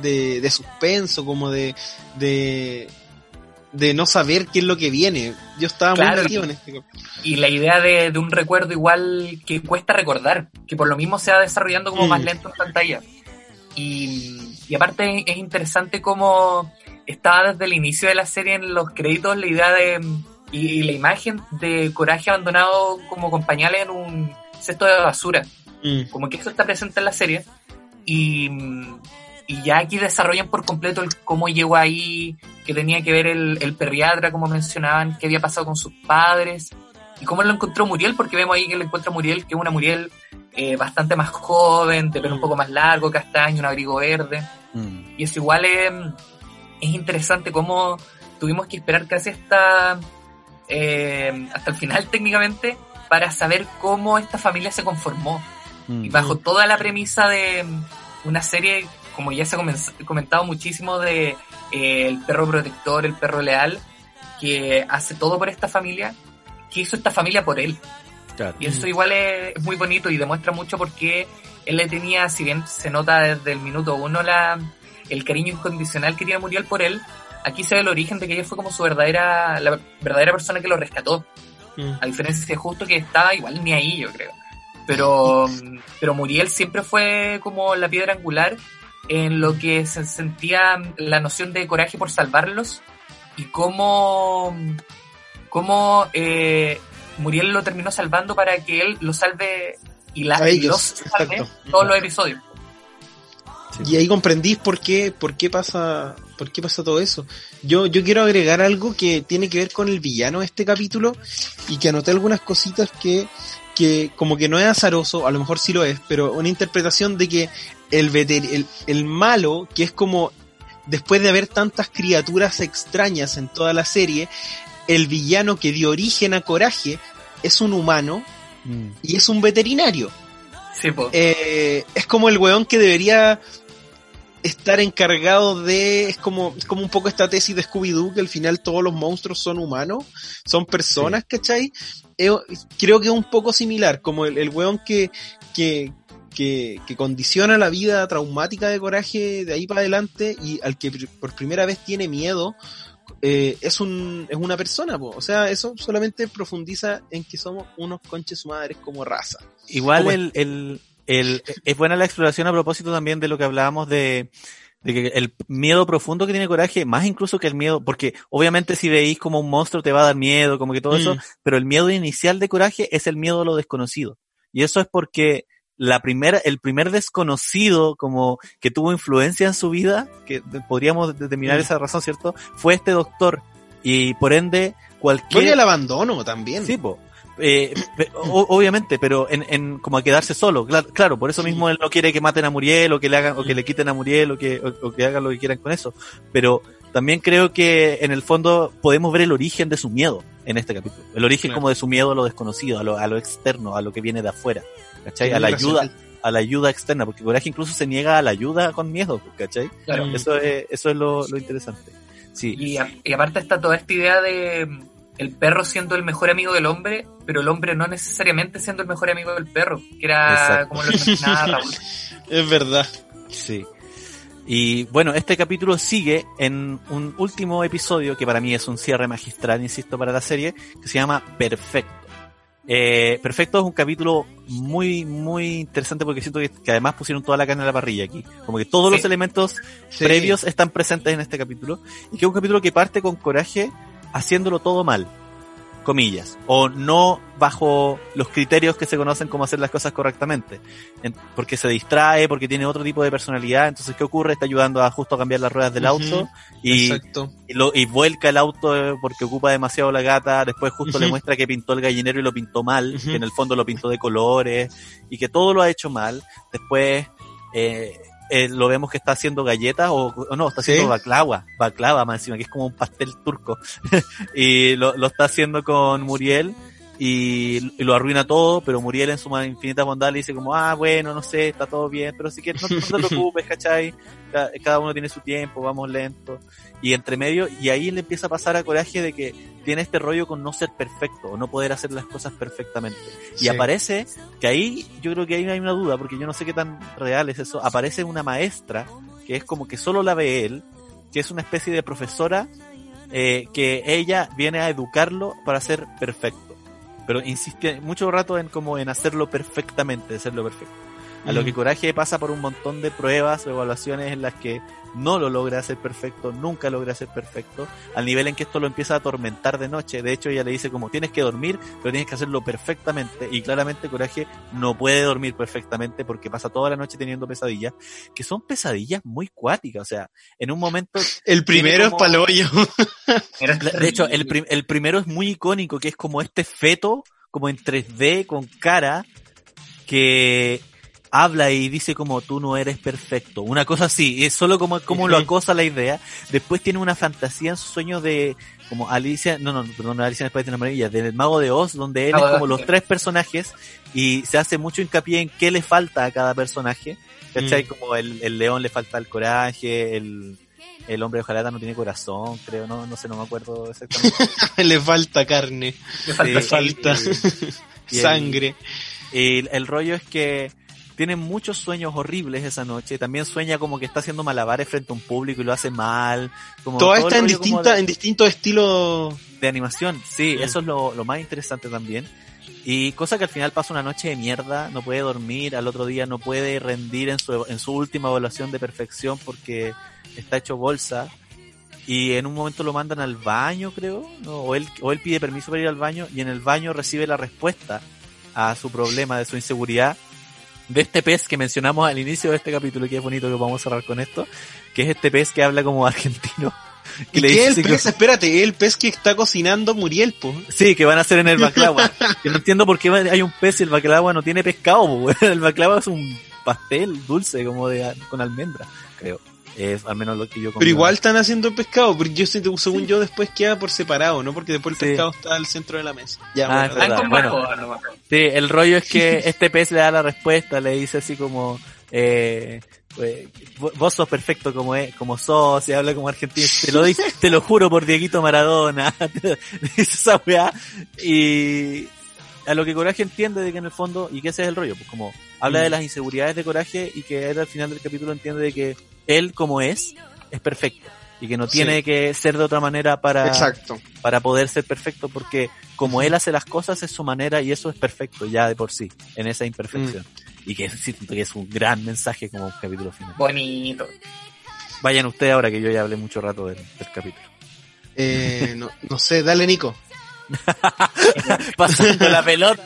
de, de suspenso, como de, de, de no saber qué es lo que viene. Yo estaba Claro, muy metido en este y la idea de, de un recuerdo igual que cuesta recordar, que por lo mismo se va desarrollando como Mm. más lento en pantalla. Y, y aparte es interesante cómo estaba desde el inicio de la serie en los créditos la idea de y, y la imagen de Coraje abandonado como con pañales en un cesto de basura. Mm. Como que eso está presente en la serie. Y, y ya aquí desarrollan por completo el cómo llegó ahí, que tenía que ver el, el perriatra, como mencionaban, qué había pasado con sus padres, y cómo lo encontró Muriel, porque vemos ahí que lo encuentra Muriel, que es una Muriel eh, bastante más joven, de pelo un poco más largo, castaño, un abrigo verde. Mm. Y eso igual es, es interesante cómo tuvimos que esperar casi hasta, eh, hasta el final técnicamente para saber cómo esta familia se conformó. Mm. Y bajo toda la premisa de mm, una serie, como ya se ha comen- comentado muchísimo, de eh, el perro protector, el perro leal, que hace todo por esta familia, que hizo esta familia por él. Claro. Y eso igual es, es muy bonito y demuestra mucho porque él le tenía, si bien se nota desde el minuto uno la, el cariño incondicional que tiene Muriel por él, aquí se ve el origen de que ella fue como su verdadera, la verdadera persona que lo rescató. Mm. A diferencia de Justo que estaba igual ni ahí, yo creo. Pero, [laughs] pero Muriel siempre fue como la piedra angular en lo que se sentía la noción de coraje por salvarlos y cómo, cómo eh, Muriel lo terminó salvando para que él lo salve y, la, y los salve todos los episodios. Y ahí comprendís por qué, por qué pasa, por qué pasa todo eso. Yo, yo quiero agregar algo que tiene que ver con el villano de este capítulo y que anoté algunas cositas que, que como que no es azaroso, a lo mejor sí lo es, pero una interpretación de que el, veter- el, el malo, que es como después de haber tantas criaturas extrañas en toda la serie, el villano que dio origen a Coraje es un humano Mm. y es un veterinario. Sí. Eh, es como el weón que debería estar encargado de, es como, es como un poco esta tesis de Scooby-Doo, que al final todos los monstruos son humanos, son personas, ¿cachai? Eh, creo que es un poco similar, como el, el weón que, que, que, que condiciona la vida traumática de coraje de ahí para adelante y al que por primera vez tiene miedo, eh, es un es una persona, po. o sea, eso solamente profundiza en que somos unos conches madres como raza. Igual el, el, el- es buena la exploración a propósito también de lo que hablábamos de, de que el miedo profundo que tiene coraje, más incluso que el miedo, porque obviamente si veis como un monstruo te va a dar miedo, como que todo eso, Mm. pero el miedo inicial de coraje es el miedo a lo desconocido. Y eso es porque la primera, el primer desconocido como que tuvo influencia en su vida, que podríamos determinar Mm. esa razón, ¿cierto? Fue este doctor. Y por ende, cualquier... El abandono también. Sí, po. Eh, o- obviamente, pero en, en como a quedarse solo, claro, claro, por eso mismo él no quiere que maten a Muriel o que le hagan o que le quiten a Muriel o que, o, o que hagan lo que quieran con eso. Pero también creo que en el fondo podemos ver el origen de su miedo en este capítulo. El origen Claro. como de su miedo a lo desconocido, a lo, a lo externo, a lo que viene de afuera. ¿Cachai? A la ayuda, a la ayuda externa, porque Coraje incluso se niega a la ayuda con miedo, ¿cachai? Claro. Eso es, eso es lo, lo interesante. Sí. Y, a- y aparte está toda esta idea de el perro siendo el mejor amigo del hombre, pero el hombre no necesariamente siendo el mejor amigo del perro, que era Exacto. como lo mencionaba Raúl. [laughs] Es verdad. Sí. Y bueno, este capítulo sigue en un último episodio que para mí es un cierre magistral, insisto, para la serie, que se llama Perfecto. Eh, Perfecto es un capítulo muy, muy interesante porque siento que, que además pusieron toda la carne en la parrilla aquí. Como que todos Sí. los elementos Sí. previos están presentes en este capítulo. Y que es un capítulo que parte con coraje haciéndolo todo mal. Comillas. O no bajo los criterios que se conocen como hacer las cosas correctamente. En- porque se distrae, porque tiene otro tipo de personalidad. Entonces, ¿qué ocurre? Está ayudando a justo a cambiar las ruedas del auto. Y, lo, y vuelca el auto eh, porque ocupa demasiado la gata, después justo le muestra que pintó el gallinero y lo pintó mal, que en el fondo lo pintó de colores, y que todo lo ha hecho mal, después eh, eh, lo vemos que está haciendo galletas, o, o no, está haciendo Sí. baklava, baklava más encima, que es como un pastel turco, [laughs] y lo, lo está haciendo con Muriel, y, y lo arruina todo, pero Muriel en su infinita bondad le dice como, ah, bueno, no sé, está todo bien, pero si quieres no, no te [laughs] preocupes, ¿cachai? Ca- Cada uno tiene su tiempo, vamos lento. Y entre medio, y ahí le empieza a pasar a coraje de que tiene este rollo con no ser perfecto, o no poder hacer las cosas perfectamente. Y aparece, que ahí yo creo que ahí hay una duda, porque yo no sé qué tan real es eso, aparece una maestra, que es como que solo la ve él, que es una especie de profesora, eh, que ella viene a educarlo para ser perfecto. Pero insiste mucho rato en como en hacerlo perfectamente, hacerlo perfecto. A lo Mm. que Coraje pasa por un montón de pruebas o evaluaciones en las que no lo logra hacer perfecto, nunca logra hacer perfecto, al nivel en que esto lo empieza a atormentar de noche. De hecho, ella le dice como tienes que dormir, pero tienes que hacerlo perfectamente. Y claramente Coraje no puede dormir perfectamente porque pasa toda la noche teniendo pesadillas, que son pesadillas muy cuáticas. O sea, en un momento [laughs] El primero como- es paloyo. [laughs] [laughs] De hecho, el, prim- el primero es muy icónico, que es como este feto, como en 3D, con cara, que habla y dice como tú no eres perfecto. Una cosa así, y es solo como, como lo acosa la idea. Después tiene una fantasía en sus sueños de, como Alicia, no, no, perdón, Alicia en el País de las Maravillas, del Mago de Oz, donde él es como los tres personajes y se hace mucho hincapié en qué le falta a cada personaje. ¿Cachai? Mm. Como el, el león le falta el coraje, el, el hombre de hojalata no tiene corazón, creo, no, no sé, no me acuerdo exactamente. [laughs] Le falta carne, Me falta le Sí, falta [laughs] y el- sangre. Y el rollo es que tiene muchos sueños horribles esa noche. También sueña como que está haciendo malabares frente a un público y lo hace mal. Como Todo está en distinta, de, en distintos estilos. de animación. Sí, eso es lo, lo más interesante también. Y cosa que al final pasa una noche de mierda, no puede dormir, al otro día no puede rendir en su, en su última evaluación de perfección porque está hecho bolsa. Y en un momento lo mandan al baño, creo, ¿no? o, él, o él pide permiso para ir al baño y en el baño recibe la respuesta a su problema de su inseguridad de este pez que mencionamos al inicio de este capítulo, que es bonito que vamos a cerrar con esto, que es este pez que habla como [laughs] argentino. ¿Y le qué dice es el que- pez? Espérate, es el pez que está cocinando Muriel, po. Sí, que van a hacer en el baklava. que [laughs] no entiendo por qué hay un pez y el baklava no tiene pescado, po. [laughs] El baklava es un pastel dulce, como de con almendra, creo. Es al menos lo que yo Pero igual están haciendo pescado, porque yo siento- según yo después queda por separado, ¿no? Porque después el Sí. pescado está al centro de la mesa. Ya, Ah, bueno, es. Sí, el rollo es que [laughs] este pez le da la respuesta, le dice así como, eh, vo- vos sos perfecto como es, como sos, y habla como argentino, te lo dice, [laughs] te lo juro por Dieguito Maradona, [laughs] dice esa weá, y a lo que Coraje entiende de que en el fondo, y que ese es el rollo, pues como habla de las inseguridades de Coraje y que él al final del capítulo entiende de que él como es, es perfecto. Y que no Sí. tiene que ser de otra manera para, Exacto. para poder ser perfecto, porque como él hace las cosas es su manera y eso es perfecto ya de por sí, en esa imperfección. Y [laughs] que es un gran mensaje como capítulo final. Bonito. Vayan ustedes ahora que yo ya hablé mucho rato del, del capítulo. Eh, no, no sé, dale Nico. [laughs] Pasando la pelota.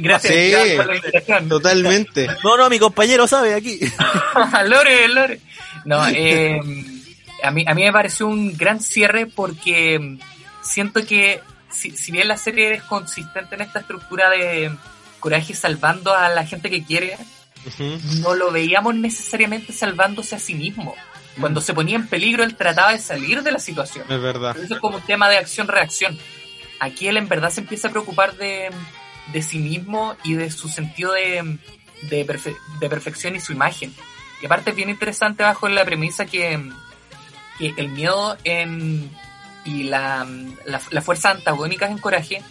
Gracias, Sí. gracias por la invitación. Totalmente. No, no, mi compañero sabe aquí. [laughs] Lore, Lore. No, eh, a, mí, a mí me pareció un gran cierre porque siento que si, si bien la serie es consistente en esta estructura de coraje salvando a la gente que quiere, no lo veíamos necesariamente salvándose a sí mismo. Cuando se ponía en peligro, él trataba de salir de la situación. Es verdad. Eso es como un tema de acción-reacción. Aquí él en verdad se empieza a preocupar de, de sí mismo y de su sentido de, de, perfe- de perfección y su imagen. Y aparte es bien interesante bajo la premisa que, que el miedo en, y la, la, las fuerzas antagónicas en Coraje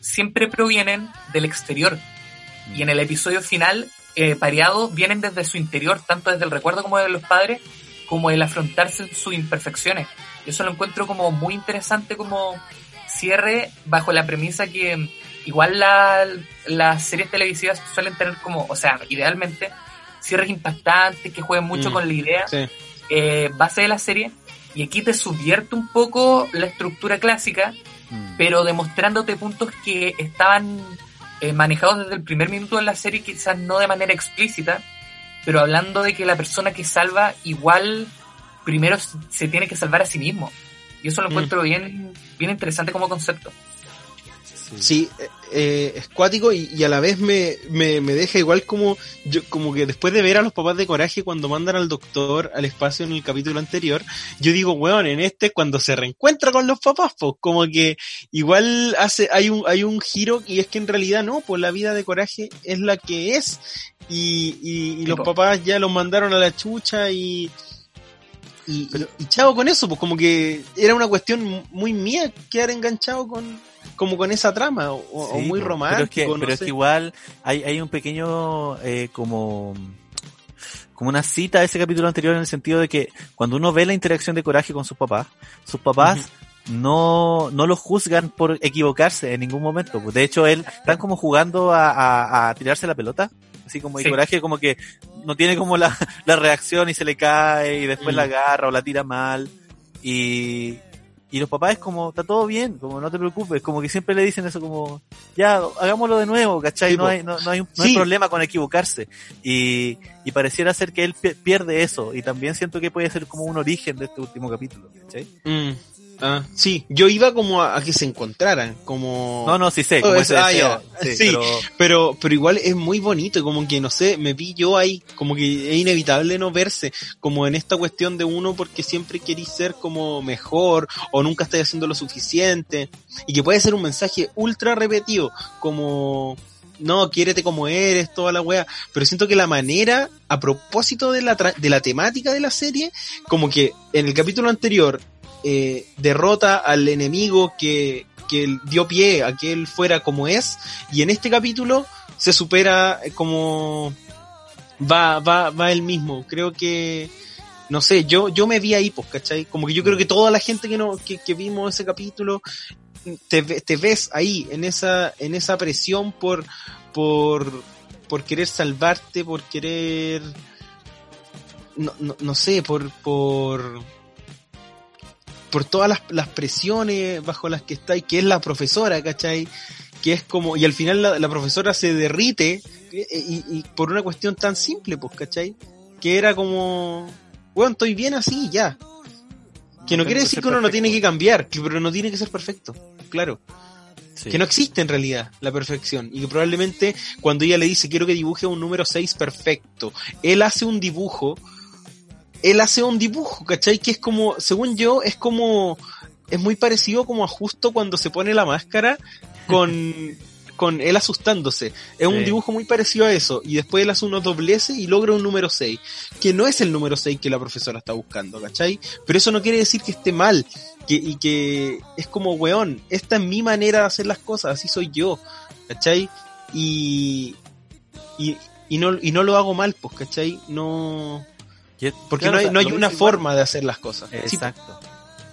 siempre provienen del exterior. Y en el episodio final, eh, pareado, vienen desde su interior, tanto desde el recuerdo como de los padres, como el afrontarse sus imperfecciones. Yo eso lo encuentro como muy interesante como cierre bajo la premisa que igual la- las series televisivas suelen tener como, o sea, idealmente, cierres impactantes que jueguen mucho Mm, con la idea Sí. eh, base de la serie y aquí te subvierte un poco la estructura clásica Mm. pero demostrándote puntos que estaban eh, manejados desde el primer minuto de la serie, quizás no de manera explícita, pero hablando de que la persona que salva igual primero se tiene que salvar a sí mismo. Y eso lo Mm. encuentro bien, bien interesante como concepto. Sí, eh, eh, es cuático y, y a la vez me, me, me deja igual como yo como que después de ver a los papás de Coraje cuando mandan al doctor al espacio en el capítulo anterior, yo digo, weón, en este cuando se reencuentra con los papás, pues como que igual hace hay un hay un giro y es que en realidad no, pues la vida de Coraje es la que es y, y, y los papás ya los mandaron a la chucha y y, y- y chao con eso, pues como que era una cuestión muy mía quedar enganchado con como con esa trama o, muy romántico, Pero es que, no pero es que igual hay, hay un pequeño eh, como como una cita a ese capítulo anterior en el sentido de que cuando uno ve la interacción de Coraje con sus papás, sus papás no, no lo juzgan por equivocarse en ningún momento. pues. De hecho, él están como jugando a, a- a tirarse la pelota. Así como y Sí. Coraje como que no tiene como la, [laughs] la reacción y se le cae y después Mm. la agarra o la tira mal. Y, y los papás es como, está todo bien, como no te preocupes, como que siempre le dicen eso como, ya, hagámoslo de nuevo, ¿cachai? No, hay, no, no hay, no hay problema con equivocarse. Y, y pareciera ser que él pi- pierde eso. Y también siento que puede ser como un origen de este último capítulo, ¿cachai? Mm, ah, sí, yo iba como a, a que se encontraran, como No, no, sí sé, Oh, como es- ese ah, deseo, sí, Sí. pero- pero pero igual es muy bonito como que no sé, me vi yo ahí, como que es inevitable no verse, como en esta cuestión de uno porque siempre querís ser como mejor o nunca estás haciendo lo suficiente y que puede ser un mensaje ultra repetido, como no, quiérete como eres, toda la wea, pero siento que la manera, a propósito de la, de la temática de la serie, como que en el capítulo anterior eh, derrota al enemigo que, que dio pie a que él fuera como es, y en este capítulo se supera eh, como va, va, va él mismo. Creo que, no sé, yo, yo me vi ahí, pues, ¿cachai? Como que yo creo que toda la gente que no, que, que vimos ese capítulo, te, te ves ahí, en esa, en esa presión por, por, por querer salvarte, por querer, no, no, no sé, por, por, por todas las, las presiones bajo las que está y que es la profesora, ¿cachai? Que es como, y al final la, la profesora se derrite eh, y, y por una cuestión tan simple, pues, ¿cachai? Que era como, bueno, estoy bien así, ya. Que no quiere decir que uno no tiene que cambiar, que, pero no tiene que ser perfecto, claro. Sí. Que no existe en realidad la perfección. Y que probablemente cuando ella le dice quiero que dibuje un número 6 perfecto, él hace un dibujo, él hace un dibujo, ¿cachai? Que es como, según yo, es como, es muy parecido como a justo cuando se pone la máscara con, [laughs] con él asustándose. Es un dibujo muy parecido a eso. Y después él hace unos dobleces y logra un número 6. Que no es el número 6 que la profesora está buscando, ¿cachai? Pero eso no quiere decir que esté mal. Que, y que es como, weón, esta es mi manera de hacer las cosas, así soy yo, ¿cachai? Y, y, y no, y no lo hago mal, pues, ¿cachai? No, porque claro, no hay, no hay una forma de hacer las cosas. Sí, Exacto.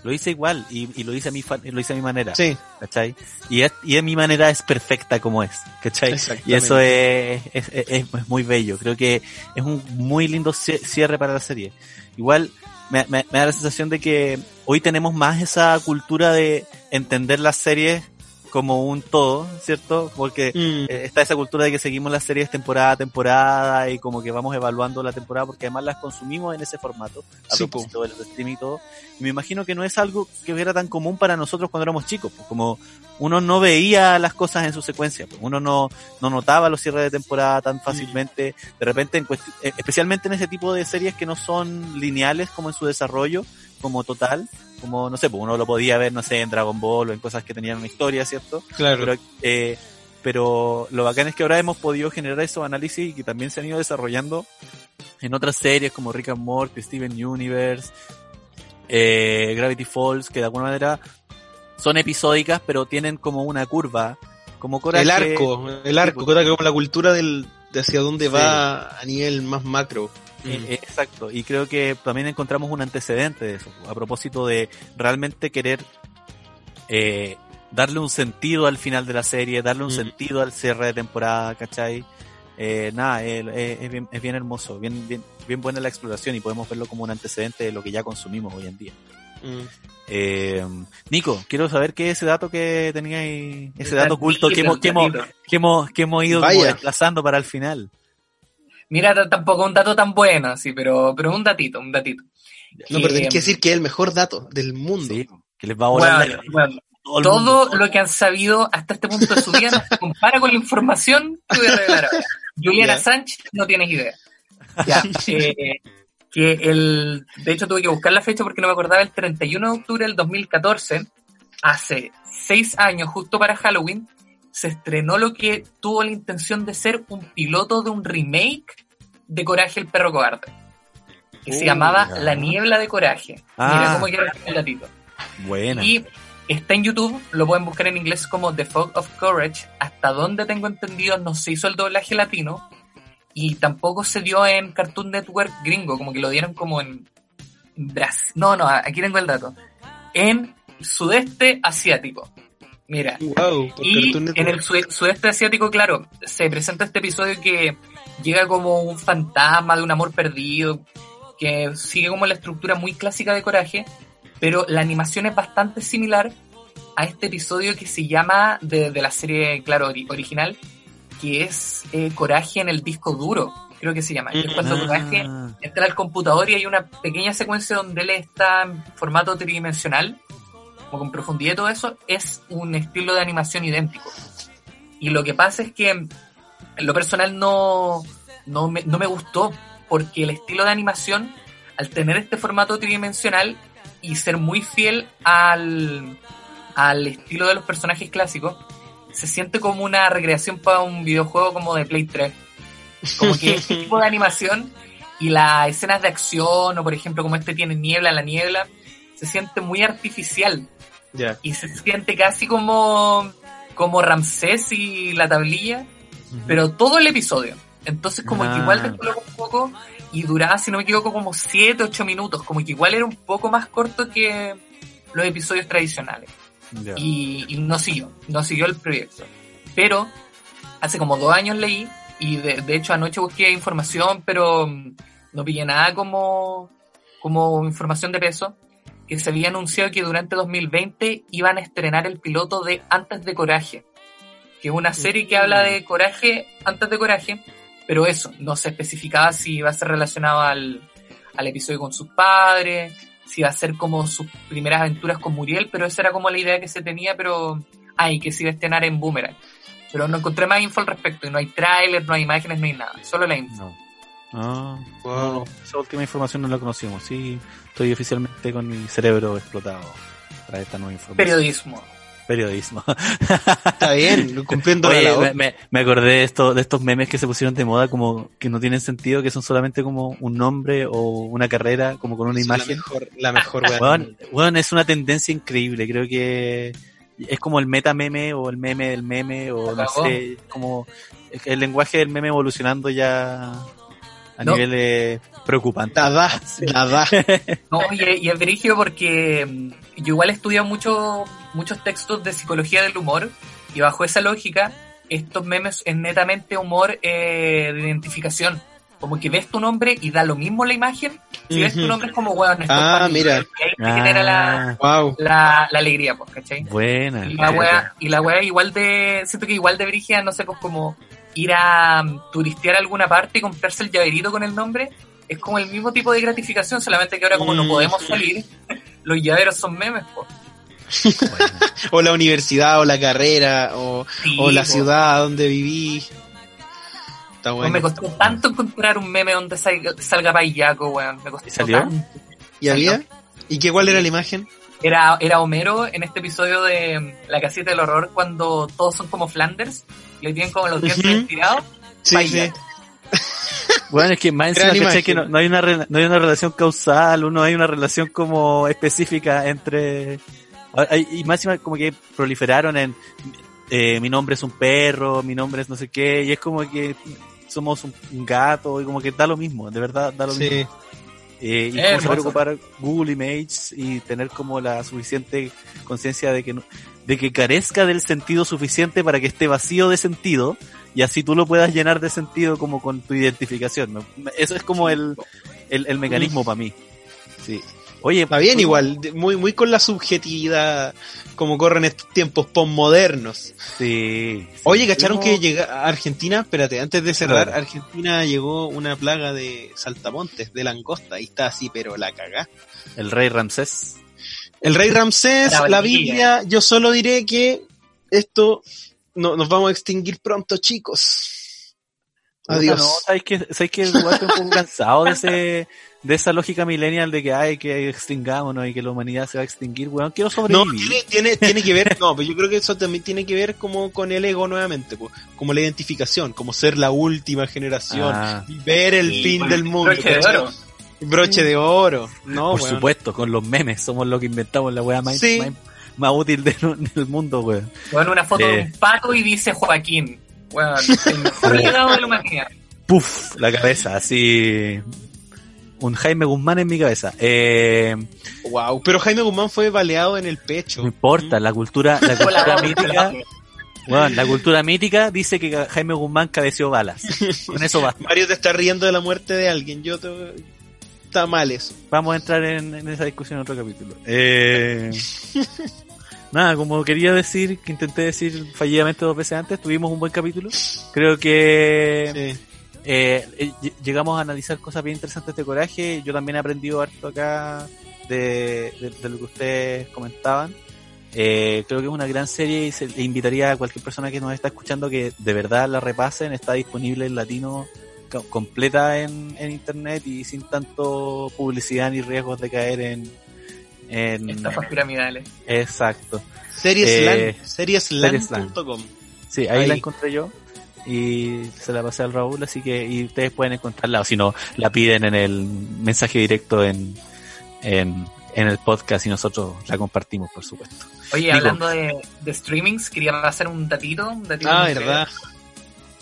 Lo hice igual y, y lo hice a mi lo hice a mi manera. Sí, ¿cachai? Y es, y mi manera es perfecta como es, ¿cachai? Y eso es, es, es- es muy bello. Creo que es un muy lindo cie- cierre para la serie. Igual me, me- me da la sensación de que hoy tenemos más esa cultura de entender las series como un todo, ¿cierto? Porque Mm, eh, está esa cultura de que seguimos las series temporada a temporada y como que vamos evaluando la temporada porque además las consumimos en ese formato, a Sí, propósito del streaming y todo. Y me imagino que no es algo que era tan común para nosotros cuando éramos chicos, pues como uno no veía las cosas en su secuencia, pues uno no, no notaba los cierres de temporada tan fácilmente, de repente, en eh, especialmente en ese tipo de series que no son lineales como en su desarrollo, como total, como no sé, pues uno lo podía ver, no sé, en Dragon Ball o en cosas que tenían una historia, ¿cierto? claro. Pero, eh, pero lo bacán es que ahora hemos podido generar esos análisis y que también se han ido desarrollando en otras series como Rick and Morty, Steven Universe, eh, Gravity Falls, que de alguna manera son episódicas, pero tienen como una curva, como Coraje. el arco, el arco, pues. como la cultura del, de hacia dónde Sí. va a nivel más macro. Eh, eh, exacto, y creo que también encontramos un antecedente de eso, a propósito de realmente querer eh, darle un sentido al final de la serie, darle un Mm. sentido al cierre de temporada, ¿cachai? Eh, nada, eh, es, bien, es bien hermoso, bien, bien, bien buena la exploración y podemos verlo como un antecedente de lo que ya consumimos hoy en día. Mm. Eh, Nico, quiero saber qué es ese dato que teníais, ese El dato oculto que hemos, que hemos, que hemos, que hemos ido como desplazando para el final. Mira, tampoco un dato tan bueno, sí, pero, pero un datito, un datito. No, pero tenés Que, que decir que es el mejor dato del mundo. Sí, que les va a volar bueno, la- bueno, todo el todo mundo. lo que han sabido hasta este punto de su vida no [laughs] se compara con la información que voy a revelar ahora. Juliana. Sánchez, no tienes idea. [laughs] Ya, eh, que el, de hecho tuve que buscar la fecha porque no me acordaba, el 31 de octubre del 2014, hace seis años, justo para Halloween, se estrenó lo que tuvo la intención de ser un piloto de un remake de Coraje el perro cobarde, que se Uh, llamaba. La niebla de Coraje. Ah. Mira cómo quiero el gatito. Buena. Y está en YouTube, lo pueden buscar en inglés como The Fog of Courage. Hasta donde tengo entendido, no se hizo el doblaje latino y tampoco se dio en Cartoon Network gringo, como que lo dieron como en Brasil. No, no, aquí tengo el dato. En sudeste asiático. Mira, Wow, y en el sudeste asiático, claro, se presenta este episodio que llega como un fantasma de un amor perdido, que sigue como la estructura muy clásica de Coraje, pero la animación es bastante similar a este episodio que se llama de, de la serie, claro, ori- original, que es eh, Coraje en el disco duro, creo que se llama. que es cuando Coraje Ah, entra al computador y hay una pequeña secuencia donde él está en formato tridimensional, como con profundidad y todo eso, es un estilo de animación idéntico. Y lo que pasa es que en lo personal no, no, me, no me gustó, porque el estilo de animación, al tener este formato tridimensional y ser muy fiel al, al estilo de los personajes clásicos, se siente como una recreación para un videojuego como de Play 3. Como que este [laughs] tipo de animación y las escenas de acción, o por ejemplo como este tiene niebla, la niebla, se siente muy artificial Ya. y se siente casi como, como Ramsés y la tablilla, pero todo el episodio. Entonces como Ah. que igual descolocó un poco y duraba, si no me equivoco, como 7, 8 minutos, como que igual era un poco más corto que los episodios tradicionales y no siguió, no siguió el proyecto. Pero hace como dos años leí y de, de hecho anoche busqué información, pero mm, no pillé nada como, como información de peso, que se había anunciado que durante 2020 iban a estrenar el piloto de Antes de Coraje, que es una serie que habla de coraje antes de coraje, pero eso, no se especificaba si iba a ser relacionado al, al episodio con sus padres, si iba a ser como sus primeras aventuras con Muriel, pero esa era como la idea que se tenía, pero ay, que se iba a estrenar en Boomerang. Pero no encontré más info al respecto, y no hay tráiler, no hay imágenes, no hay nada, solo la info. Ah, Wow. no, esa última información no la conocimos. Sí, estoy oficialmente con mi cerebro explotado para esta nueva información. Periodismo. Periodismo. Está bien, [laughs] cumpliendo Oye, me, me- me acordé de, esto, de estos memes que se pusieron de moda como que no tienen sentido, que son solamente como un nombre o una carrera, como con una Sí, La imagen. mejor, la mejor. Weón, weón, es una tendencia increíble. Creo que es como el meta meme o el meme del meme o no sé, como el lenguaje del meme evolucionando ya a No. niveles preocupantes. Nada, nada. [laughs] No, y, y es brígido porque mm, yo igual he estudiado mucho, muchos textos de psicología del humor y bajo esa lógica, estos memes es netamente humor eh, de identificación. Como que ves tu nombre y da lo mismo la imagen. Si ves tu nombre es como, esto es Ah, mira. Y ahí te genera la, Ah, Wow. la, la alegría, pues, ¿cachai? buena. Y la wea, y la wea igual de, siento que igual de brígida, no sé, pues como ir a mm, turistear a alguna parte y comprarse el llaverito con el nombre, es como el mismo tipo de gratificación, solamente que ahora como no Mm. podemos salir, [laughs] los llaveros son memes. Buena. [laughs] O la universidad, o la carrera, o, Sí, o la po. ciudad donde viví. Está. Me costó tanto encontrar un meme donde salga, salga Paillaco, weón. Me costó ¿Y salió? tanto. ¿Y había? ¿Y qué cuál era la imagen? Era, era Homero en este episodio de mm, La Casita del Horror cuando todos son como Flanders, le tienen como los dientes Ujú. estirados. Sí, Paillaco. [laughs] Bueno, es que más encima, imagen. Que no, no hay una, re- no hay una relación causal, uno hay una relación como específica entre... hay- Y más encima como que proliferaron en... eh, mi nombre es un perro, mi nombre es no sé qué, y es como que somos un, un gato y como que da lo mismo, de verdad da lo mismo. Eh, y cómo saber ocupar Google Images y tener como la suficiente conciencia de que no- de que carezca del sentido suficiente para que esté vacío de sentido y así tú lo puedas llenar de sentido como con tu identificación. Eso es como el, el, el mecanismo para mí. Sí. Oye, Está bien igual, muy, muy con la subjetividad como corren estos tiempos postmodernos. Sí. sí. Oye, ¿cacharon que llega a Argentina? Espérate, antes de cerrar, Claro. Argentina llegó una plaga de saltamontes, de langosta, y está así, pero la cagá. el rey Ramsés? El rey Ramsés, La la. Biblia, yo solo diré que esto no, nos vamos a extinguir pronto, chicos. Adiós. No, ¿sabes que, ¿sabes que igual estoy un poco [laughs] cansado de ese, de esa lógica millennial de que hay que extingámonos y que la humanidad se va a extinguir, weón. Quiero No, sobrevivir. tiene, tiene, [laughs] tiene que ver, no, pero yo creo que eso también tiene que ver como con el ego nuevamente, pues, como la identificación, como ser la última generación, Ah, ver el Sí, fin con del mundo. broche de oro. Broche de oro, no, por weón. supuesto, con los memes somos los que inventamos la weá más, Sí. más, más útil de- del mundo, weón. Bueno, una foto de Eh. un pato y dice Joaquín. Bueno, [laughs] el mejor legado de la humanidad. Puf, la cabeza, así. Un Jaime Guzmán en mi cabeza. Eh, Wow, pero Jaime Guzmán fue baleado en el pecho. no importa, la cultura, la [laughs] cultura mítica, weón, la cultura mítica dice que Jaime Guzmán cabeció balas. Con eso basta. Mario te está riendo de la muerte de alguien, yo te... Está mal eso. Vamos a entrar en, en esa discusión en otro capítulo. Eh, [laughs] nada, como quería decir, que intenté decir fallidamente dos veces antes, tuvimos un buen capítulo. Creo que Sí. eh, ll- llegamos a analizar cosas bien interesantes de coraje. Yo también he aprendido harto acá de, de- de lo que ustedes comentaban. Eh, creo que es una gran serie y se, invitaría a cualquier persona que nos está escuchando que de verdad la repasen. Está disponible en latino co- completa en, en internet y sin tanto publicidad ni riesgos de caer en... en Estafas piramidales. exacto. Serieslan, Eh, serieslan.com. Sí, ahí, Ahí. la encontré yo y se la pasé al Raúl, así que y ustedes pueden encontrarla o si no, la piden en el mensaje directo en, en, en el podcast y nosotros la compartimos, por supuesto. Oye, Digo- hablando de, de streamings, quería hacer un datito. Un datito Ah, verdad.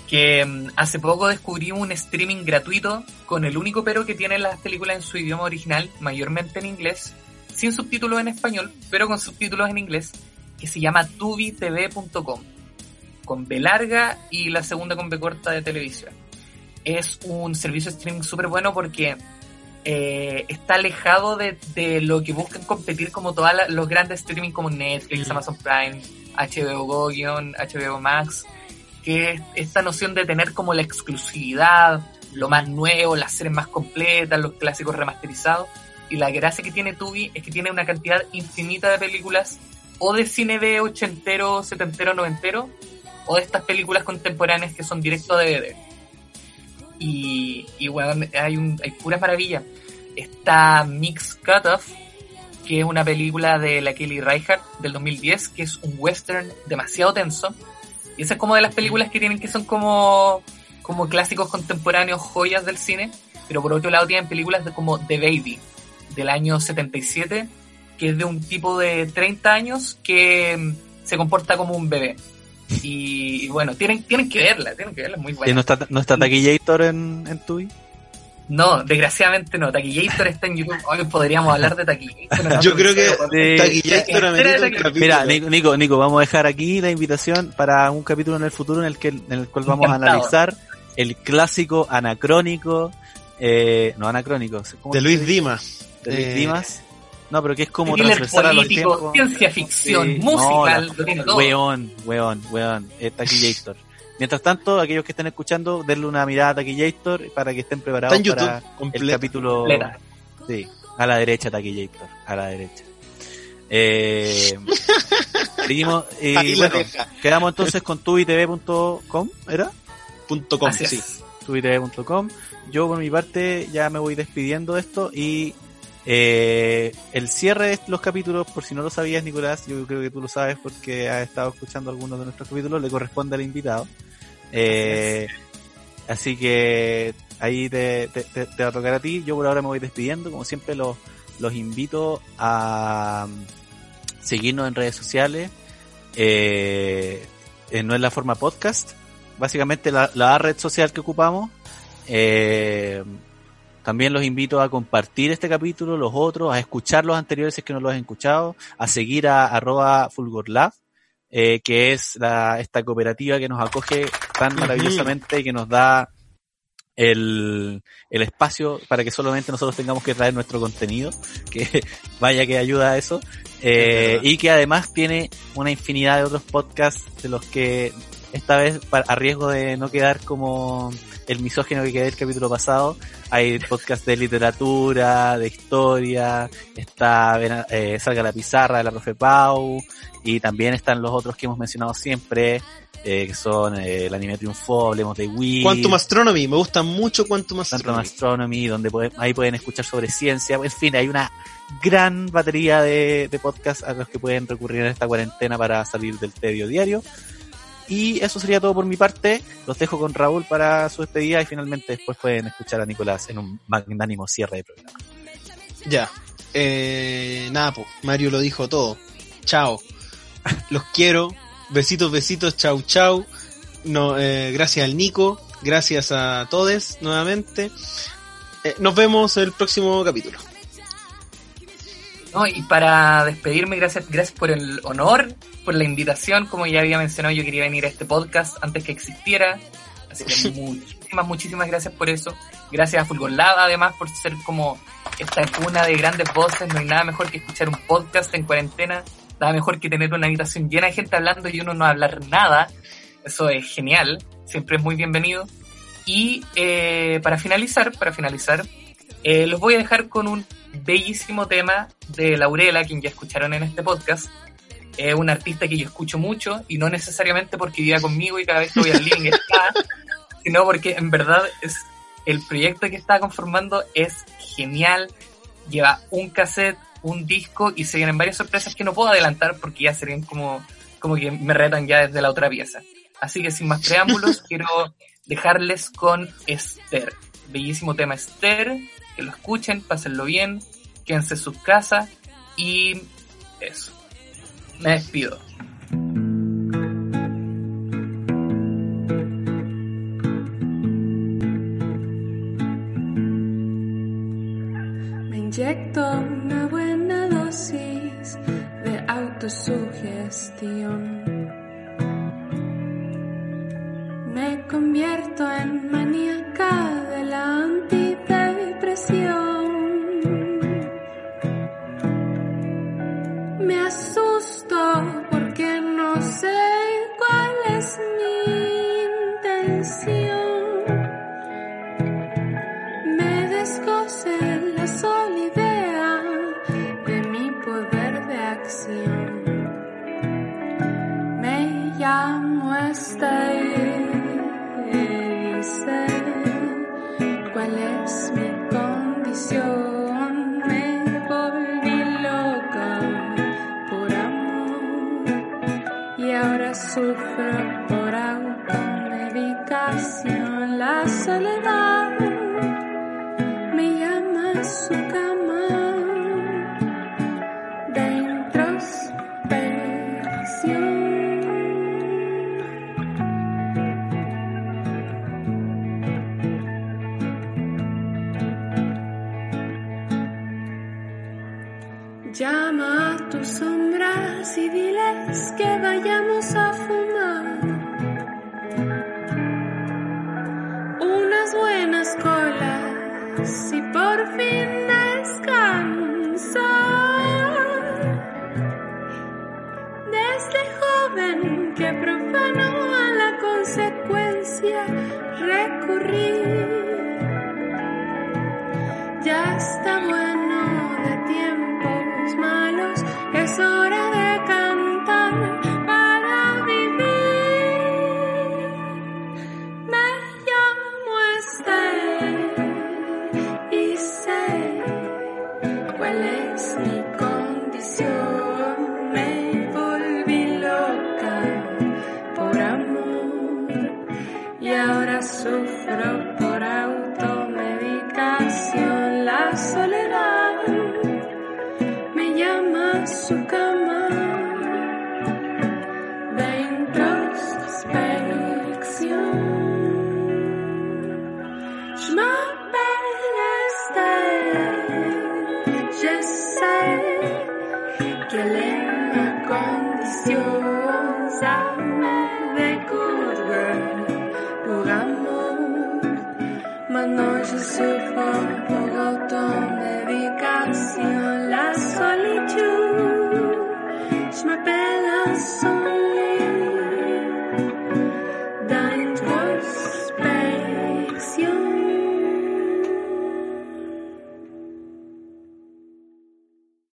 que mm, hace poco descubrí un streaming gratuito con el único pero que tienen las películas en su idioma original, mayormente en inglés, sin subtítulos en español, pero con subtítulos en inglés, que se llama tubitv.com, con B larga y la segunda con B corta de televisión. Es un servicio de streaming súper bueno porque eh, está alejado de, de lo que buscan competir como todos los grandes streaming como Netflix. Amazon Prime, HBO Go, guion, HBO Max, que es esta noción de tener como la exclusividad, lo más nuevo, las series más completas, los clásicos remasterizados. Y la gracia que tiene Tubi es que tiene una cantidad infinita de películas o de cine de ochentero, setentero, noventero, o de estas películas contemporáneas que son directo a DVD. Y, y bueno, hay, un, hay puras maravillas. Está Mix Cutoff, que es una película de la Kelly Reichardt del 2010, que es un western demasiado tenso. Y esa es como de las películas que tienen que son como, como clásicos contemporáneos, joyas del cine. Pero por otro lado tienen películas de, como The Baby, del año 77, que es de un tipo de 30 años que mm, se comporta como un bebé. Y, y bueno, tienen, tienen que verla, tienen que verla, es muy ¿Y buena. no está, no está Taquillator en, en Tubi? No, desgraciadamente no. Taquillator está en YouTube. Hoy podríamos hablar de Taquillator. ¿no? [laughs] Yo creo que Sí. Taquillator amerita Mira, capítulo. Mira, Nico, Nico, vamos a dejar aquí la invitación para un capítulo en el futuro en el que en el cual vamos a analizar el clásico anacrónico, eh, no anacrónico, ¿cómo de Luis? Dimas. De Luis Eh, Dimas. No, pero que es como transversal a los tiempos. ciencia ficción, Sí, musical, no. Weón, weón, weón, eh, Taquillator. Mientras tanto, aquellos que estén escuchando, denle una mirada a Taquillator para que estén preparados Está en YouTube, para el capítulo. Completa. Sí, a la derecha Taquillator, a la derecha. Eh, [laughs] seguimos, la bueno, quedamos entonces con tubitv.com, ¿era? Punto com, Así sí. tubitv.com. Yo por mi parte ya me voy despidiendo de esto y eh, el cierre de los capítulos, por si no lo sabías Nicolás, yo creo que tú lo sabes porque has estado escuchando algunos de nuestros capítulos, le corresponde al invitado. Eh, así que ahí te, va a tocar a ti. Yo por ahora me voy despidiendo. Como siempre los, invito a seguirnos en redes sociales. Eh, eh, no es la forma podcast. básicamente la, la red social que ocupamos. Eh, también los invito a compartir este capítulo, los otros, a escuchar los anteriores si es que no los han escuchado, a seguir a arroba fulgorlab, eh, que es la, esta cooperativa que nos acoge tan maravillosamente y que nos da el, el espacio para que solamente nosotros tengamos que traer nuestro contenido, que [laughs] vaya que ayuda a eso, eh, y que además tiene una infinidad de otros podcasts de los que esta vez, a riesgo de no quedar como el misógino que quedé el capítulo pasado, hay podcasts de literatura, de historia, está eh, Salga la Pizarra de la profe Pau, y también están los otros que hemos mencionado siempre, eh, que son eh, el anime triunfó, hablemos de Wii, Quantum Astronomy, me gusta mucho Quantum Quantum Astronomy. Astronomy, donde pueden- ahí pueden escuchar sobre ciencia. En fin, hay una gran batería de, de podcasts a los que pueden recurrir en esta cuarentena para salir del tedio diario. Y eso sería todo por mi parte. Los dejo con Raúl para su despedida y finalmente después pueden escuchar a Nicolás en un magnánimo cierre de programa. Ya. Eh, nada, po, Mario lo dijo todo. Chao. Los quiero. Besitos, besitos. Chau, chau. No, eh, gracias al Nico. Gracias a todos nuevamente. Eh, nos vemos el próximo capítulo. No, y para despedirme, gracias, gracias por el honor, por la invitación. Como ya había mencionado, yo quería venir a este podcast antes que existiera. Así que [laughs] muchísimas, muchísimas gracias por eso. Gracias a Fulgor Lab, además, por ser como esta cuna de grandes voces. No hay nada mejor que escuchar un podcast en cuarentena. Nada mejor que tener una habitación llena de gente hablando y uno no hablar nada. Eso es genial. Siempre es muy bienvenido. Y eh, para finalizar, para finalizar, eh, los voy a dejar con un bellísimo tema de Laurela, quien ya escucharon en este podcast. Es una artista que yo escucho mucho y no necesariamente porque viva conmigo y cada vez que voy al living está, [laughs] sino porque en verdad es el proyecto que está conformando es genial. Lleva un cassette, un disco y se vienen varias sorpresas que no puedo adelantar porque ya serían como, como que me retan ya desde la otra pieza. Así que sin más preámbulos, [laughs] quiero dejarles con Esther. Bellísimo tema Esther, que lo escuchen, pásenlo bien, quédense en sus casas y eso. Me despido. Inyecto una buena dosis de autosugestión. Me convierto en maníaca sufro por automedicación. La soledad y diles que vayamos a fumar unas buenas colas y por fin descansar. Desde joven que profano a la consecuencia recurrir. Ya está bueno de tiempos a